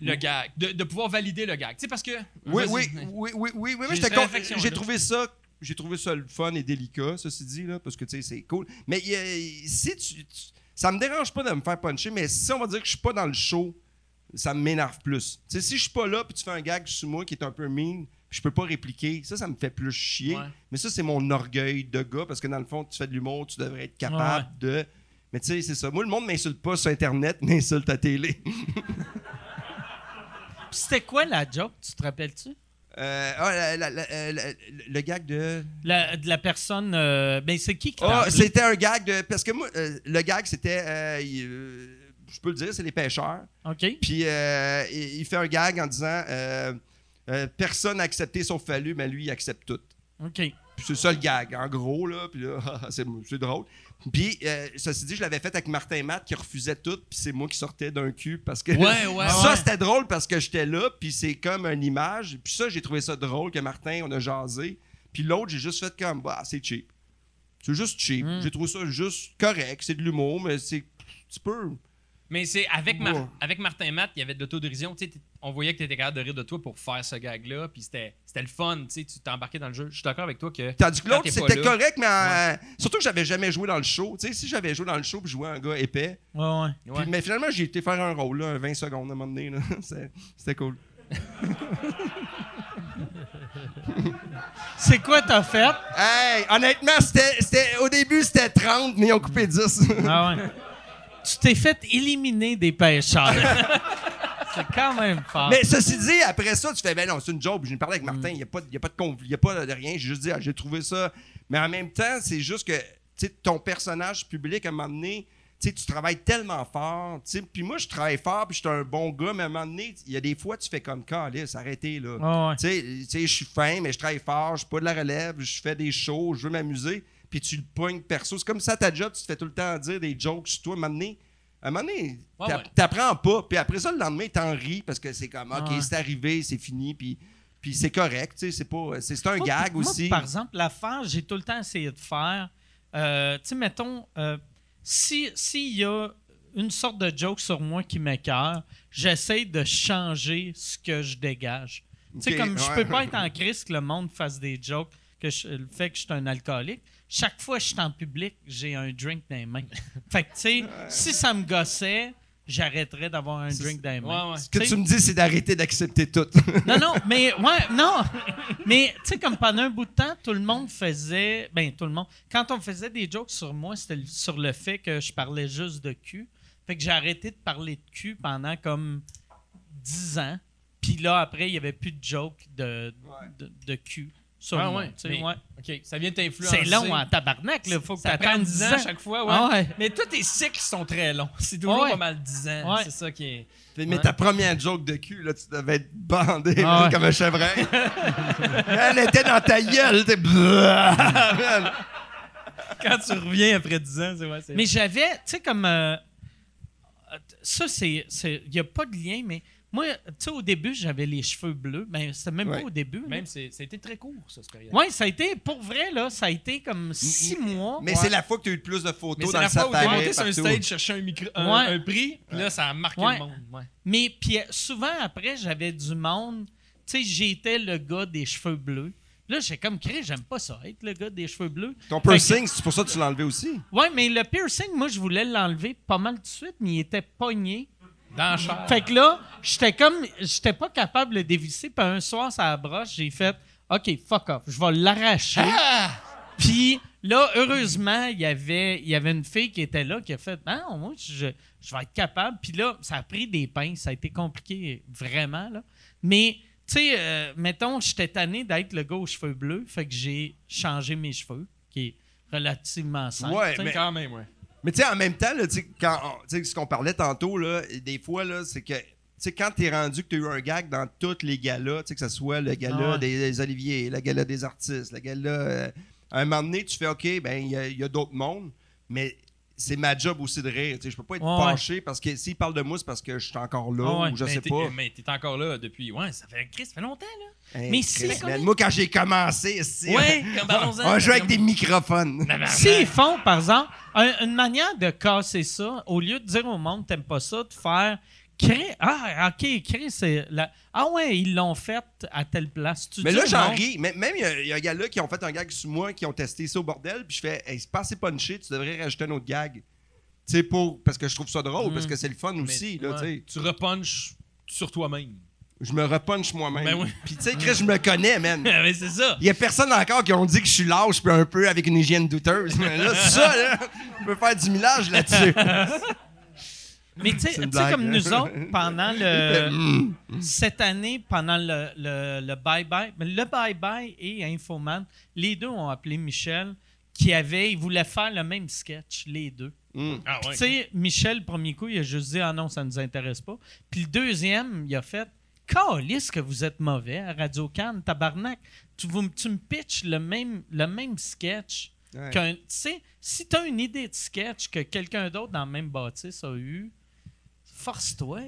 le gag? De, de pouvoir valider le gag? Tu sais, parce que. Oui, oui, oui, oui, oui, oui, mais J'ai j'étais trouvé ça. J'ai trouvé ça le fun et délicat, ceci dit, là, parce que tu sais, c'est cool. Mais a- si tu, tu- Ça me dérange pas de me faire puncher, mais si on va dire que je suis pas dans le show, ça m'énerve plus. Tu sais, si je suis pas là puis tu fais un gag sur moi qui est un peu mean, je peux pas répliquer, ça, ça me fait plus chier. Ouais. Mais ça, c'est mon orgueil de gars, parce que dans le fond, tu fais de l'humour, tu devrais être capable de. Mais tu sais, c'est ça. Moi, le monde m'insulte pas sur Internet, m'insulte à télé. C'était quoi la joke, tu te rappelles-tu? Euh, ah, la- la- la- euh, le gag de. La- de la personne. euh, ben, c'est qui qui appelé? c'était un gag de. Parce que moi, euh, le gag, c'était. je peux le dire, c'est les pêcheurs. OK. Puis il, il fait un gag en disant Personne n'a accepté son fallu, mais lui, il accepte tout. OK. C'est ça le gag, en gros, là. Puis là, c'est drôle. Puis, euh, ceci dit, je l'avais fait avec Martin Matt qui refusait tout, puis c'est moi qui sortais d'un cul parce que. Ouais, ouais, ça, ouais. c'était drôle parce que j'étais là, puis c'est comme une image. Puis ça, j'ai trouvé ça drôle que Martin, on a jasé. Puis l'autre, j'ai juste fait comme, bah, c'est cheap. C'est juste cheap. Mm. J'ai trouvé ça juste correct. C'est de l'humour, mais c'est. Tu peux. Mais c'est avec, Mar- Ouais. avec Martin Matt, il y avait de l'autodérision. Tu sais, t- on voyait que tu étais capable de rire de toi pour faire ce gag-là. Puis c'était c'était le fun. Tu sais, tu t'es embarqué dans le jeu. Je suis d'accord avec toi que. Tandis que l'autre, c'était correct, mais euh, surtout que j'avais jamais joué dans le show. Tu sais, si j'avais joué dans le show puis joué un gars épais, Ouais, Ouais. mais finalement, j'ai été faire un rôle, là, un 20 secondes à un moment donné. C'était cool. C'est quoi t'as fait? Hey, honnêtement, c'était, c'était- au début, c'était 30, mais ils ont coupé 10. Ah ouais. Tu t'es fait éliminer des pêcheurs. c'est quand même fort. mais ceci dit, après ça, tu fais, ben non, c'est une joke. J'ai parlé avec Martin, il n'y a, pas de- il y a pas de conflit, il n'y a pas de rien. J'ai juste dit, ah, j'ai trouvé ça. Mais en même temps, c'est juste que, tu sais, ton personnage public, à un moment donné, tu sais, tu travailles tellement fort. tu sais. Puis moi, je travaille fort, puis je suis un bon gars, mais à un moment donné, il y a des fois, tu fais comme, calice, arrêtez, là. Ouais. Tu sais, tu sais, je suis fin, mais je travaille fort, je suis pas de la relève, je fais des shows, je veux m'amuser, puis tu le pognes perso. C'est comme ça ta job, tu te fais tout le temps dire des jokes sur toi. À un moment donné, à un moment donné, Ouais, t'a- ouais. t'apprends pas, puis après ça, le lendemain, t'en ris parce que c'est comme, OK, Ouais. c'est arrivé, c'est fini, puis, puis c'est correct, tu sais, c'est pas... C'est c'est un Moi, gag moi, aussi. Par exemple, l'affaire, j'ai tout le temps essayé de faire. euh, tu sais, mettons, euh, si s'il y a une sorte de joke sur moi qui m'écœure, j'essaie de changer ce que je dégage. Tu sais, comme je peux pas être en crise que le monde fasse des jokes, que je- le fait que je suis un alcoolique. Chaque fois que je suis en public, j'ai un drink dans les mains. fait que, tu sais, si ça me gossait, j'arrêterais d'avoir un drink dans les mains. Ouais, ouais. Ce que Tu me dis, c'est d'arrêter d'accepter tout. non, non, mais ouais, non. Mais tu sais, comme pendant un bout de temps, tout le monde faisait. Ben, tout le monde. Quand on faisait des jokes sur moi, c'était sur le fait que je parlais juste de cul. Fait que j'ai arrêté de parler de cul pendant comme 10 ans. Puis là, après, il n'y avait plus de jokes de, de, de cul sur Ah moi. ouais, tu sais, mais- ouais. OK, ça vient t'influencer. C'est long en tabarnak, là. Faut que Ça prend t'attendes 10 10 ans à chaque fois, ouais. Ah ouais. Mais tous tes cycles sont très longs. C'est toujours Ouais. pas mal 10 ans. Ouais. C'est ça qui est... mais Ouais. ta première joke de cul, là, tu devais être bandé Ah comme un chevreuil. Elle était dans ta gueule, t'es... Quand tu reviens après 10 ans, c'est... Ouais, c'est... Mais j'avais, tu sais, comme. euh, ça, c'est. Il n'y a pas de lien, mais moi, tu sais, au début, j'avais les cheveux bleus. Mais c'était même Ouais. pas au début. Même, c'est, ça a été très court, ça, cette période. Oui, ça a été, pour vrai, là, ça a été comme six mois. Mais Ouais. c'est la fois que tu as eu le plus de Mais photos c'est dans la le fois où safari. monté sur un stage chercher un, micro, un, Ouais. un prix, puis là, ça a marqué Ouais. le monde. Ouais. Mais puis euh, souvent, après, j'avais du monde. Tu sais, j'étais le gars des cheveux bleus. Là, j'ai comme créé, j'aime pas ça, être le gars des cheveux bleus. Ton piercing, c'est pour ça que tu l'as enlevé aussi? Ouais, mais le piercing, moi, je voulais l'enlever pas mal tout de suite, mais il était pogné. Dans le. Fait que là, j'étais comme, j'étais pas capable de le dévisser. Puis un soir, ça broche, j'ai fait, OK, fuck off, je vais l'arracher. Puis là, heureusement, il y avait, il y avait une fille qui était là qui a fait, ah, moi, je, je vais être capable. Puis là, ça a pris des pinces, ça a été compliqué, vraiment, là. Mais, tu sais, euh, mettons, j'étais tanné d'être le gars aux cheveux bleus, fait que j'ai changé mes cheveux, qui est relativement simple. Ouais, mais- Quand même, ouais. Mais tu sais, en même temps, là, sais, quand sais, ce qu'on parlait tantôt, là, des fois, là, c'est que tu sais, quand t'es rendu que tu as eu un gag dans tous les galas, tu sais, que ce soit le gala Ah ouais. des, des Oliviers, le gala des artistes, le gala. euh, à un moment donné, tu fais OK, ben il y a- d'autres mondes, mais c'est ma job aussi de rire. Tu sais, je peux pas être Ouais, ouais. fâché parce que s'ils parlent de moi, c'est parce que je suis encore là ou je mais sais t'es, pas. Mais t'es encore là depuis... Ouais, ça fait... Chris, ça fait longtemps, là. Mais Chris, si- moi, quand j'ai commencé, c'est- Ouais, comme parlons-en. on jouait avec des microphones. S'ils font, par exemple, un- une manière de casser ça, au lieu de dire au monde t'aimes pas ça, de faire créer. Ah, ok, créer, c'est. La... Ah ouais, ils l'ont fait à telle place. Tu Mais là, j'en ris. Mais- Même, il y a- il y, a un gars là qui ont fait un gag sur moi, qui ont testé ça au bordel, puis je fais, hey, c'est pas assez punché, tu devrais rajouter un autre gag. Tu sais, pour. Parce que je trouve ça drôle, Mm. parce que c'est le fun Mais- aussi, là, ouais. tu sais. Tu repunches sur toi-même. Je me repunche moi-même. Ben oui. Puis, tu sais, Chris, je me connais, man. mais c'est ça. Il y a personne encore qui ont dit que je suis lâche, puis un peu avec une hygiène douteuse. Mais là, ça, là, je peux faire du millage là-dessus. Mais tu sais, C'est comme hein. nous autres, pendant le. Mm. cette année, pendant le, le, le bye-bye, mais le bye-bye et Infoman, les deux ont appelé Michel, qui avait, il voulait faire le même sketch, les deux. Mm. Ah Tu sais, Michel, le premier coup, il a juste dit Ah non, ça ne nous intéresse pas. Puis le deuxième, il a fait Calisse que vous êtes mauvais à Radio Cannes, tabarnak. Tu, vous- tu me pitches le même, le même sketch. Ouais. qu'un- Tu sais, si tu as une idée de sketch que quelqu'un d'autre dans le même bâtisse a eu, force-toi.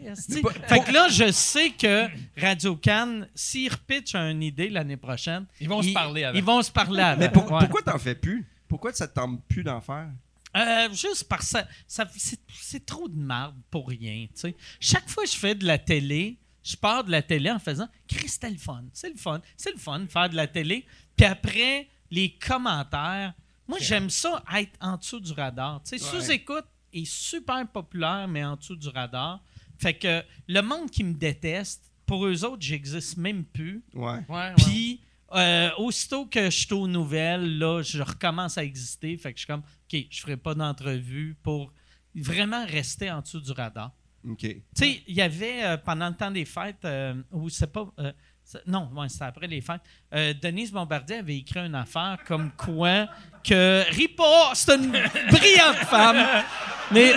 pas- Fait que là, je sais que Radio Cannes, s'ils repitchent une idée l'année prochaine, Ils vont se parler avec. Ils vont se parler avec. Mais pour- Ouais. pourquoi t'en fais plus? Pourquoi ça te tente plus d'en faire? Euh, juste parce que ça, ça- c'est, trop de marde pour rien. tu sais. Chaque fois que je fais de la télé, je pars de la télé en faisant Chris, c'était le fun. C'est le fun. C'est le fun de faire de la télé. Puis après, les commentaires. Moi, j'aime ça être en dessous du radar. Tu sais, Ouais. Sous-écoute est super populaire, mais en dessous du radar. Fait que le monde qui me déteste, pour eux autres, j'existe même plus. Ouais. Ouais, ouais. Puis, euh, aussitôt que je suis aux nouvelles, là, je recommence à exister. Fait que je suis comme, OK, je ferai pas d'entrevue pour vraiment rester en dessous du radar. Tu sais, il y avait euh, pendant le temps des fêtes, euh, ou c'est pas. euh, c'est- non, ouais, c'était après les fêtes. euh, Denise Bombardier avait écrit une affaire comme quoi que Ripa, c'est une brillante femme. Mais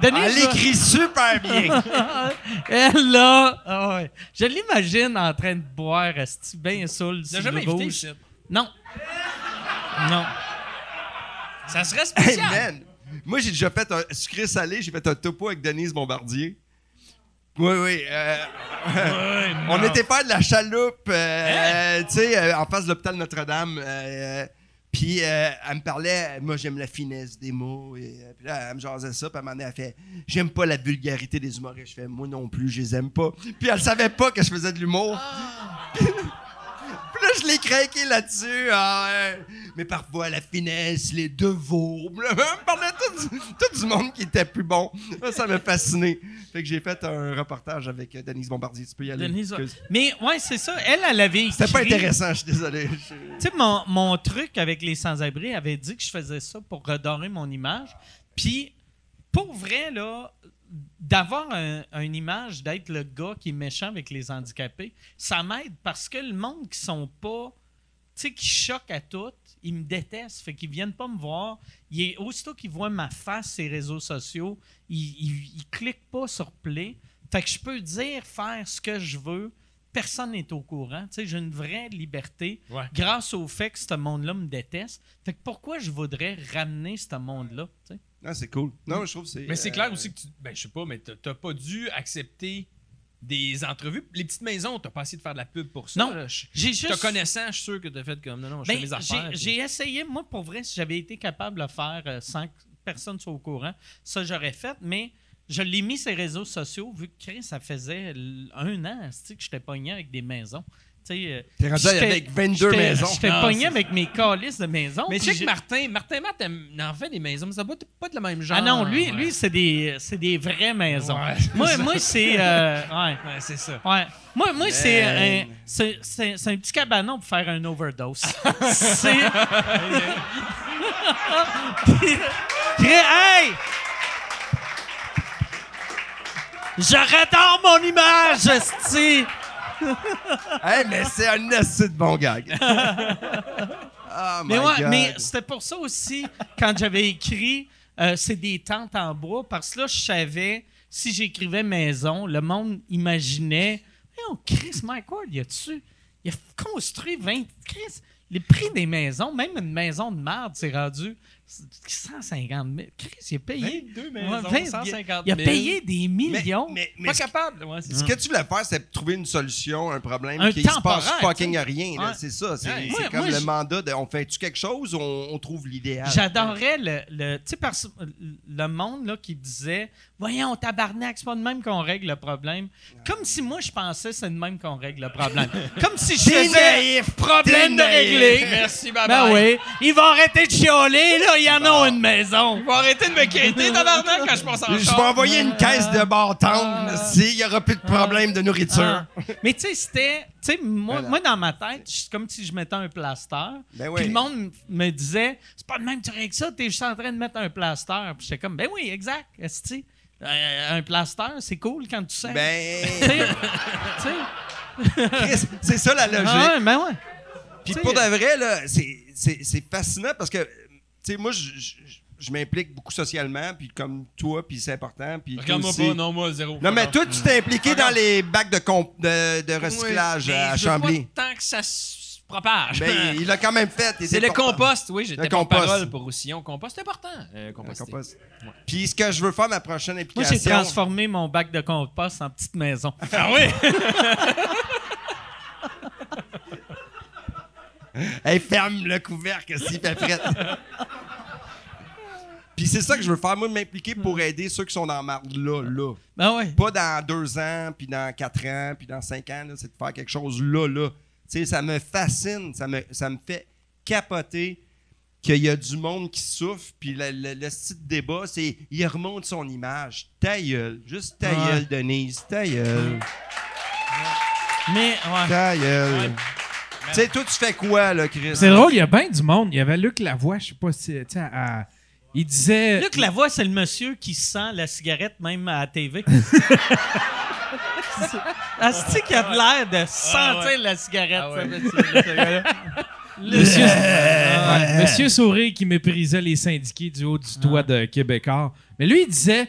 Denise. Elle écrit super bien. Elle là. ah ouais. Je l'imagine en train de boire, esti, bien saoul. L'as jamais invité rouge. ici? Non. Non. Ça serait Hey, spécial. man! Moi, j'ai déjà fait un sucré salé, j'ai fait un topo avec Denise Bombardier. Oui, oui. euh, on était faire de la chaloupe, euh, tu sais, euh, en face de l'hôpital Notre-Dame. euh, puis elle me parlait, moi j'aime la finesse des mots. Et, puis là, elle me jasait ça, puis à un moment donné, elle fait J'aime pas la vulgarité des humoristes. Je fais Moi non plus, je les aime pas. Puis elle savait pas que je faisais de l'humour. Puis là, je l'ai craqué là-dessus. Ah, ouais. Mais parfois, la finesse, les devoirs. Me parlait tout, du- tout du monde qui était plus bon. Ça, m'a fasciné. Fait que j'ai fait un reportage avec euh, Denise Bombardier. Tu peux y aller. Denise-. Mais ouais, c'est ça. Elle, elle avait écrit. C'était pas intéressant, je suis désolé. Tu sais, mon, mon truc avec les sans-abri avait dit que je faisais ça pour redorer mon image. Puis, pour vrai, là, d'avoir un- une image d'être le gars qui est méchant avec les handicapés, ça m'aide parce que le monde qui sont pas, tu sais, qui choquent à tout, ils me détestent. Fait qu'ils viennent pas me voir. Il est, aussitôt qu'ils voient ma face sur les réseaux sociaux, ils, ils, ils cliquent pas sur play. Fait que je peux dire, faire ce que je veux. Personne n'est au courant. Tu sais, j'ai une vraie liberté Ouais. grâce au fait que ce monde-là me déteste. Fait que pourquoi je voudrais ramener ce monde-là? tu sais? Ah, c'est cool. Non, je trouve que c'est. Mais c'est euh, clair aussi que tu. Ben, je sais pas, mais t'as t'as pas dû accepter des entrevues. Les petites maisons, t'as pas essayé de faire de la pub pour ça. Non. là. Je- J'ai Te juste. connaissant, je suis sûr que t'as fait comme non, non, je Ben, fais mes j'ai- affaires. puis- J'ai essayé, moi, pour vrai, si j'avais été capable de le faire euh, sans que personne soit au courant, ça j'aurais fait, mais je l'ai mis sur les réseaux sociaux vu que Chris, ça faisait l- un an esti, que j'étais pogné avec des maisons. Tu sais, euh, T'es rendu avec 22 j'étais- maisons. J'étais Non, pogné c'est avec mes calices de maisons. Mais puis check j'ai- Martin. Martin Matt en fait des maisons, mais ça va pas de le même genre. Ah non, lui, Ouais. lui c'est des, c'est des vraies maisons. Ouais. Moi, moi c'est. euh, ouais. Ouais, c'est ça. Ouais. Moi, moi c'est un, Man. c'est, c'est- c'est un petit cabanon pour faire un overdose. c'est. hey! Je redore mon image, esti! Hey, mais c'est un assez de bon gag. oh my Mais ouais, God. mais c'était pour ça aussi, quand j'avais écrit euh, c'est des tentes en bois, parce que là, je savais, si j'écrivais maison, le monde imaginait Oh, Chris Mike Ward, il a-tu. Il a construit 20. Chris, les prix des maisons, même une maison de merde, c'est rendu 150 000. Chris, il a payé. 22 Ouais, maisons, 20, 150 Il a 000. payé des millions. mais, mais Pas ce- capable. Ouais, c'est Ce que tu voulais faire, c'est trouver une solution, un problème Un qui se passe fucking sais. rien. Ouais. C'est ça. C'est Ouais. comme moi, le mandat de on fait-tu quelque chose ou on, on trouve l'idéal? J'adorais le, le- tu sais, le monde là, qui disait Voyons, tabarnak, c'est pas de même qu'on règle le problème. Comme si moi, je pensais que c'est de même qu'on règle le problème. Comme si je faisais naïf! problème de régler. Merci, bye Ben oui, ils vont arrêter de chialer, là, ils en ont une maison. Ils vont arrêter de me quitter, tabarnak, quand je passe en Je vais envoyer une caisse de bâton Ah. s'il n'y aura plus de problème de nourriture. Ah. Mais tu sais, c'était. Tu sais, moi, Voilà. moi, dans ma tête, c'est comme si je mettais un plaster. Ben Puis oui. le monde me disait C'est pas de même que tu règles ça, t'es juste en train de mettre un plaster. Puis j'étais comme Ben oui, exact. esti. Euh, un plaster, c'est cool quand tu sais. Ben, tu sais. C'est ça la logique. Ah ouais, ben ouais. Puis pour de vrai, là, c'est- c'est c'est fascinant parce que, sais, moi, je, je- je m'implique beaucoup socialement, puis comme toi, puis c'est important. Puis Regarde-moi aussi. pas, non, moi, zéro. Non, mais toi, tu t'es impliqué dans les bacs de, comp- de, de recyclage Oui, à Chambly. Pas tant que ça se propage. Ben, il l'a quand même fait. c'est le compost, oui, j'étais Le compost. porte-parole pour Roussillon. Compost, c'est important. euh, compost. Puis ce que je veux faire, ma prochaine Moi, implication... j'ai transformé mon bac de compost en petite maison. Ah oui? Hey, ferme le couvercle s'il fait prête. Puis c'est ça que je veux faire, moi, m'impliquer pour aider ceux qui sont dans la marde là, là. Ben ouais. Pas dans deux ans, puis dans quatre ans, puis dans cinq ans, là, c'est de faire quelque chose là, là. Tu sais, ça me fascine, ça me, ça me fait capoter qu'il y a du monde qui souffre, puis le, le, le petit débat, c'est il remonte son image. Ta gueule, juste ta gueule, Denise, ta gueule. Mais, ouais. Ta gueule. Tu sais, toi, tu fais quoi, là, Chris? C'est drôle, il y a bien du monde. Il y avait Luc Lavoie, je sais pas si. tu sais, à- il disait. Luc Lavoie, c'est le monsieur qui sent la cigarette même à la TV. Asti qui a de l'air de sentir la cigarette. Ah ouais. ça, ce gars-là. Monsieur, Ouais, Monsieur Souré qui méprisait les syndiqués du haut du toit de Québécois. Mais lui, il disait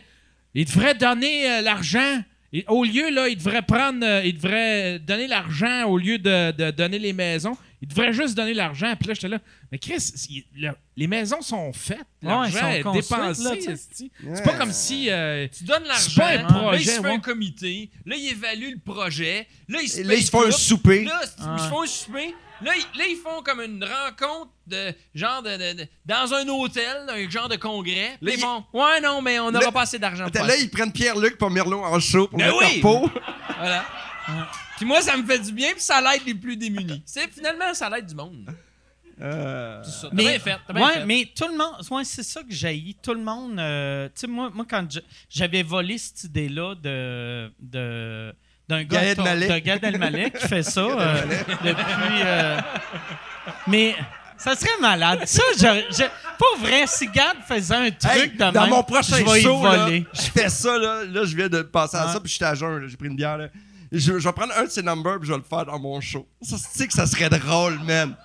il devrait donner euh, l'argent. Et Au lieu, là, il devrait prendre. euh, il devrait donner l'argent au lieu de, de donner les maisons. Il devrait juste donner l'argent. Puis là, j'étais là. Mais Chris, il- le- les maisons sont faites. Ouais, L'argent elles est dépensé. C'est pas comme si. euh, Tu donnes C'est pas l'argent, un là, il projet, se fait ouais. un comité, là, il évalue le projet, là, ils se là, ils se font un souper. Là, ils se font un souper. Là, ils, là, ils font comme une rencontre de genre de, de- de- dans un hôtel, un genre de congrès. Là, ils il- font Ouais, non, mais on n'aura pas assez d'argent pour là, ils prennent Pierre-Luc pour Merlot en show pour Ben mettre oui! leur peau. Voilà. Puis moi, ça me fait du bien, puis ça l'aide les plus démunis. C'est finalement, ça l'aide du monde. Euh, C'est ça. T'as Mais, bien fait. T'as bien ouais, fait. mais tout le monde, ouais, c'est ça que j'ai Tout le monde, euh, tu sais, moi, moi, quand je- j'avais volé cette idée-là de, de, d'un gars Gad Elmaleh qui fait ça euh, depuis. euh, mais ça serait malade. Ça, je, je- pour vrai, si Gad faisait un truc hey, de dans même, mon prochain je vais y show, là, voler. je fais ça, là, là, je viens de passer à ça, puis j'étais à jeun, là, j'ai pris une bière, là. Je, je vais prendre un de ces numbers, puis je vais le faire dans mon show. Ça, tu sais que ça serait drôle, man?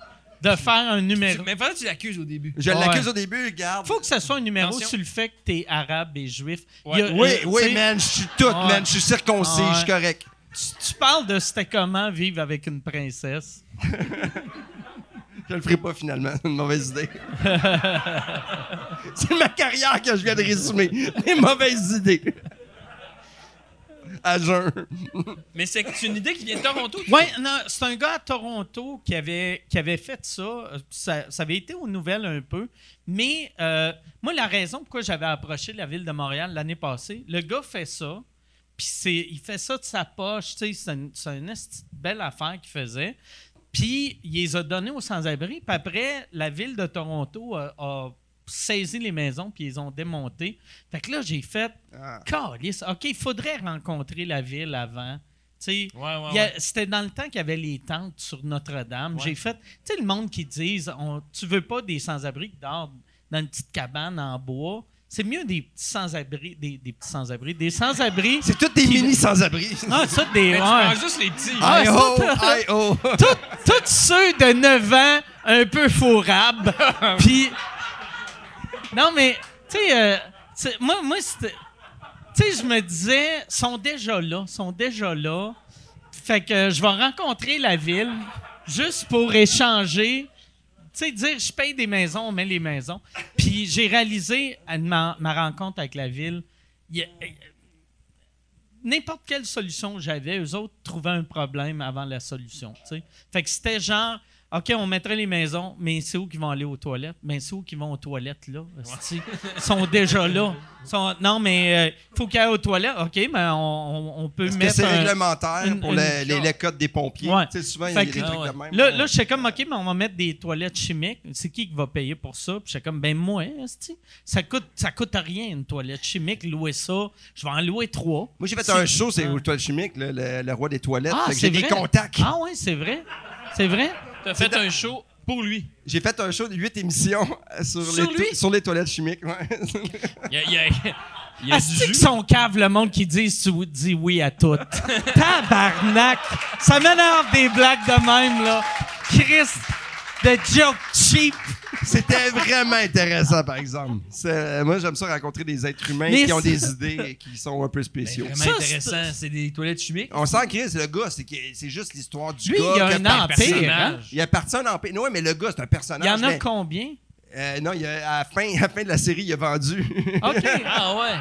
De faire un numéro. Mais faudrait que tu l'accuses au début. Je Ouais. l'accuse au début, regarde. Faut que ce soit un numéro Attention. sur le fait que t'es arabe et juif. Ouais. Il y a- Oui, euh, oui, sais, man, je suis tout, Ouais. man. Je suis circoncis, Ouais. je suis correct. Tu, tu parles de c'était comment vivre avec une princesse? Je le ferai pas finalement. C'est une mauvaise idée. C'est ma carrière que je viens de résumer. Les mauvaises idées. À jeun. Mais c'est une idée qui vient de Toronto. tu Oui, non, c'est un gars à Toronto qui avait, qui avait fait ça. Ça. ça avait été aux nouvelles un peu. Mais euh, moi, la raison pourquoi j'avais approché la ville de Montréal l'année passée, le gars fait ça. Puis c'est- il fait ça de sa poche. tu sais, C'est une, belle affaire qu'il faisait. Puis il les a donnés aux sans-abri. Puis après, la ville de Toronto a, a saisi les maisons puis ils les ont démontées. Fait que là, j'ai fait Ah. OK, il faudrait rencontrer la ville avant. Ouais, ouais, ouais. C'était dans le temps qu'il y avait les tentes sur Notre-Dame. Ouais. J'ai fait, tu sais, le monde qui disent, on, tu veux pas des sans-abri qui dorment dans une petite cabane en bois. C'est mieux des petits sans-abri, des, des petits sans-abri, des sans-abri. C'est tous des Qui- mini sans-abri. Ah, ça, des. Mais ouais. juste les petits. Ah, oh, tout- aïe oh. Tous- ceux de 9 ans, un peu fourrables. Puis. Non, mais, tu sais, euh, moi, moi c'était. Tu sais, je me disais, sont déjà là, sont déjà là. Fait que je vais rencontrer la ville juste pour échanger. Tu sais, dire, je paye des maisons, on met les maisons. Puis j'ai réalisé, à ma, rencontre avec la ville, n'importe quelle solution j'avais, eux autres trouvaient un problème avant la solution. tu sais. Fait que c'était genre, OK, on mettrait les maisons, mais c'est où qu'ils vont aller aux toilettes? Mais c'est où qu'ils vont aux toilettes, là? Ils sont déjà là. Sont- non, mais il faut qu'ils aillent aux toilettes. OK, mais on, on- on peut Est-ce que mettre. c'est un- réglementaire une- pour une- les, les, les codes des pompiers? Ouais. Tu sais, souvent, il y a des que- trucs ouais. de même. Là, là j'étais comme, OK, mais on va mettre des toilettes chimiques. C'est qui qui va payer pour ça? Puis j'étais comme, ben moi, esti. ça coûte, ça coûte rien, une toilette chimique. Louer ça, je vais en louer trois. Moi, j'ai fait C'est- un show, c'est Ah. au toilette chimique, le, le- le roi des toilettes. Ah, j'ai des vrai? contacts. Ah ouais, c'est vrai. C'est vrai? T'as fait un show pour lui. J'ai fait un show de 8 émissions sur, Sur les, lui? sur les toilettes chimiques. ouais. Il y a, il y a- il y a du c'est jus. que son cave, le monde qui dit, tu dis oui à tout. Tabarnak! Ça m'énerve des blagues de même, là. Chris, de joke cheap. C'était vraiment intéressant, par exemple. C'est- Moi, j'aime ça rencontrer des êtres humains Mais qui ont c'est- des idées et qui sont un peu Ben, spéciaux. vraiment Ça, intéressant. C'est des toilettes chimiques? On sent que c'est le gars, c'est que- c'est juste l'histoire du Lui, gars. il y a qui un par- empire. personnage. hein? Il appartient à un empire. Non, mais le gars, c'est un personnage. Il y en a mais- combien? Euh, non, il a- à, la fin, à la fin de la série, il a vendu. OK. Ah ouais.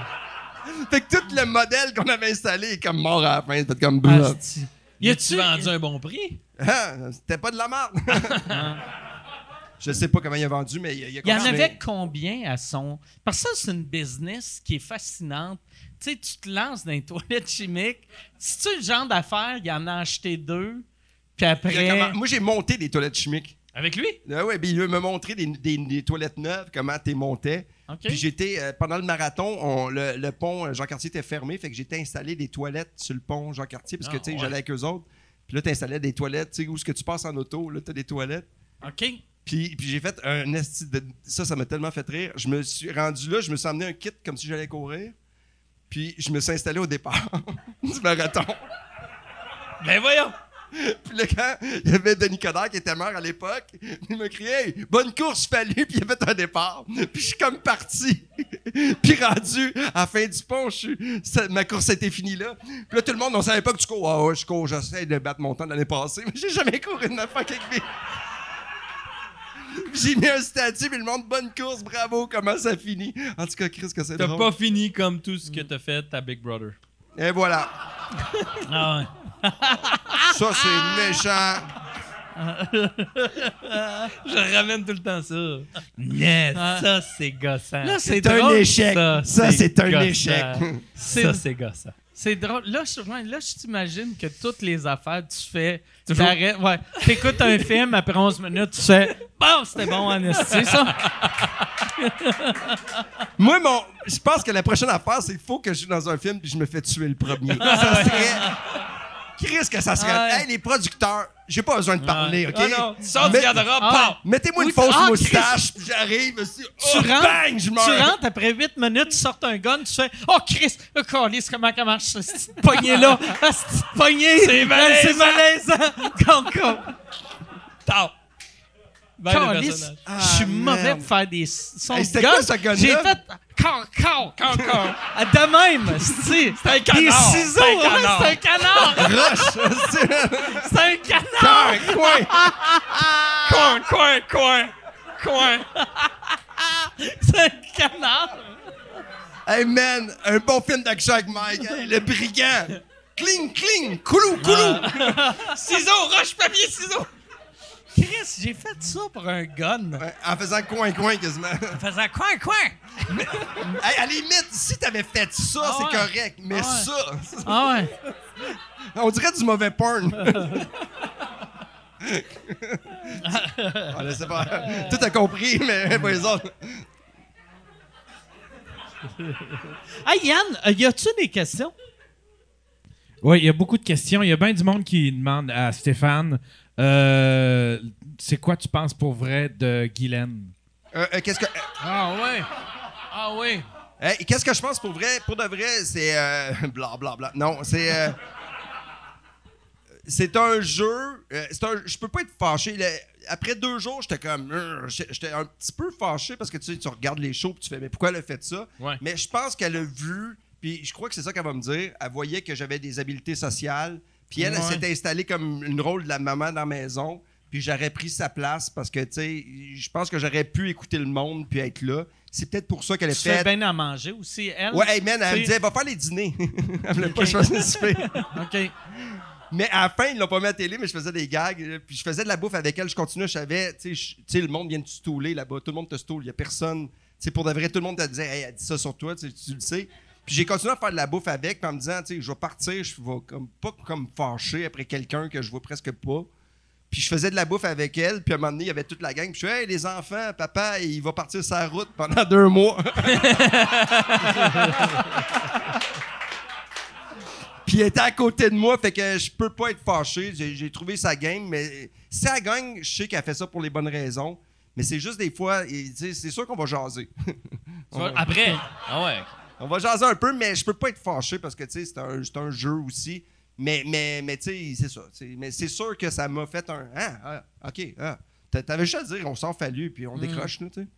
fait que tout le modèle qu'on avait installé est comme mort à la fin. Fait comme Ah, c'est- Y Y a-tu a-tu vendu un bon prix? Ah, C'était pas de la merde. Je sais pas comment il a vendu, mais il, a- il a Il y en avait combien à son. Parce que ça, c'est une business qui est fascinante. Tu sais, tu te lances dans les toilettes chimiques. Si tu le genre d'affaires, il en a acheté deux. Puis après. comment- Moi, j'ai monté des toilettes chimiques. Avec lui? Ah ouais, puis il m'a montré des, des- des toilettes neuves, comment t'es montais. Puis j'étais, euh, pendant le marathon, on- le, le pont euh, Jean-Cartier était fermé, fait que j'étais installé des toilettes sur le pont Jean-Cartier, parce que, Ah, tu sais, ouais. j'allais avec eux autres. Puis là, t'installais des toilettes, tu sais, où est-ce que tu passes en auto, là, t'as des toilettes. OK. Puis, puis j'ai fait un esti de... Ça, ça m'a tellement fait rire. Je me suis rendu là, je me suis emmené un kit comme si j'allais courir. Puis je me suis installé au départ du marathon. Ben voyons! Puis là, quand il y avait Denis Coderre qui était mort à l'époque, il m'a crié hey, Bonne course, fallu, puis il a fait un départ. Puis je suis comme parti. puis rendu à la fin du pont, je suis- ça- ma course était finie là. Puis là, tout le monde, on savait pas que tu cours. Ah ouais, je cours, j'essaie de battre mon temps de l'année passée, mais j'ai jamais couru une fucking vie. J'ai mis un statut, puis le monde, bonne course, bravo, comment ça finit? En tout cas, Chris, que c'est T'as drôle. pas fini comme tout ce que t'as fait à Big Brother. Et voilà. Ah ouais. Ça, c'est méchant. Je ramène tout le temps ça. Yes, Ah. ça c'est gossant. Là, c'est C'est un drôle. échec. Ça, Ça, c'est c'est un gossant. échec. C'est- Ça c'est gossant. C'est drôle. Là, je, là, je t'imagine que toutes les affaires, tu fais. Toujours. t'arrêtes- Ouais. T'écoutes un film, après 11 minutes, tu fais. Bon, c'était bon, c'est ça. Moi, mon, je pense que la prochaine affaire, c'est qu'il faut que je suis dans un film puis je me fais tuer le premier. ça serait. Chris, que ça serait. Ouais. Hey, les producteurs, j'ai pas besoin de parler, OK? Ah non, tu sors du garde-robe, Ah. pam! Mettez-moi une Oui, fausse ah, moustache, puis j'arrive, aussi. Tu Oh, rentres, bang, je tu meurs. rentres, après 8 minutes, tu sortes un gun, tu fais Oh Chris, oh, câlisse, comment ça marche, cette petite poignée-là? Ah, cette petite poignée! C'est malaisant. C'est malaisant! Con, con. Ben, personnage. Je suis Ah, mauvais pour faire des sons Hey, de quoi, ce gun-là? J'ai fait con, con, con. Ah, De même, c'est un Des canard, ciseaux, c'est un canard. c'est un canard! Roche, c'est- un canard! Coin, coin. Coin, coin, coin! Coin! C'est un canard! Hey, man, un bon film d'action avec Mike. Hey, le brigand. Cling, cling, coulou, coulou. Ciseaux, roche, papier, ciseaux! Chris, j'ai fait ça pour un gun. Ouais, en faisant coin, coin quasiment. En faisant coin, coin! Hey, à la limite, si t'avais fait ça, Ah c'est ouais. correct. Mais Ah ouais. ça, Ah ouais. on dirait du mauvais porn. Voilà, c'est pas... Tout a compris, mais pas les autres. Hey Yann, euh, y a-tu des questions? Oui, il y a beaucoup de questions. Il y a bien du monde qui demande à Stéphane euh, c'est quoi tu penses pour vrai de Guylaine? Euh, euh, qu'est-ce que... Ah ouais. Ah oui. Hey, qu'est-ce que je pense pour vrai? Pour de vrai, c'est... Bla, bla, bla. Non, c'est... c'est un jeu... c'est un, je peux pas être fâché. Après deux jours, j'étais comme... J'étais un petit peu fâché parce que tu sais, tu regardes les shows et tu fais, mais pourquoi elle a fait ça? Ouais. Mais je pense qu'elle a vu, puis je crois que c'est ça qu'elle va me dire. Elle voyait que j'avais des habiletés sociales. Puis elle, elle s'était installée comme une rôle de la maman dans la maison. Puis j'aurais pris sa place parce que, tu sais, je pense que j'aurais pu écouter le monde puis être là. C'est peut-être pour ça qu'elle a Tu fais fait. bien à manger aussi, elle? Ouais, hey man, elle me disait, va faire les dîners. elle voulait pas le souper. OK. Mais à la fin, ils l'ont pas mis à la télé, mais je faisais des gags. euh, Puis je faisais de la bouffe avec elle. Je continuais, je savais, tu sais, le monde vient de te stouler là-bas. Tout le monde te stoule. Il y a personne. Tu sais, pour de vrai, tout le monde te disait, hey, elle dit ça sur toi, tu le sais. Puis j'ai continué à faire de la bouffe avec, puis en me disant, tu sais, je vais partir, je vais comme, pas comme fâché après quelqu'un que je vois presque pas. Puis je faisais de la bouffe avec elle, puis à un moment donné, il y avait toute la gang. Puis je suis, hey, les enfants, papa, il va partir sa route pendant deux mois. Puis elle était à côté de moi, fait que je peux pas être fâché. J'ai, trouvé sa game, mais si elle je sais qu'elle fait ça pour les bonnes raisons. Mais c'est juste des fois, c'est sûr qu'on va jaser. Après. Ah ouais. On va jaser un peu, mais je peux pas être fâché parce que tu sais, c'est un, jeu aussi. Mais, mais, mais tu sais, c'est ça. Mais c'est sûr que ça m'a fait un. Ah, ah, ok. Ah. T'a- T'avais juste à dire, on s'en fallu, puis on décroche, là, tu sais.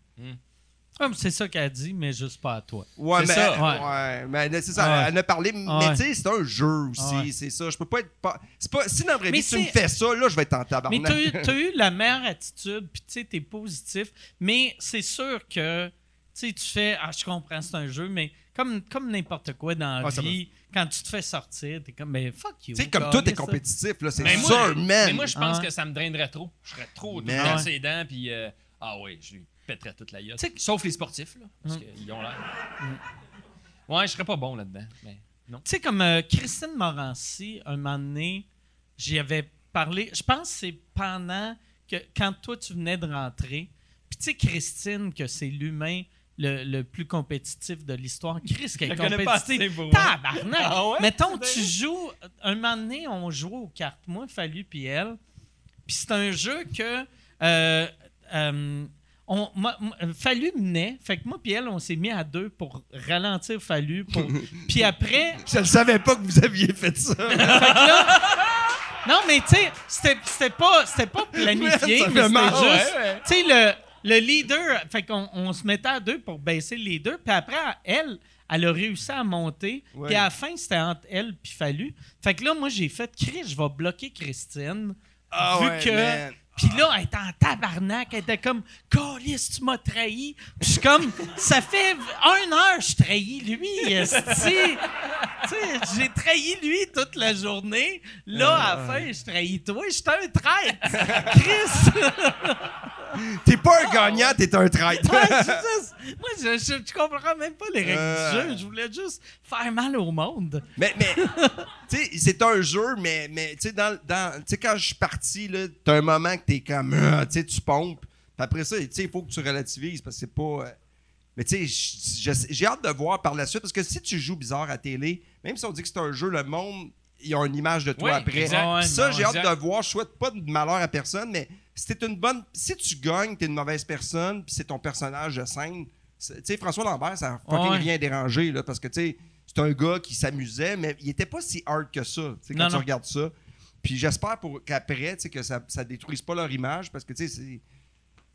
Comme c'est ça qu'elle dit, mais juste pas à toi. Ouais, mais, ça, ouais. mais c'est ça, Ouais. elle en a parlé, mais tu sais, c'est un jeu aussi, c'est ça. Je peux pas être. Pas, c'est pas, si dans la vraie Mais vie, tu me fais ça, là, je vais être en Mais tabarnak. t'as eu, t'as eu la meilleure attitude, puis tu sais, t'es positif. Mais c'est sûr que, tu sais, tu fais, ah, je comprends, c'est un jeu, mais comme, comme n'importe quoi dans la Ah, vie, quand tu te fais sortir, t'es comme, ben fuck you. Tu sais, comme tout est compétitif, là, c'est Mais sûr, man. mais moi, je pense Ah ouais. que ça me drainerait trop. Je serais trop Mais- Ouais. ses dents, puis euh, ah oui, je lui pèterais toute la gueule. Tu sais- Sauf les sportifs, là, parce Hum. qu'ils ont l'air. Ouais, je serais pas bon là-dedans, mais non. Tu sais, comme euh, Christine Morancy, un moment donné, j'y avais parlé. Je pense que c'est pendant que, quand toi, tu venais de rentrer. Puis tu sais, Christine, que c'est l'humain le, le plus compétitif de l'histoire. Chris, qui est compétitif. Tabarnak! Ah ouais? Mettons, tu joues. Un moment donné, on jouait aux cartes, moi, Fallu puis elle. Puis c'est un jeu que. euh, euh, on, Fallu menait. Fait que moi puis elle, on s'est mis à deux pour ralentir Fallu. Pour, puis après, Je ne savais pas que vous aviez fait ça. fait que là- non, mais tu sais, c'était pas, c'était pas planifié, mais mal, c'était ouais, juste. Tu sais, le, le leader, fait qu'on on se mettait à deux pour baisser le leader, puis après, elle, elle a réussi à monter, Ouais. puis à la fin, c'était entre elle puis Fallu. Fait que là, moi, j'ai fait, Chris, je vais bloquer Christine. Ah vu ouais, que. Puis là, elle était en tabarnak. Elle était comme, Colis, tu m'as trahi. Puis je suis comme, ça fait une heure que je trahis lui. esti. Tu sais, j'ai trahi lui toute la journée. Là, à la fin, je trahis toi. Je suis un traître. Chris! T'es pas un gagnant, t'es un traître. Ouais. Moi, je, je, je comprends même pas les règles Euh. du jeu. Je voulais juste faire mal au monde. mais, mais tu sais, c'est un jeu, mais, mais tu sais, dans, dans, tu sais, quand je suis parti, t'as un moment que t'es comme, ah, tu sais, tu pompes. Puis après ça, tu sais, il faut que tu relativises parce que c'est pas. euh, mais tu sais, j'ai hâte de voir par la suite parce que si tu joues bizarre à télé, même si on dit que c'est un jeu, le monde, ils ont une image de toi Oui, après. exact. Ça, j'ai hâte de voir. Je souhaite pas de malheur à personne, mais si t'es une bonne. Si tu gagnes, t'es une mauvaise personne, puis c'est ton personnage de scène. Tu sais, François Lambert, ça a fucking Ouais. rien dérangé, là, parce que, tu sais, c'est un gars qui s'amusait, mais il était pas si hard que ça, tu sais, quand Non, tu non. regardes ça. Puis j'espère pour qu'après, tu sais, que ça, ça détruise pas leur image, parce que, tu sais, c'est.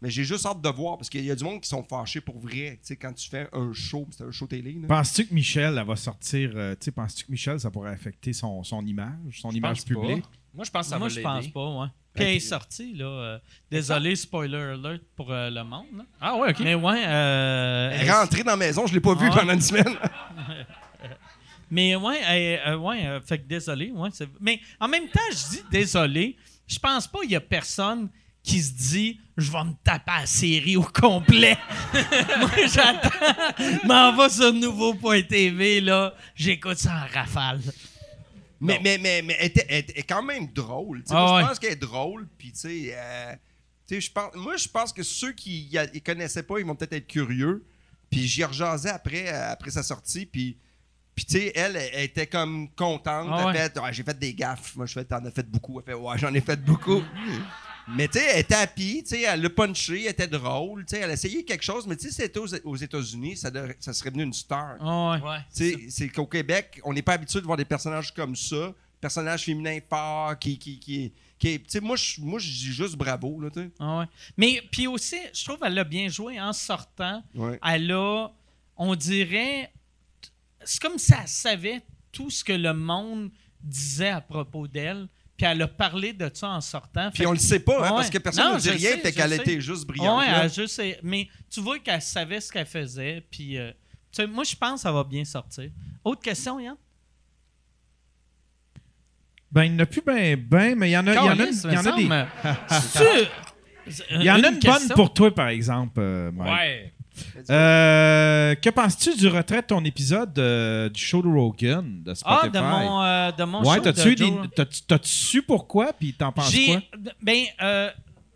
Mais j'ai juste hâte de voir, parce qu'il y a du monde qui sont fâchés pour vrai, tu sais, quand tu fais un show, c'est un show télé. Penses-tu que Michel, elle va sortir. euh, tu sais, penses-tu que Michel, ça pourrait affecter son, son image, son image pas. publique? Moi, je pense que ça Moi, va je pense pas, ouais. Puis elle est sortie, là. euh, désolé, spoiler alert pour euh, le monde. là. Ah ouais, OK. Mais ouais, euh, Elle est rentrée dans la maison, je l'ai pas vu Ah ouais. pendant une semaine. Mais ouais, ouais euh, fait que désolé. Ouais, c'est- mais en même temps, je dis désolé. Je pense pas qu'il y a personne qui se dit je vais me taper la série au complet. Moi, j'attends. M'en va sur nouveau.tv, là. J'écoute ça en rafale. Mais, mais, mais, mais elle, est quand même drôle. Ah ouais. Je pense qu'elle est drôle. Puis, tu sais, euh, je pense, moi, je pense que ceux qui ne connaissaient pas, ils vont peut-être être curieux. Puis, j'y rejasais après, euh, après sa sortie. Puis, puis tu sais, elle, elle était comme contente. Ah ouais. fait, j'ai fait des gaffes. Moi, je fais, t'en as fait beaucoup. Elle fait, ouais, j'en ai fait beaucoup. mais, tu sais, elle était happy. Tu sais, elle l'a punché. Elle était drôle. Tu sais, elle a essayé quelque chose. Mais, tu sais, si c'était aux, aux États-Unis, ça, serait devenu une star. Ah ouais. Ouais. Tu sais, c'est qu'au Québec, on n'est pas habitué de voir des personnages comme ça, personnages féminins forts, qui, qui, qui, qui- tu sais, moi, je, moi, je dis juste bravo, là, tu sais. Ah ouais. Mais puis aussi, je trouve qu'elle a bien joué en sortant. Ouais. Elle a, on dirait, c'est comme si elle savait tout ce que le monde disait à propos d'elle. Puis elle a parlé de ça en sortant. Puis on le sait pas, hein, Ouais. parce que personne ne dit rien, sais, qu'elle sais. était juste brillante. Ouais, elle juste, mais tu vois qu'elle savait ce qu'elle faisait. Puis, euh, tu sais, moi, je pense que ça va bien sortir. Autre question, Yann? Ben, il n'y en a plus ben, ben, mais il y en a, il y en a, il y en a des. C'est-tu- Il y en a une, bonne pour toi, par exemple, euh, Mike. Ouais. Euh, que penses-tu du retrait de ton épisode euh, du show de Rogan de Spotify? Ah, de mon, euh, de mon ouais, show t'as-tu de Joe- t'as-tu- su pourquoi, puis t'en penses J'ai- quoi? Ben, euh,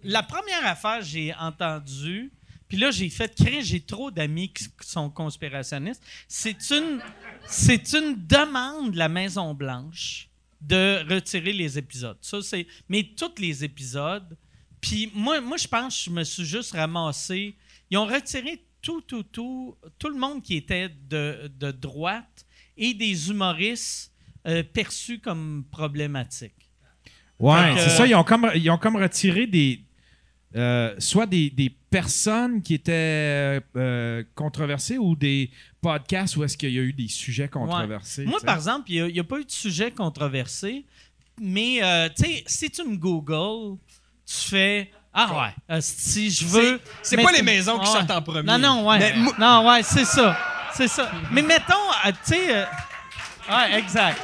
la première affaire, j'ai entendu, puis là, j'ai fait créer, j'ai trop d'amis qui sont conspirationnistes. C'est une, c'est une demande de la Maison-Blanche de retirer les épisodes. Ça, c'est, mais tous les épisodes. Puis moi, moi, je pense que je me suis juste ramassé. Ils ont retiré tout, tout, tout, tout le monde qui était de, de droite et des humoristes euh, perçus comme problématiques. Ouais, c'est ça. Ils ont comme, ils ont comme retiré des. euh, soit des, des personnes qui étaient euh, controversées ou des podcasts où est-ce qu'il y a eu des sujets controversés. Moi, par exemple, il n'y a, pas eu de sujet controversé, mais tu sais, si tu me googles, tu fais Ah ouais, euh, si je veux. C'est pas les maisons qui Ouais. sortent en premier. Non, non, ouais. Mais Non, ouais, c'est ça. C'est ça. Mais mettons, euh, tu sais. euh, ouais, exact.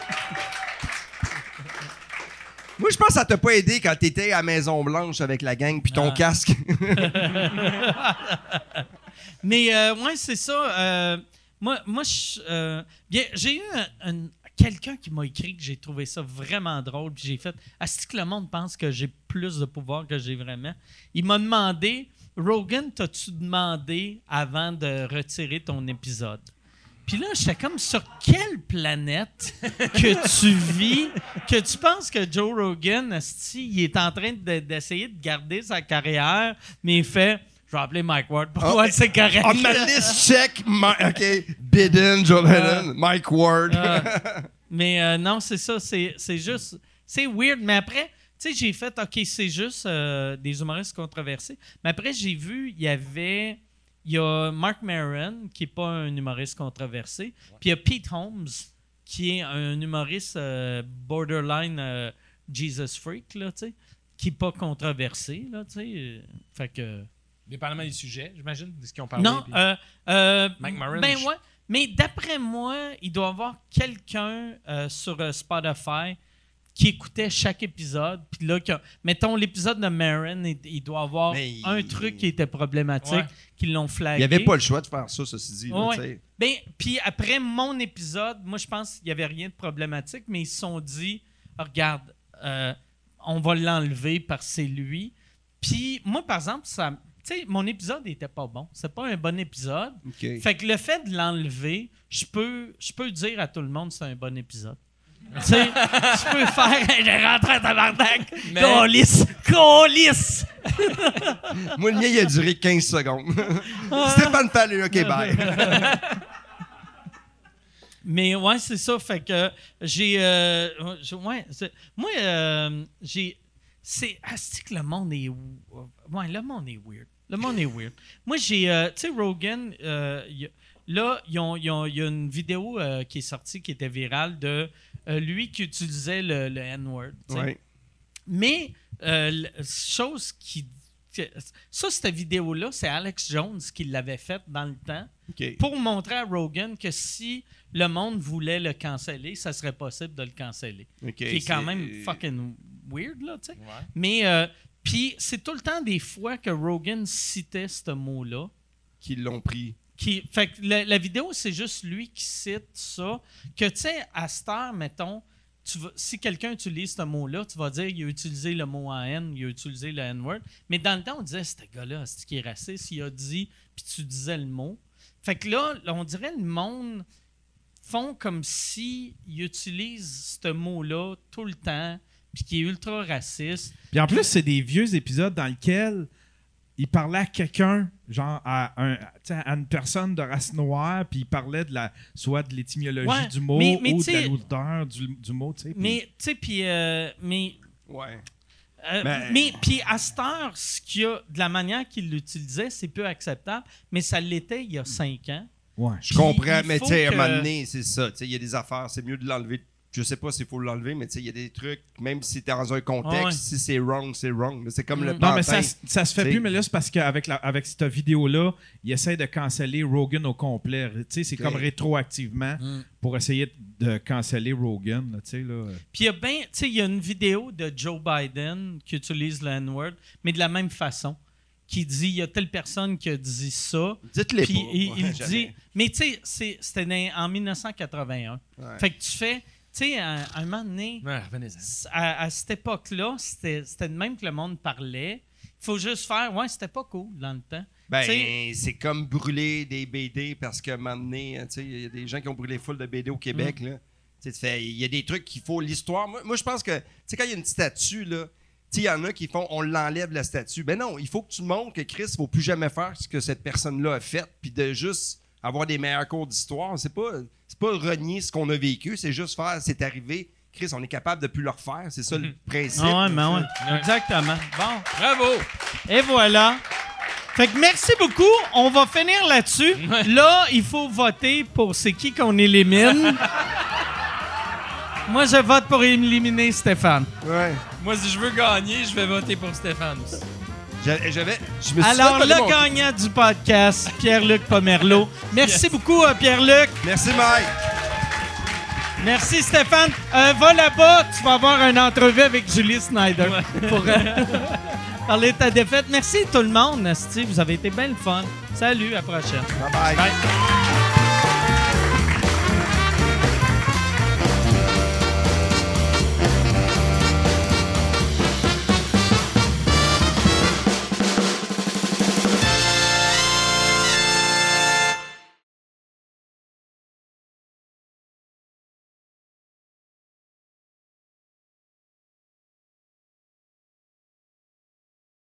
Moi, je pense que ça t'a pas aidé quand t'étais à Maison-Blanche avec la gang, puis ton Ah. casque. Mais euh, ouais, c'est ça. euh, moi, moi je, euh, bien, j'ai eu un, un- quelqu'un qui m'a écrit que j'ai trouvé ça vraiment drôle, puis j'ai fait Est-ce que le monde pense que j'ai plus de pouvoir que j'ai vraiment. Il m'a demandé Rogan, t'as-tu demandé avant de retirer ton épisode? Puis là, j'étais comme sur quelle planète que tu vis, que tu penses que Joe Rogan, il est en train de- d'essayer de garder sa carrière, mais il fait Je vais appeler Mike Ward. Pour Oh, moi, c'est correct. On ma liste check. OK. Biden, Joe Biden, Mike Ward. Ah. mais euh, non, c'est ça. C'est c'est juste. C'est weird. Mais après, tu sais, j'ai fait OK, c'est juste euh, des humoristes controversés. Mais après, j'ai vu, il y avait. Il y a Mark Maron, qui n'est pas un humoriste controversé. Puis il y a Pete Holmes, qui est un humoriste euh, borderline Jesus Freak, là, tu sais, qui n'est pas controversé, là, tu sais. Fait que. Dépendamment du sujet, j'imagine, de ce qu'ils ont parlé. Non, puis- euh, euh, Mike Maron, ben je- ouais. Mais d'après moi, il doit y avoir quelqu'un euh, sur euh, Spotify qui écoutait chaque épisode. Puis là, que- mettons l'épisode de Maron, il, il doit avoir il- un truc qui était problématique, Ouais. qu'ils l'ont Il flagué. n'y avait pas le choix de faire ça, ceci dit. Ouais. Ben, puis après mon épisode, moi, je pense qu'il n'y avait rien de problématique, mais ils se sont dit, regarde, euh, on va l'enlever parce que c'est lui. Puis moi, par exemple, ça, sais, mon épisode n'était pas bon. C'est pas un bon épisode. Fait que le fait de l'enlever, je peux, je peux dire à tout le monde que c'est un bon épisode. tu sais, je peux faire j'ai rentré à tabarnak. Mais- Colis, colis. Moi, le mien, il a duré 15 secondes. Stéphane Fallu, OK, bye. Mais ouais, c'est ça. Fait que j'ai. euh, je- ouais, moi, euh, j'ai. C'est. Asti que le monde est. Ouais, le monde est weird. Le monde est weird. Moi, j'ai. euh, tu sais, Rogan, euh, y a- là, il y a une vidéo euh, qui est sortie qui était virale de euh, lui qui utilisait le, le N-word. Ouais. Mais, euh, chose qui. que- Ça, cette vidéo-là, c'est Alex Jones qui l'avait faite dans le temps pour montrer à Rogan que si le monde voulait le canceller, ça serait possible de le canceller. OK, qui est quand même fucking weird, là, tu sais. Ouais. Mais, euh, puis c'est tout le temps des fois que Rogan citait ce mot-là. Qui l'ont pris. Qui, fait que la, la vidéo, c'est juste lui qui cite ça. Que, tu sais, à cette heure, mettons, tu vas- si quelqu'un utilise ce mot-là, tu vas dire il a utilisé le mot en N, il a utilisé le N-word. Mais dans le temps, on disait, ce gars-là, c'est qui est raciste, il a dit, puis tu disais le mot. Fait que là, là, on dirait le monde font comme si ils utilisent ce mot-là tout le temps, puis qui est ultra raciste. Puis en plus, c'est des vieux épisodes dans lesquels il parlait à quelqu'un, genre à, un, une personne de race noire, puis il parlait de la, soit de l'étymologie Ouais, du mot mais- mais ou de tu la sais- lourdeur du, du mot. tu sais, puis- Mais, tu sais, puis, euh, mais Ouais. Euh, Ben- Mais puis à cette heure, ce qu'il y a, de la manière qu'il l'utilisait, c'est peu acceptable, mais ça l'était il y a cinq ans. Ouais. Je comprends, mais tu sais, à un moment donné, c'est ça. Tu sais, il y a des affaires, c'est mieux de l'enlever. Je sais pas s'il faut l'enlever, mais tu sais, il y a des trucs, même si t'es dans un contexte, Ah ouais. si c'est wrong, c'est wrong. Mais C'est comme le Mm. Non, mais pantin. ça, ça se fait T'sais. plus, mais là, c'est parce qu'avec avec cette vidéo-là, il essaie de canceller Rogan au complet. Tu sais, c'est comme rétroactivement Mm. pour essayer de canceller Rogan. là, tu sais, là. Puis il y a ben, tu sais, il y a une vidéo de Joe Biden qui utilise le N-word, mais de la même façon, qui dit il y a telle personne qui a dit ça. Dites-les Puis pas. il, dit, mais tu sais, c'est- c'était en 1981. Ouais. Fait que tu fais, sais, à, à un moment donné, à, à cette époque-là, c'était de même que le monde parlait. Il faut juste faire, ouais, c'était pas cool dans le temps. Ben, Tu c'est comme brûler des BD parce que un moment donné, tu sais, il y a des gens qui ont brûlé full de BD au Québec, Mm. là. Tu sais, tu fais- il y a des trucs qu'il faut, l'histoire. Moi, moi, je pense que, tu sais, quand il y a une statue, là, tu sais, il y en a qui font, on l'enlève la statue. Ben non, il faut que tu montres que Chris, il faut plus jamais faire ce que cette personne-là a fait, puis de juste avoir des meilleurs cours d'histoire. C'est pas, c'est pas renier ce qu'on a vécu, c'est juste faire, c'est arrivé. Chris, on est capable de plus le refaire. C'est ça le principe. Ah ouais, mais là, ouais. Exactement. Bon. Bravo! Et voilà. Fait que merci beaucoup. On va finir là-dessus. Là, il faut voter pour c'est qui qu'on élimine. Moi, je vote pour éliminer Stéphane. Ouais. Moi, si je veux gagner, je vais voter pour Stéphane aussi. J'a- J'avais, je me suis Alors, le mon- gagnant du podcast, Pierre-Luc Pomerleau. Merci beaucoup, euh, Pierre-Luc. Merci, Mike. Merci, Stéphane. Euh, va là-bas, tu vas avoir une entrevue avec Julie Snyder pour euh, parler de ta défaite. Merci tout le monde, Steve. Vous avez été bien le fun. Salut, à la prochaine. Bye bye. Bye.